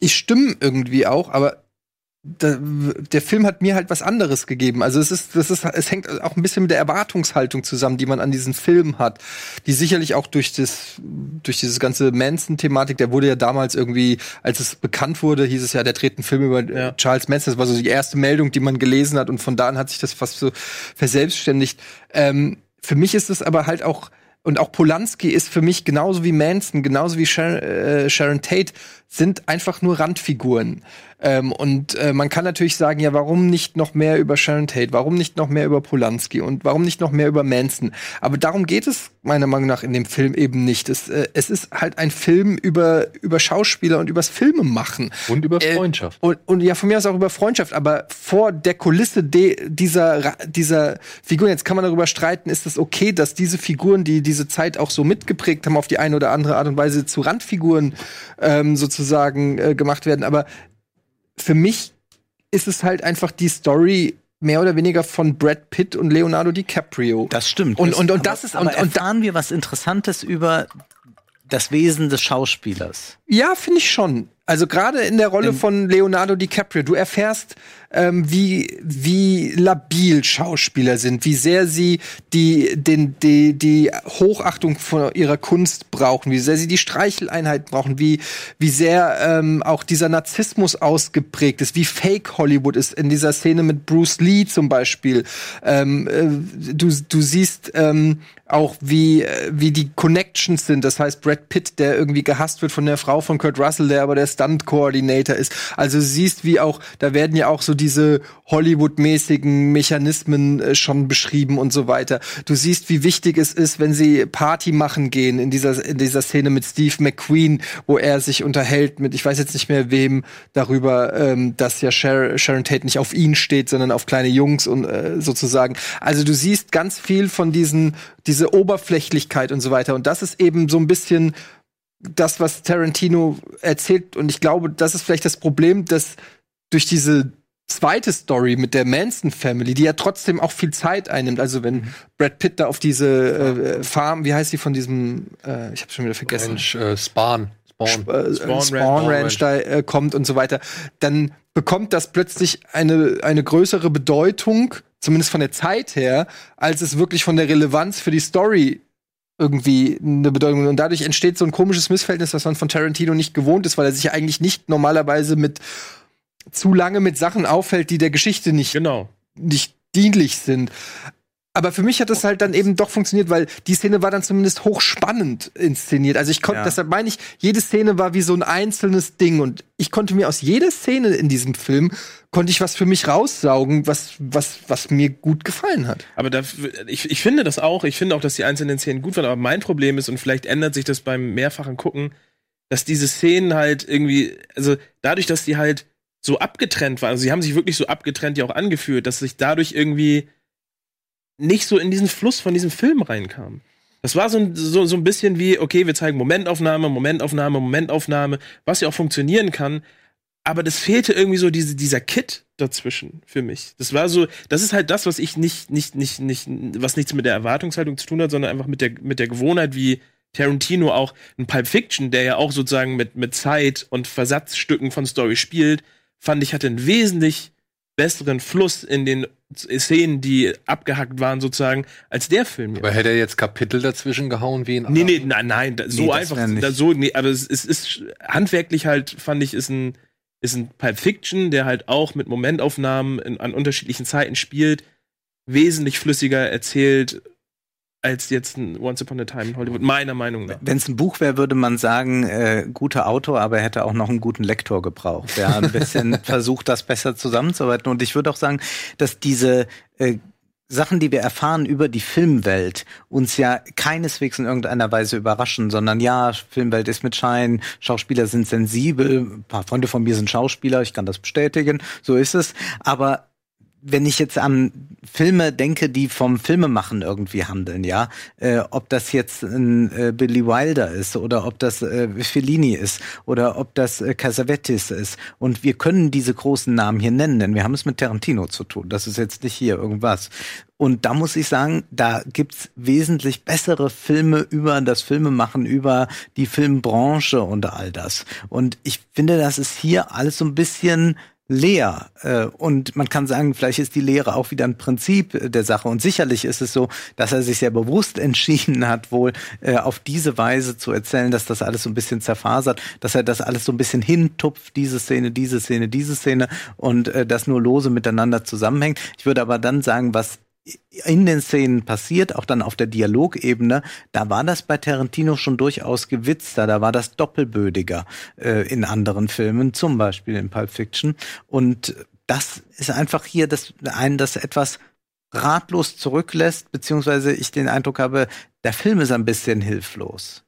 ich stimme irgendwie auch, aber da, der Film hat mir halt was anderes gegeben. Also es ist, das ist, es hängt auch ein bisschen mit der Erwartungshaltung zusammen, die man an diesen Film hat, die sicherlich auch durch das, durch dieses ganze Manson-Thematik, der wurde ja damals irgendwie, als es bekannt wurde, hieß es ja, der dreht einen Film über äh, Charles Manson. Das war so die erste Meldung, die man gelesen hat und von da an hat sich das fast so verselbstständigt. Ähm, für mich ist es aber halt auch und auch Polanski ist für mich genauso wie Manson, genauso wie Sharon, äh, Sharon Tate, sind einfach nur Randfiguren. Ähm, und äh, man kann natürlich sagen, ja, warum nicht noch mehr über Sharon Tate? Warum nicht noch mehr über Polanski? Und warum nicht noch mehr über Manson? Aber darum geht es meiner Meinung nach in dem Film eben nicht. Es, äh, es ist halt ein Film über, über Schauspieler und übers Filmemachen. Und über Äh, Freundschaft. und, und ja, von mir aus auch über Freundschaft, aber vor der Kulisse de, dieser, dieser Figuren, jetzt kann man darüber streiten, ist es okay, dass diese Figuren, die diese Zeit auch so mitgeprägt haben, auf die eine oder andere Art und Weise zu Randfiguren ähm, sozusagen äh, gemacht werden. Aber für mich ist es halt einfach die Story mehr oder weniger von Brad Pitt und Leonardo DiCaprio. Das stimmt. Und, und, und aber, das ist, und, und erfahren wir was Interessantes über das Wesen des Schauspielers. Ja, finde ich schon. Also gerade in der Rolle von Leonardo DiCaprio, du erfährst, ähm, wie wie labil Schauspieler sind, wie sehr sie die den die die Hochachtung von ihrer Kunst brauchen, wie sehr sie die Streicheleinheit brauchen, wie wie sehr ähm, auch dieser Narzissmus ausgeprägt ist, wie Fake Hollywood ist in dieser Szene mit Bruce Lee zum Beispiel. Ähm, äh, du du siehst ähm, auch wie äh, wie die Connections sind. Das heißt Brad Pitt, der irgendwie gehasst wird von der Frau von Kurt Russell, der aber der Stunt-Coordinator ist. Also siehst, wie auch, da werden ja auch so diese Hollywood-mäßigen Mechanismen äh, schon beschrieben und so weiter. Du siehst, wie wichtig es ist, wenn sie Party machen gehen in dieser, in dieser Szene mit Steve McQueen, wo er sich unterhält mit, ich weiß jetzt nicht mehr wem, darüber, ähm, dass ja Sharon, Sharon Tate nicht auf ihn steht, sondern auf kleine Jungs und äh, sozusagen. Also du siehst ganz viel von diesen, diese Oberflächlichkeit und so weiter. Und das ist eben so ein bisschen das, was Tarantino erzählt. Und ich glaube, das ist vielleicht das Problem, dass durch diese zweite Story mit der Manson Family, die ja trotzdem auch viel Zeit einnimmt. Also wenn Brad Pitt da auf diese äh, Farm, wie heißt die von diesem, äh, ich habe schon wieder vergessen, Ranch, äh, Spawn. Spawn. äh, Spawn Spawn, Ranch. Ranch da äh, kommt und so weiter, dann bekommt das plötzlich eine, eine größere Bedeutung, zumindest von der Zeit her, als es wirklich von der Relevanz für die Story irgendwie eine Bedeutung. Und dadurch entsteht so ein komisches Missverhältnis, was man von Tarantino nicht gewohnt ist, weil er sich ja eigentlich nicht normalerweise mit zu lange mit Sachen auffällt, die der Geschichte nicht, genau. nicht dienlich sind. Aber für mich hat das halt dann eben doch funktioniert, weil die Szene war dann zumindest hochspannend inszeniert. Also ich konnte, Ja. deshalb meine ich, jede Szene war wie so ein einzelnes Ding und ich konnte mir aus jeder Szene in diesem Film konnte ich was für mich raussaugen, was was was mir gut gefallen hat. Aber da, ich, ich finde das auch. Ich finde auch, dass die einzelnen Szenen gut waren. Aber mein Problem ist, und vielleicht ändert sich das beim mehrfachen Gucken, dass diese Szenen halt irgendwie, also dadurch, dass die halt so abgetrennt waren, also sie haben sich wirklich so abgetrennt ja auch angefühlt, dass sich dadurch irgendwie nicht so in diesen Fluss von diesem Film reinkam. Das war so ein, so, so ein bisschen wie, okay, wir zeigen Momentaufnahme, Momentaufnahme, Momentaufnahme, was ja auch funktionieren kann. Aber das fehlte irgendwie so diese, dieser Kit dazwischen für mich. Das war so, das ist halt das, was ich nicht, nicht, nicht, nicht, was nichts mit der Erwartungshaltung zu tun hat, sondern einfach mit der, mit der Gewohnheit, wie Tarantino auch ein Pulp Fiction, der ja auch sozusagen mit, mit Zeit und Versatzstücken von Story spielt, fand ich, hatte einen wesentlich besseren Fluss in den Szenen, die abgehackt waren, sozusagen, als der Film. Aber hätte er jetzt Kapitel dazwischen gehauen wie in Nee, nee, nein, nein, da, so Nee, das einfach, da, so, nee, aber es, es ist handwerklich halt, fand ich, ist ein, ist ein Pulp Fiction, der halt auch mit Momentaufnahmen in, an unterschiedlichen Zeiten spielt, wesentlich flüssiger erzählt als jetzt ein Once Upon a Time in Hollywood, meiner Meinung nach. Wenn es ein Buch wäre, würde man sagen, äh, guter Autor, aber er hätte auch noch einen guten Lektor gebraucht, der ein bisschen versucht, das besser zusammenzuarbeiten. Und ich würde auch sagen, dass diese äh, Sachen, die wir erfahren über die Filmwelt, uns ja keineswegs in irgendeiner Weise überraschen, sondern ja, Filmwelt ist mit Schein, Schauspieler sind sensibel, ein paar Freunde von mir sind Schauspieler, ich kann das bestätigen, so ist es. Aber wenn ich jetzt an Filme denke, die vom Filmemachen irgendwie handeln, ja, äh, ob das jetzt ein äh, Billy Wilder ist oder ob das äh, Fellini ist oder ob das äh, Casavetes ist und wir können diese großen Namen hier nennen, denn wir haben es mit Tarantino zu tun. Das ist jetzt nicht hier irgendwas. Und da muss ich sagen, da gibt's wesentlich bessere Filme über das Filmemachen, über die Filmbranche und all das. Und ich finde, das ist hier alles so ein bisschen leer. Äh, Und man kann sagen, vielleicht ist die Lehre auch wieder ein Prinzip äh, der Sache. Und sicherlich ist es so, dass er sich sehr bewusst entschieden hat, wohl äh, auf diese Weise zu erzählen, dass das alles so ein bisschen zerfasert, dass er das alles so ein bisschen hintupft, diese Szene, diese Szene, diese Szene und das nur lose miteinander zusammenhängt. Ich würde aber dann sagen, was in den Szenen passiert, auch dann auf der Dialogebene, da war das bei Tarantino schon durchaus gewitzter, da war das doppelbödiger äh, in anderen Filmen, zum Beispiel in Pulp Fiction. Und das ist einfach hier das einen das etwas ratlos zurücklässt, beziehungsweise ich den Eindruck habe, der Film ist ein bisschen hilflos.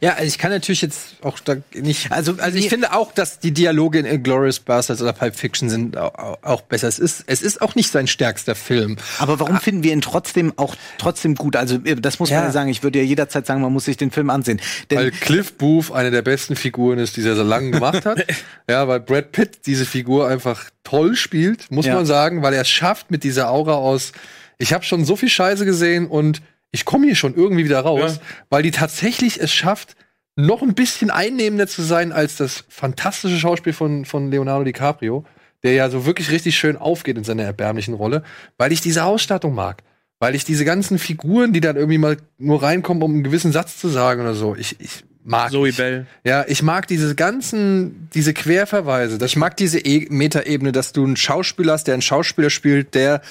Ja, also ich kann natürlich jetzt auch da nicht. Also, also ich finde auch, dass die Dialoge in Glorious Bastards oder Pulp Fiction sind auch, auch besser. Es ist, es ist auch nicht sein stärkster Film. Aber warum finden wir ihn trotzdem auch trotzdem gut? Also äh, das muss man Ja. ja sagen. Ich würde ja jederzeit sagen, man muss sich den Film ansehen. Denn Weil Cliff Booth eine der besten Figuren ist, die er so lange gemacht hat. ja, weil Brad Pitt diese Figur einfach toll spielt, muss Ja. man sagen, weil er es schafft mit dieser Aura aus. Ich habe schon so viel Scheiße gesehen und ich komme hier schon irgendwie wieder raus, weil die tatsächlich es schafft, noch ein bisschen einnehmender zu sein als das fantastische Schauspiel von, von Leonardo DiCaprio, der ja so wirklich richtig schön aufgeht in seiner erbärmlichen Rolle, weil ich diese Ausstattung mag. Weil ich diese ganzen Figuren, die dann irgendwie mal nur reinkommen, um einen gewissen Satz zu sagen oder so, ich, ich mag. Zoe ich. Bell. Ja, ich mag diese ganzen, diese Querverweise. Das Ich mag diese e Metaebene, dass du einen Schauspieler hast, der einen Schauspieler spielt, der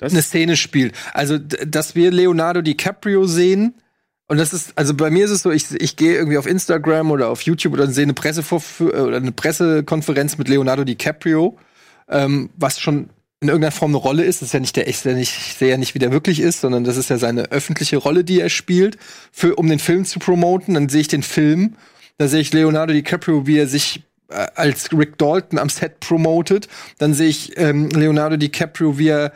eine Szene spielt. Also, dass wir Leonardo DiCaprio sehen, und das ist, also bei mir ist es so, ich, ich gehe irgendwie auf Instagram oder auf YouTube oder sehe eine Pressevorf- oder eine Pressekonferenz mit Leonardo DiCaprio, ähm, was schon in irgendeiner Form eine Rolle ist. Das ist ja nicht der, nicht, ich sehe ja nicht, wie der wirklich ist, sondern das ist ja seine öffentliche Rolle, die er spielt, für, um den Film zu promoten. Dann sehe ich den Film, da sehe ich Leonardo DiCaprio, wie er sich äh, als Rick Dalton am Set promotet. Dann sehe ich ähm, Leonardo DiCaprio, wie er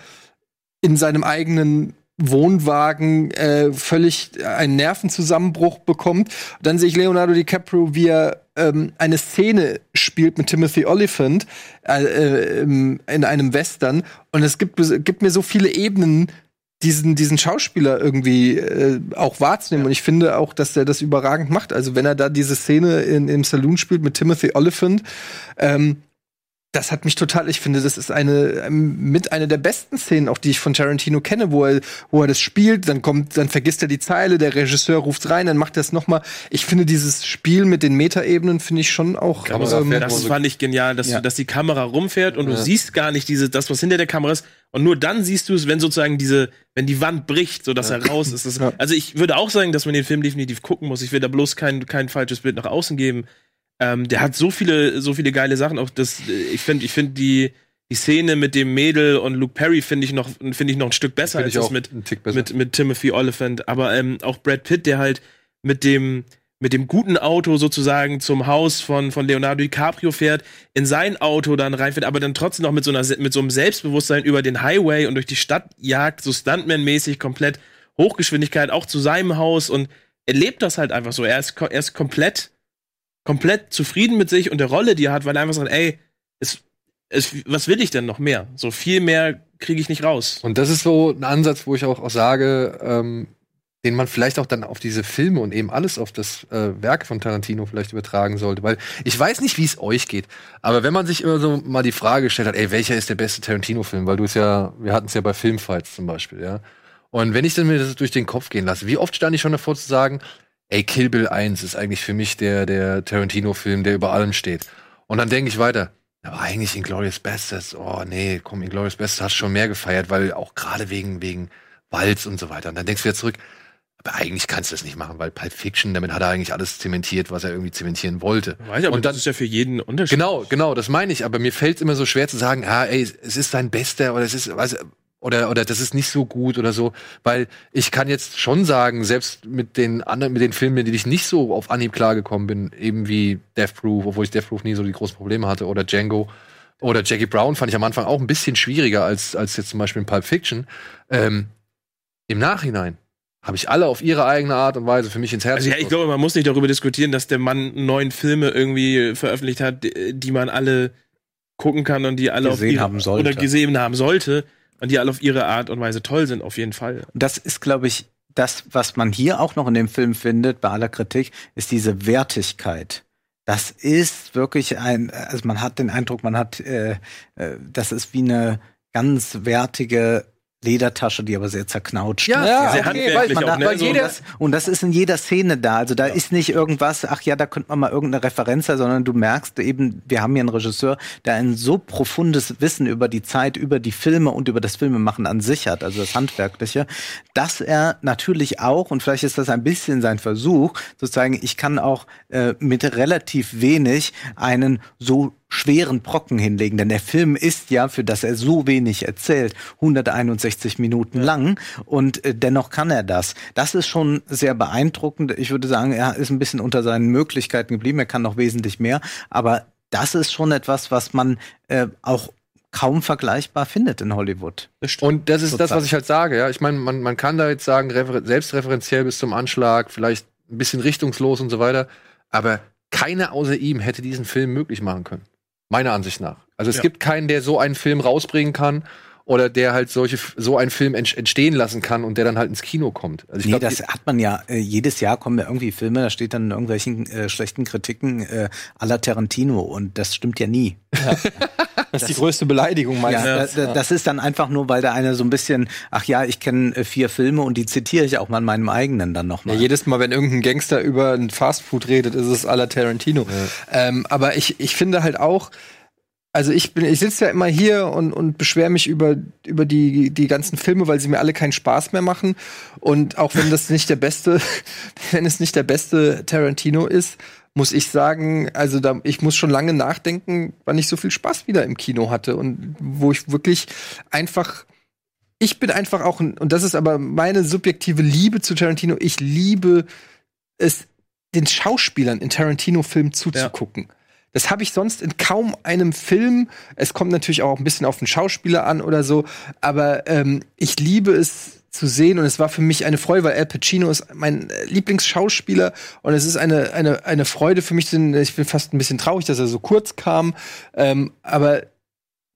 in seinem eigenen Wohnwagen äh, völlig einen Nervenzusammenbruch bekommt. Dann sehe ich Leonardo DiCaprio, wie er ähm, eine Szene spielt mit Timothy Oliphant äh, äh, im- in einem Western. Und es gibt, gibt mir so viele Ebenen, diesen, diesen Schauspieler irgendwie äh, auch wahrzunehmen. Und ich finde auch, dass er das überragend macht. Also wenn er da diese Szene in, im Saloon spielt mit Timothy Oliphant, ähm, das hat mich total, ich finde, das ist eine ähm, mit einer der besten Szenen, auch die ich von Tarantino kenne, wo er, wo er das spielt, dann kommt, dann vergisst er die Zeile, der Regisseur ruft rein, dann macht er es nochmal. Ich finde dieses Spiel mit den Metaebenen finde ich schon auch. ähm, das fand ich genial, dass, Ja. du, dass die Kamera rumfährt und Ja. du siehst gar nicht diese, das, was hinter der Kamera ist. Und nur dann siehst du es, wenn sozusagen diese, wenn die Wand bricht, so dass er raus ist. Das, Also ich würde auch sagen, dass man den Film definitiv gucken muss. Ich will da bloß kein, kein falsches Bild nach außen geben. Ähm, der hat so viele, so viele geile Sachen. Auch das, äh, ich finde, ich finde die, die Szene mit dem Mädel und Luke Perry finde ich noch, finde ich noch ein Stück besser als das mit, besser. mit, mit Timothy Oliphant. Aber ähm, auch Brad Pitt, der halt mit dem, mit dem guten Auto sozusagen zum Haus von, von Leonardo DiCaprio fährt, in sein Auto dann reinfährt, aber dann trotzdem noch mit so, einer, mit so einem Selbstbewusstsein über den Highway und durch die Stadt jagt, so Stuntman-mäßig komplett Hochgeschwindigkeit auch zu seinem Haus und er lebt das halt einfach so. Er ist, er ist komplett, komplett zufrieden mit sich und der Rolle, die er hat, weil er einfach sagt, ey, es, es, was will ich denn noch mehr? So viel mehr kriege ich nicht raus. Und das ist so ein Ansatz, wo ich auch, auch sage, ähm, den man vielleicht auch dann auf diese Filme und eben alles auf das äh, Werk von Tarantino vielleicht übertragen sollte. Weil ich weiß nicht, wie es euch geht, aber wenn man sich immer so mal die Frage gestellt hat, ey, welcher ist der beste Tarantino-Film? Weil du es ja, wir hatten es ja bei Filmfights zum Beispiel, ja. Und wenn ich dann mir das durch den Kopf gehen lasse, wie oft stand ich schon davor zu sagen, ey, Kill Bill 1 ist eigentlich für mich der, der Tarantino-Film, der über allem steht. Und dann denke ich weiter, aber eigentlich Inglourious Bastards, oh nee, komm, Inglourious Bastards hast du schon mehr gefeiert, weil auch gerade wegen, wegen Walz und so weiter. Und dann denkst du wieder zurück, aber eigentlich kannst du das nicht machen, weil Pulp Fiction, damit hat er eigentlich alles zementiert, was er irgendwie zementieren wollte. Weiß ich, aber und dann, das ist ja für jeden unterschiedlich. Genau, genau, das meine ich. Aber mir fällt es immer so schwer zu sagen, ah, ey, es ist sein Bester oder es ist, weiß, oder, oder das ist nicht so gut oder so, weil ich kann jetzt schon sagen, selbst mit den anderen, mit den Filmen, mit denen ich nicht so auf Anhieb klargekommen bin, eben wie Death Proof, obwohl ich Death Proof nie so die großen Probleme hatte, oder Django, oder Jackie Brown fand ich am Anfang auch ein bisschen schwieriger als, als jetzt zum Beispiel in Pulp Fiction. Ähm, Im Nachhinein habe ich alle auf ihre eigene Art und Weise für mich ins Herz Also ja, ich glaube, man muss nicht darüber diskutieren, dass der Mann neun Filme irgendwie veröffentlicht hat, die die man alle gucken kann und die alle auf Gesehen ihre, haben sollte. oder gesehen haben sollte und die alle auf ihre Art und Weise toll sind, auf jeden Fall. Das ist, glaube ich, das, was man hier auch noch in dem Film findet, bei aller Kritik, ist diese Wertigkeit. Das ist wirklich ein, also man hat den Eindruck, man hat, äh, äh, das ist wie eine ganz wertige Ledertasche, die aber sehr zerknautscht Ja, ist. ja, sehr okay, handwerklich weil, auch, ne? weil So, jeder, das, und das ist in jeder Szene da. Also da ist nicht irgendwas, ach ja, da könnte man mal irgendeine Referenz sein, sondern du merkst eben, wir haben hier einen Regisseur, der ein so profundes Wissen über die Zeit, über die Filme und über das Filmemachen an sich hat, also das Handwerkliche, dass er natürlich auch, und vielleicht ist das ein bisschen sein Versuch, sozusagen, ich kann auch äh, mit relativ wenig einen so schweren Brocken hinlegen, denn der Film ist ja, für das er so wenig erzählt, 161 Minuten lang und äh, dennoch kann er das. Das ist schon sehr beeindruckend. Ich würde sagen, er ist ein bisschen unter seinen Möglichkeiten geblieben, er kann noch wesentlich mehr, aber das ist schon etwas, was man äh, auch kaum vergleichbar findet in Hollywood. Und das ist das, was ich halt sage, ja. Ich meine, man, man kann da jetzt sagen, refer selbstreferenziell bis zum Anschlag, vielleicht ein bisschen richtungslos und so weiter, aber keiner außer ihm hätte diesen Film möglich machen können. Meiner Ansicht nach. Also es Ja. gibt keinen, der so einen Film rausbringen kann oder der halt solche so einen Film ent entstehen lassen kann und der dann halt ins Kino kommt. Also ich nee, glaub, das hat man ja, äh, jedes Jahr kommen ja irgendwie Filme, da steht dann in irgendwelchen äh, schlechten Kritiken äh, aller Tarantino und das stimmt ja nie. Das ist die größte Beleidigung Ja, meistens. da- da- das ist dann einfach nur, weil der eine so ein bisschen, ach ja, ich kenne äh, vier Filme und die zitiere ich auch mal in meinem eigenen dann Ja, nochmal. jedes Mal, wenn irgendein Gangster über ein Fastfood redet, ist es à la Tarantino. Ähm, aber ich, ich finde halt auch, also ich bin, ich sitze ja immer hier und, und beschwere mich über, über die, die ganzen Filme, weil sie mir alle keinen Spaß mehr machen. Und auch wenn das nicht der beste, wenn es nicht der beste Tarantino ist, muss ich sagen, also da, ich muss schon lange nachdenken, wann ich so viel Spaß wieder im Kino hatte und wo ich wirklich einfach ich bin einfach auch, ein, und das ist aber meine subjektive Liebe zu Tarantino, ich liebe es, den Schauspielern in Tarantino-Filmen zuzugucken. Das habe ich sonst in kaum einem Film. Es kommt natürlich auch ein bisschen auf den Schauspieler an oder so, aber ähm, ich liebe es zu sehen und es war für mich eine Freude, weil Al Pacino ist mein äh, Lieblingsschauspieler und es ist eine, eine, eine Freude für mich, ich bin fast ein bisschen traurig, dass er so kurz kam, ähm, aber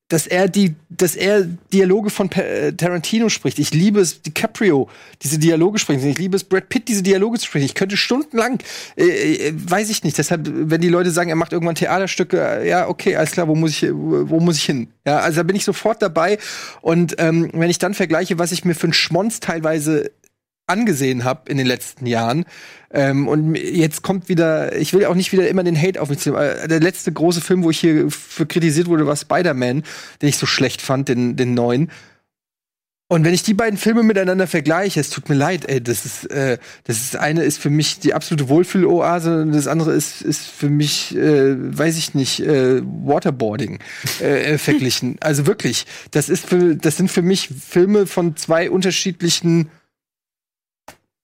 dass er die, dass er Dialoge von äh, Tarantino spricht. Ich liebe es, DiCaprio diese Dialoge sprechen. Ich liebe es, Brad Pitt diese Dialoge zu sprechen. Ich könnte stundenlang, äh, äh, weiß ich nicht. Deshalb, wenn die Leute sagen, er macht irgendwann Theaterstücke, äh, ja, okay, alles klar, wo muss ich, wo muss ich hin? Ja, also da bin ich sofort dabei. Und ähm, wenn ich dann vergleiche, was ich mir für einen Schmonz teilweise angesehen habe in den letzten Jahren. Ähm, und jetzt kommt wieder, ich will auch nicht wieder immer den Hate auf mich ziehen. aber Der letzte große Film, wo ich hier für kritisiert wurde, war Spider-Man, den ich so schlecht fand, den, den neuen. Und wenn ich die beiden Filme miteinander vergleiche, es tut mir leid, ey, das ist, äh, das ist eine ist für mich die absolute Wohlfühloase und das andere ist, ist für mich, äh, weiß ich nicht, äh, Waterboarding äh, äh, verglichen. Also wirklich, das ist für, das sind für mich Filme von zwei unterschiedlichen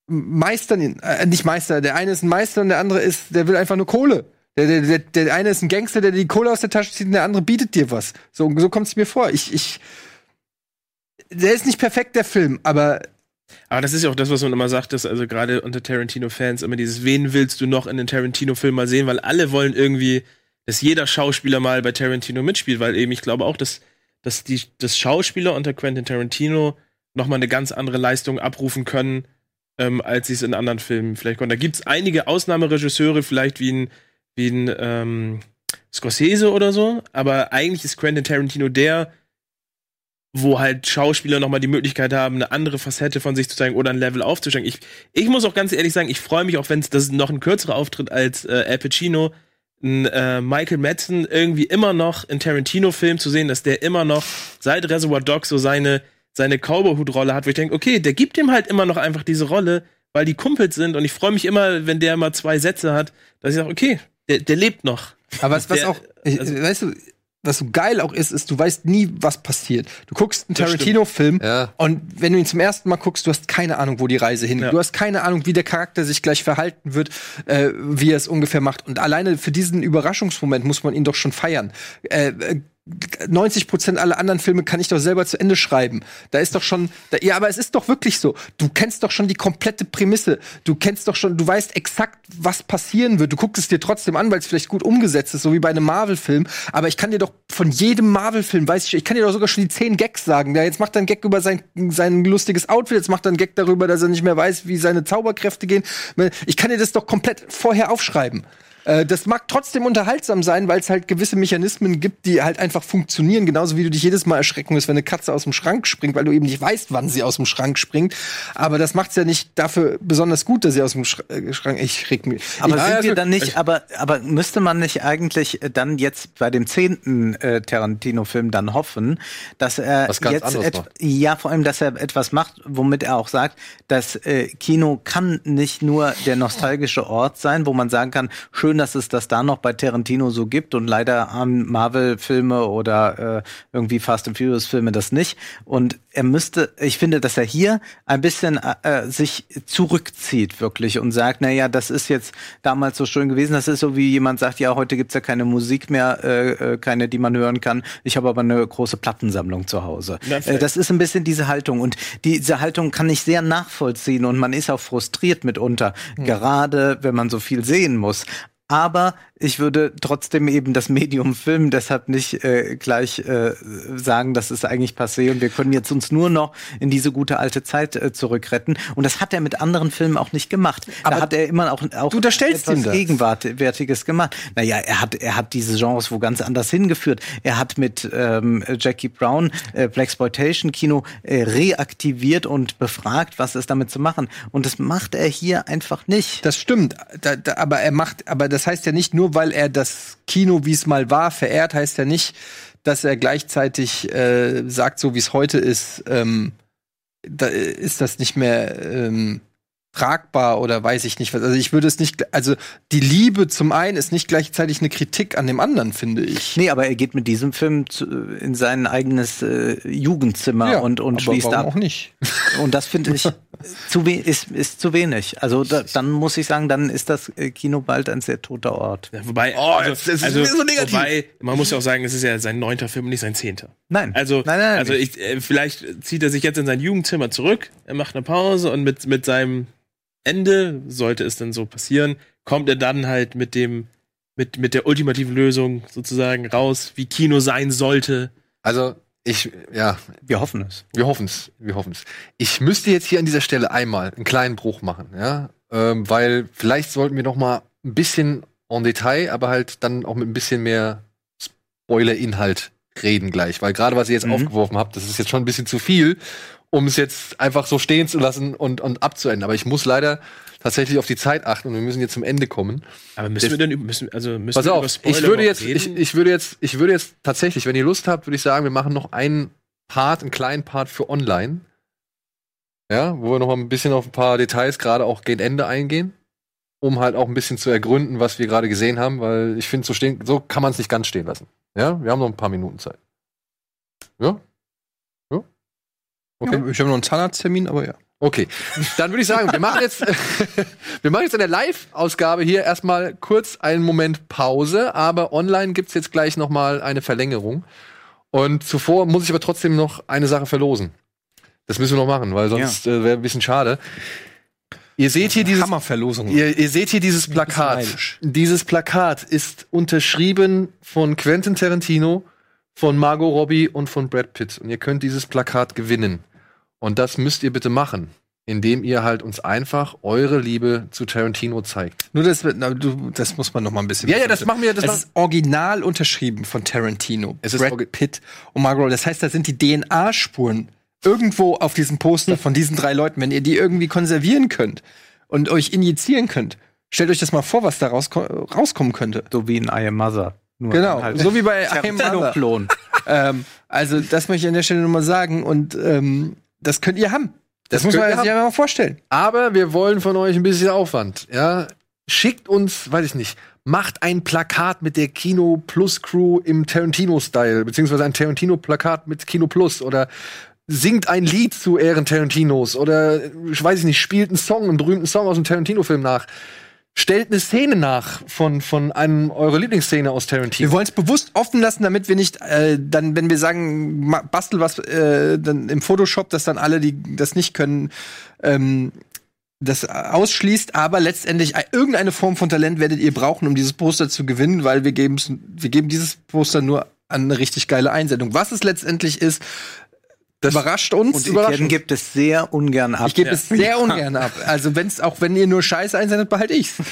Meistern, äh, nicht Meister, der eine ist ein Meister und der andere ist, der will einfach nur Kohle. Der, der, der, der eine ist ein Gangster, der die Kohle aus der Tasche zieht und der andere bietet dir was. So, so kommt es mir vor. Ich, ich, der ist nicht perfekt, der Film, aber Aber das ist ja auch das, was man immer sagt, dass also gerade unter Tarantino-Fans immer dieses, wen willst du noch in den Tarantino-Film mal sehen, weil alle wollen irgendwie, dass jeder Schauspieler mal bei Tarantino mitspielt, weil eben ich glaube auch, dass, dass die, dass Schauspieler unter Quentin Tarantino noch mal eine ganz andere Leistung abrufen können, ähm, als sie es in anderen Filmen vielleicht konnten. Da gibt es einige Ausnahmeregisseure, vielleicht wie ein, wie ein ähm, Scorsese oder so, aber eigentlich ist Quentin Tarantino der, wo halt Schauspieler noch mal die Möglichkeit haben, eine andere Facette von sich zu zeigen oder ein Level aufzusteigen. Ich, ich muss auch ganz ehrlich sagen, ich freue mich auch, wenn es das noch ein kürzerer Auftritt als äh, Al Pacino, ein äh, Michael Madsen irgendwie immer noch in Tarantino-Film zu sehen, dass der immer noch seit Reservoir Dogs so seine seine Cowboy-Hut-Rolle hat, wo ich denke, okay, der gibt ihm halt immer noch einfach diese Rolle, weil die Kumpels sind und ich freue mich immer, wenn der mal zwei Sätze hat, dass ich sage, okay, der, der lebt noch. Aber was, was Der- auch, ich, also- weißt du, was so geil auch ist, ist, du weißt nie, was passiert. Du guckst einen Tarantino-Film und wenn du ihn zum ersten Mal guckst, du hast keine Ahnung, wo die Reise hingeht. Ja. Du hast keine Ahnung, wie der Charakter sich gleich verhalten wird, äh, wie er es ungefähr macht. Und alleine für diesen Überraschungsmoment muss man ihn doch schon feiern. Äh, äh, 90 Prozent aller anderen Filme kann ich doch selber zu Ende schreiben. Da ist doch schon, da, ja, aber es ist doch wirklich so. Du kennst doch schon die komplette Prämisse. Du kennst doch schon, du weißt exakt, was passieren wird. Du guckst es dir trotzdem an, weil es vielleicht gut umgesetzt ist, so wie bei einem Marvel-Film. Aber ich kann dir doch von jedem Marvel-Film, weiß ich, ich kann dir doch sogar schon die zehn Gags sagen. Ja, jetzt macht er einen Gag über sein, sein lustiges Outfit, jetzt macht er einen Gag darüber, dass er nicht mehr weiß, wie seine Zauberkräfte gehen. Ich kann dir das doch komplett vorher aufschreiben. Äh, Das mag trotzdem unterhaltsam sein, weil es halt gewisse Mechanismen gibt, die halt einfach funktionieren. Genauso wie du dich jedes Mal erschrecken musst, wenn eine Katze aus dem Schrank springt, weil du eben nicht weißt, wann sie aus dem Schrank springt. Aber das macht's ja nicht dafür besonders gut, dass sie aus dem äh, Schrank. Ich reg mich. Aber ich, sind wir dann nicht, aber, aber müsste man nicht eigentlich äh, dann jetzt bei dem zehnten äh, Tarantino-Film dann hoffen, dass er Was ganz jetzt macht. ja vor allem, dass er etwas macht, womit er auch sagt, dass äh, Kino kann nicht nur der nostalgische Ort sein, wo man sagen kann, schön, dass es das da noch bei Tarantino so gibt und leider haben Marvel-Filme oder äh, irgendwie Fast and Furious-Filme das nicht. Und er müsste, ich finde, dass er hier ein bisschen äh, sich zurückzieht wirklich und sagt, na ja, das ist jetzt damals so schön gewesen. Das ist so wie jemand sagt, ja, heute gibt's ja keine Musik mehr, äh, äh, keine, die man hören kann. Ich habe aber eine große Plattensammlung zu Hause. Äh, das ist ein bisschen diese Haltung und diese Haltung kann ich sehr nachvollziehen und man ist auch frustriert mitunter, gerade wenn man so viel sehen muss. Aber ich würde trotzdem eben das Medium Film deshalb nicht äh, gleich äh, sagen, das ist eigentlich passé und wir können jetzt uns nur noch in diese gute alte Zeit äh, zurückretten. Und das hat er mit anderen Filmen auch nicht gemacht. da hat er immer auch, auch Du unterstellst ihm etwas das. Gegenwärtiges gemacht. Naja, er hat, er hat diese Genres wo ganz anders hingeführt. Er hat mit ähm, Jackie Brown äh, Blaxploitation-Kino äh, reaktiviert und befragt, was ist damit zu machen. Und das macht er hier einfach nicht. Das stimmt, da, da, aber er macht, aber das heißt ja nicht nur, weil er das Kino, wie es mal war, verehrt, heißt ja nicht, dass er gleichzeitig äh, sagt, so wie es heute ist, ähm, da ist das nicht mehr ähm, tragbar oder weiß ich nicht was. Also ich würde es nicht, also die Liebe zum einen ist nicht gleichzeitig eine Kritik an dem anderen, finde ich. Nee, aber er geht mit diesem Film zu, in sein eigenes äh, Jugendzimmer Ja, und, und aber schließt warum ab. auch nicht. Und das finde ich zu we ist, ist zu wenig. Also da, dann muss ich sagen, dann ist das äh, Kino bald ein sehr toter Ort. Ja, wobei, Oh, also, jetzt ist also, es so negativ. wobei, man muss ja auch sagen, es ist ja sein neunter Film und nicht sein zehnter. Nein. Also, Nein, nein, nein, also ich, äh, vielleicht zieht er sich jetzt in sein Jugendzimmer zurück, er macht eine Pause und mit, mit seinem Ende, sollte es dann so passieren, kommt er dann halt mit dem, mit, mit der ultimativen Lösung sozusagen raus, wie Kino sein sollte. Also, ich, ja, Wir hoffen es. wir hoffen's, wir hoffen's. Ich müsste jetzt hier an dieser Stelle einmal einen kleinen Bruch machen, ja, ähm, weil vielleicht sollten wir noch mal ein bisschen en Detail, aber halt dann auch mit ein bisschen mehr Spoiler-Inhalt reden gleich, weil gerade was ihr jetzt Mhm. aufgeworfen habt, das ist jetzt schon ein bisschen zu viel, um es jetzt einfach so stehen zu lassen und, und abzuenden. Aber ich muss leider tatsächlich auf die Zeit achten und wir müssen jetzt zum Ende kommen. Aber müssen Das- wir denn müssen, also müssen Pass wir auf, ich würde jetzt, ich, reden? ich würde jetzt, ich würde jetzt tatsächlich, wenn ihr Lust habt, würde ich sagen, wir machen noch einen Part, einen kleinen Part für online. Ja, wo wir noch mal ein bisschen auf ein paar Details, gerade auch gegen Ende eingehen, um halt auch ein bisschen zu ergründen, was wir gerade gesehen haben, weil ich finde, so stehen, so kann man es nicht ganz stehen lassen. Ja, wir haben noch ein paar Minuten Zeit. Ja? Ja? Okay. Ja, ich habe noch einen Zahnarzttermin, aber ja. Okay, dann würde ich sagen, wir machen jetzt, wir machen jetzt in der Live-Ausgabe hier erstmal kurz einen Moment Pause, aber online gibt's jetzt gleich noch mal eine Verlängerung. Und zuvor muss ich aber trotzdem noch eine Sache verlosen. Das müssen wir noch machen, weil sonst äh, wäre ein bisschen schade. Ihr seht hier dieses Hammerverlosung. Ihr, ihr seht hier dieses Plakat. Dieses Plakat ist unterschrieben von Quentin Tarantino, von Margot Robbie und von Brad Pitt. Und ihr könnt dieses Plakat gewinnen. Und das müsst ihr bitte machen, indem ihr halt uns einfach eure Liebe zu Tarantino zeigt. Nur das, na, du, das muss man noch mal ein bisschen. Ja, ja, das machen wir- das es ist original unterschrieben von Tarantino, Es ist Brad Pitt und Margot. Robbie. Das heißt, da sind die DNA-Spuren irgendwo auf diesem Poster von diesen drei Leuten. Wenn ihr die irgendwie konservieren könnt und euch injizieren könnt, stellt euch das mal vor, was da rausko rauskommen könnte. So wie in I Am Mother. Nur Genau, halt so wie bei I Am Mother. Ähm, also das möchte ich an der Stelle nochmal sagen und ähm, das könnt ihr haben. Das, Das muss man sich ja mal vorstellen. Aber wir wollen von euch ein bisschen Aufwand. Ja, schickt uns, weiß ich nicht, macht ein Plakat mit der Kino Plus Crew im Tarantino-Style, beziehungsweise ein Tarantino-Plakat mit Kino Plus oder singt ein Lied zu Ehren Tarantinos oder ich weiß ich nicht, spielt einen Song, einen berühmten Song aus einem Tarantino-Film nach. Stellt eine Szene nach von, von einem eurer Lieblingsszene aus Tarantino. Wir wollen es bewusst offen lassen, damit wir nicht äh, dann, wenn wir sagen, bastel was äh, dann im Photoshop, dass dann alle, die das nicht können, ähm, das ausschließt, aber letztendlich äh, irgendeine Form von Talent werdet ihr brauchen, um dieses Poster zu gewinnen, weil wir geben wir geben dieses Poster nur an eine richtig geile Einsendung. Was es letztendlich ist, das überrascht uns. Und Etienne gibt es sehr ungern ab. Ich gebe es sehr ungern ab. Also wenn's auch wenn ihr nur Scheiße einsendet, behalte ich's.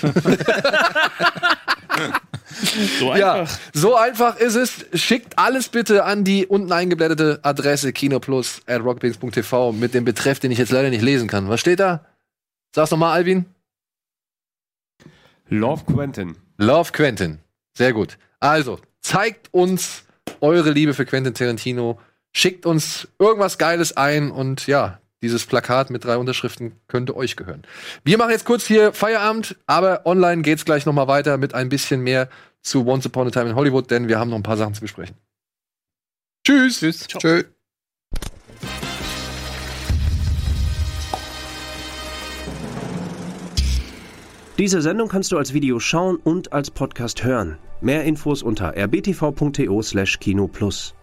So Ja, einfach. so einfach ist es. Schickt alles bitte an die unten eingeblätterte Adresse kinoplus at rockbeans.tv mit dem Betreff, den ich jetzt leider nicht lesen kann. Was steht da? Sag's nochmal, Alvin. Love Quentin. Love Quentin. Sehr gut. Also, zeigt uns eure Liebe für Quentin Tarantino. Schickt uns irgendwas Geiles ein und ja, dieses Plakat mit drei Unterschriften könnte euch gehören. Wir machen jetzt kurz hier Feierabend, aber online geht's gleich noch mal weiter mit ein bisschen mehr zu Once Upon a Time in Hollywood, denn wir haben noch ein paar Sachen zu besprechen. Tschüss. Tschüss. Tschö. Diese Sendung kannst du als Video schauen und als Podcast hören. Mehr Infos unter rbtv.to/kinoplus.